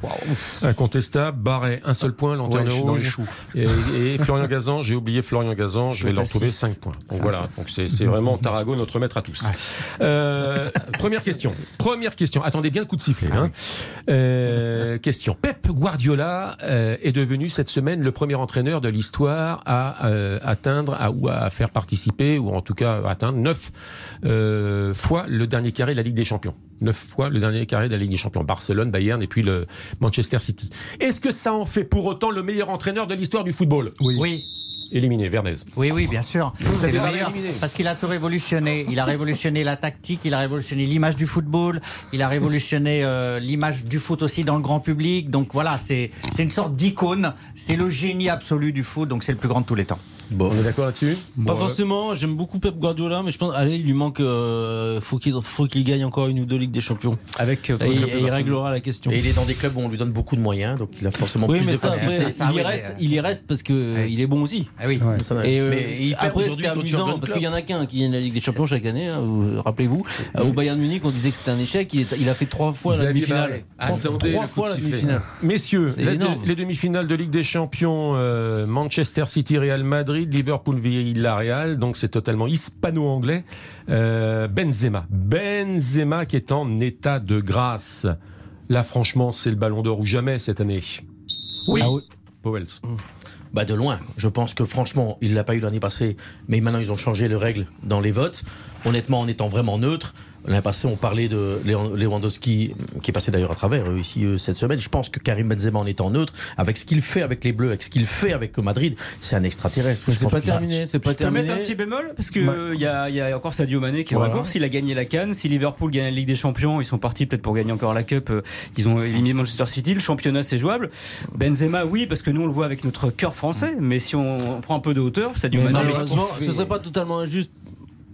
Speaker 1: incontestable, Barret un seul point, lanterne
Speaker 4: Ouais,
Speaker 1: rouge, et, et Florian Gazan, j'ai oublié Florian Gazan, je vais leur
Speaker 7: six.
Speaker 1: 5 points. Donc voilà, donc c'est c'est vraiment Tarago notre maître à tous. Euh, première question, première question, attendez bien le coup de sifflet. Hein. Euh, question. Pep Guardiola euh, est devenu cette semaine le premier entraîneur de l'histoire à euh, atteindre à, ou à faire participer ou en tout cas à atteindre neuf fois le dernier carré de la Ligue des Champions. Neuf fois le dernier carré de la Ligue des Champions. Barcelone, Bayern et puis le Manchester City. Est-ce que ça en fait pour autant le meilleur entraîneur de l'histoire du football?
Speaker 4: Oui.
Speaker 7: Oui,
Speaker 1: Éliminé, Vernez.
Speaker 7: oui, oui, bien sûr. C'est
Speaker 1: avez
Speaker 7: le meilleur parce qu'il a tout révolutionné. Il a révolutionné la tactique, il a révolutionné l'image du football, il a révolutionné euh, l'image du foot aussi dans le grand public. Donc voilà, c'est c'est une sorte d'icône. C'est le génie absolu du foot, donc c'est le plus grand de tous les temps.
Speaker 1: On est d'accord là-dessus
Speaker 2: Pas
Speaker 1: Bon,
Speaker 2: forcément, j'aime beaucoup Pep Guardiola, mais je pense, allez, il lui manque, euh, faut qu'il faut qu'il gagne encore une ou deux Ligues des Champions.
Speaker 3: Avec euh,
Speaker 2: Et, il réglera la question.
Speaker 8: Et il est dans des clubs où on lui donne beaucoup de moyens, donc il a forcément
Speaker 2: Oui,
Speaker 8: plus
Speaker 2: mais
Speaker 8: de
Speaker 2: ça,
Speaker 8: patience.
Speaker 2: après,
Speaker 7: Ça,
Speaker 2: il, y reste,
Speaker 7: mais,
Speaker 2: il y reste parce que euh, il est bon aussi.
Speaker 7: Ah oui.
Speaker 4: Ouais.
Speaker 8: Ça,
Speaker 2: Et euh,
Speaker 8: mais il perd
Speaker 2: après, c'était amusant parce qu'il y en a qu'un qui gagne la Ligue des Champions chaque année. hein, vous- Rappelez-vous, Euh, au Bayern Munich, on disait que c'était un échec. Il, est- il a fait trois fois la
Speaker 1: Xavier
Speaker 2: demi-finale.
Speaker 1: Barret.
Speaker 2: Trois, fois
Speaker 1: de
Speaker 2: la demi-finale.
Speaker 1: Messieurs, la- les demi-finales de Ligue des Champions, euh, Manchester City, Real Madrid, Liverpool, Villarreal, donc c'est totalement hispano-anglais. Euh, Benzema, Benzema qui est en état de grâce. Là, franchement, c'est le Ballon d'Or ou jamais cette année. Oui.
Speaker 2: Ah oui.
Speaker 1: Powells.
Speaker 8: Bah de loin. Je pense que franchement, il l'a pas eu l'année passée, mais maintenant ils ont changé les règles dans les votes. Honnêtement, en étant vraiment neutre, l'année passée on parlait de Lewandowski, qui est passé d'ailleurs à travers ici cette semaine. Je pense que Karim Benzema en étant neutre, avec ce qu'il fait avec les Bleus, avec ce qu'il fait avec Madrid, c'est un extraterrestre.
Speaker 2: C'est pas terminé, c'est pas
Speaker 3: Je peux mettre un
Speaker 2: terminé.
Speaker 3: petit bémol parce que il y, a, il y a encore Sadio Mané qui est
Speaker 2: Voilà.
Speaker 3: en course. Il a gagné la Cannes. Si Liverpool gagne la Ligue des Champions, ils sont partis peut-être pour gagner encore la Cup. Euh, Ils ont éliminé Manchester City. Le championnat c'est jouable. Benzema, oui, parce que nous on le voit avec notre cœur français. Mais si on prend un peu de hauteur, Sadio
Speaker 2: Mais
Speaker 3: Mané.
Speaker 2: ce serait pas totalement injuste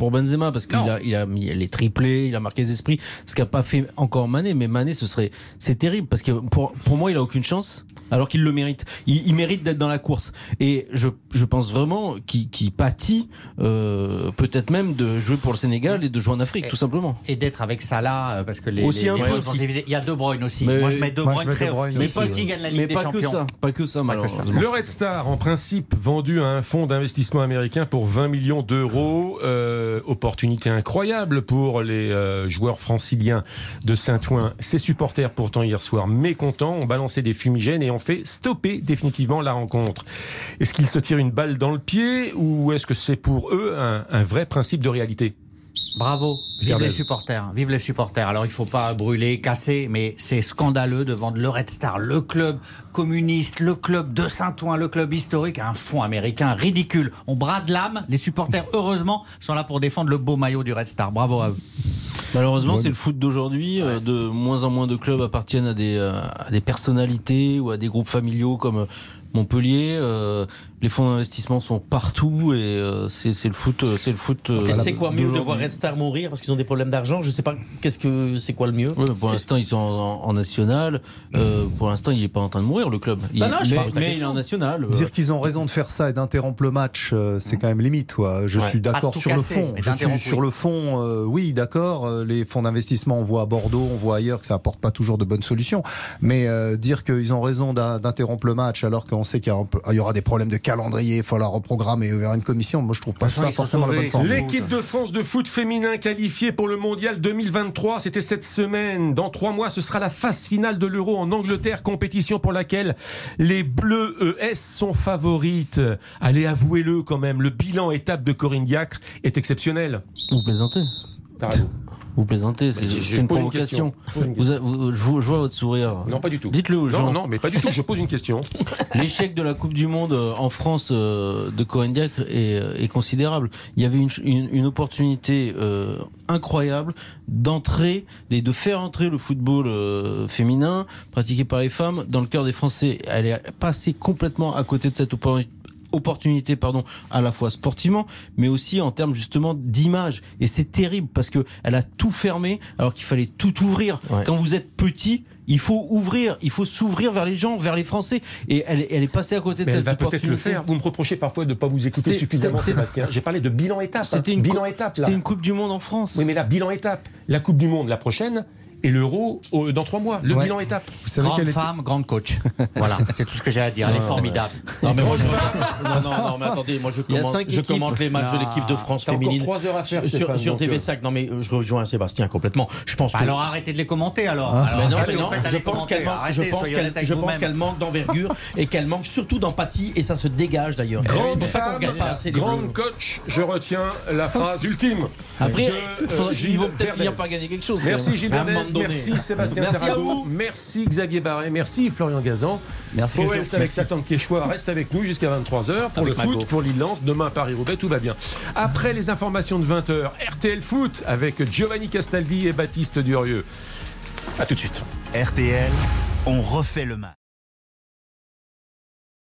Speaker 2: pour Benzema parce qu'il a, il a mis les triplés, il a marqué les esprits, ce qu'a pas fait encore Mané. Mais Mané, ce serait, c'est terrible parce que pour, pour moi, il a aucune chance. Alors qu'il le mérite. Il, il mérite d'être dans la course. Et je, je pense vraiment qu'il pâtit, euh, peut-être même de jouer pour le Sénégal et de jouer en Afrique, tout simplement.
Speaker 7: Et d'être avec Salah, euh, parce que les,
Speaker 2: Aussi
Speaker 7: les,
Speaker 2: aussi.
Speaker 7: divisés. Il y a De Bruyne aussi.
Speaker 2: Mais-
Speaker 7: Moi je mets De
Speaker 4: Moi,
Speaker 7: Bruyne très haut. City
Speaker 4: ouais.
Speaker 7: gagne la Ligue
Speaker 2: Mais
Speaker 7: des
Speaker 2: pas que
Speaker 7: Champions.
Speaker 2: ça, pas que ça, malheureusement.
Speaker 1: Le Red Star, en principe, vendu à un fonds d'investissement américain pour 20 millions d'euros. Euh, opportunité incroyable pour les euh, joueurs franciliens de Saint-Ouen. Ses supporters, pourtant, hier soir, mécontents, ont balancé des fumigènes et ont fait stopper définitivement la rencontre. Est-ce qu'ils se tirent une balle dans le pied ou est-ce que c'est pour eux un, un vrai principe de réalité?
Speaker 7: Bravo, vive les supporters, vive les supporters. Alors il faut pas brûler, casser, mais c'est scandaleux de vendre le Red Star, le club communiste, le club de Saint-Ouen, le club historique, à un fonds américain ridicule. On brade l'âme, les supporters heureusement sont là pour défendre le beau maillot du Red Star. Bravo à eux.
Speaker 2: Malheureusement, c'est le foot d'aujourd'hui. euh, De moins en moins de clubs appartiennent à des, euh, à des personnalités ou à des groupes familiaux comme euh, Montpellier. Euh, les fonds d'investissement sont partout et euh, c'est le foot. euh, C'est le foot. euh,
Speaker 8: Et c'est quoi mieux de voir Red Star mourir parce qu'ils ont des problèmes d'argent? Je sais pas. Qu'est-ce que c'est quoi le mieux
Speaker 2: pour l'instant, ils sont en, en national. Euh, pour l'instant, il n'est pas en train de mourir, le club. Il-
Speaker 8: Bah non, je
Speaker 2: mais mais il est en national. euh,
Speaker 4: Dire qu'ils ont raison de faire ça et d'interrompre le match, euh, c'est quand même limite. Quoi. Je
Speaker 8: Ouais.
Speaker 4: suis d'accord sur le fond. Je suis sur le fond, euh, oui, d'accord. euh, les fonds d'investissement, on voit à Bordeaux, on voit ailleurs que ça apporte pas toujours de bonnes solutions. Mais euh, dire qu'ils ont raison d'in- d'interrompre le match alors qu'on sait qu'il y aura des problèmes de calendrier, il faut la reprogrammer vers une commission, moi je trouve pas ça forcément la bonne.
Speaker 1: L'équipe de France de foot féminin qualifiée pour le mondial 2023, c'était cette semaine. Dans trois mois, ce sera la phase finale de l'Euro en Angleterre, compétition pour laquelle les Bleus ES sont favorites. Allez, avouez-le quand même, le bilan étape de Corinne Diacre est exceptionnel.
Speaker 2: Vous plaisantez. Vous plaisantez, c'est
Speaker 1: je- je
Speaker 2: une provocation.
Speaker 1: Je pose une
Speaker 2: Vous a- vous- je, vous- je vois votre sourire.
Speaker 1: Non, pas du tout.
Speaker 2: Dites-le aux gens.
Speaker 1: Non, non, mais pas du tout. Je pose une question.
Speaker 2: L'échec de la Coupe du Monde euh, en France euh, de Cohen Diacre est, euh, est considérable. Il y avait une, ch- une, une opportunité euh, incroyable d'entrer et de faire entrer le football euh, féminin pratiqué par les femmes dans le cœur des Français. Elle est passée complètement à côté de cette opportunité opportunité, pardon, à la fois sportivement, mais aussi en termes justement d'image. Et c'est terrible parce que elle a tout fermé alors qu'il fallait tout ouvrir.
Speaker 8: Ouais.
Speaker 2: Quand vous êtes petit, il faut ouvrir, il faut s'ouvrir vers les gens, vers les Français. Et elle, elle est passée à côté de
Speaker 1: Mais elle
Speaker 2: cette
Speaker 1: va peut-être le
Speaker 2: opportunité.
Speaker 1: faire. Vous me reprochez parfois de ne pas vous écouter suffisamment, Sébastien. J'ai parlé de bilan étape. hein.
Speaker 2: C'était une,
Speaker 1: bilan
Speaker 2: coupe-
Speaker 1: étape.
Speaker 2: c'était une Coupe du Monde en France.
Speaker 1: Oui, mais là, bilan étape. La Coupe du Monde la prochaine et l'Euro dans trois mois. Le
Speaker 4: Ouais.
Speaker 1: bilan étape.
Speaker 4: Vous savez
Speaker 7: Grande
Speaker 4: était-
Speaker 7: femme, grande coach. voilà, c'est tout ce que j'ai à dire. Elle est formidable.
Speaker 8: Non, mais moi, je... non, non, non, mais attendez, moi je
Speaker 2: Il y a
Speaker 8: commente,
Speaker 2: cinq
Speaker 8: je
Speaker 2: équipes.
Speaker 8: commente les matchs de l'équipe de France féminine
Speaker 1: trois heures à faire,
Speaker 8: sur, sur,
Speaker 1: Stéphane,
Speaker 8: sur
Speaker 1: donc, euh.
Speaker 8: TV5. Non, mais euh, je rejoins Sébastien complètement. Je pense que.
Speaker 7: Alors arrêtez de les commenter alors.
Speaker 4: Ah.
Speaker 7: Alors,
Speaker 8: Mais non,
Speaker 7: qu'est-ce
Speaker 8: mais non, je pense qu'elle manque, d'envergure et qu'elle manque surtout d'empathie et ça se dégage d'ailleurs.
Speaker 1: Grande femme, grande coach, je retiens la phrase ultime.
Speaker 2: Après, il faudrait-
Speaker 1: euh,
Speaker 2: ils
Speaker 1: Gilles
Speaker 2: vont peut-être finir par gagner quelque chose.
Speaker 1: Merci. Gilles Merci Sébastien
Speaker 2: Merci à
Speaker 1: Tarago,
Speaker 2: vous.
Speaker 1: merci Xavier Barret, merci Florian Gazan.
Speaker 3: Merci.
Speaker 1: Powell avec sa tante Quechua reste avec nous jusqu'à 23h pour
Speaker 8: Avec
Speaker 1: le foot,
Speaker 8: Mago.
Speaker 1: pour l'Île-Lance, demain Paris-Roubaix, tout va bien. Après les informations de 20h, RTL Foot avec Giovanni Castaldi et Baptiste Durieux. A tout de suite.
Speaker 5: RTL, on refait le match.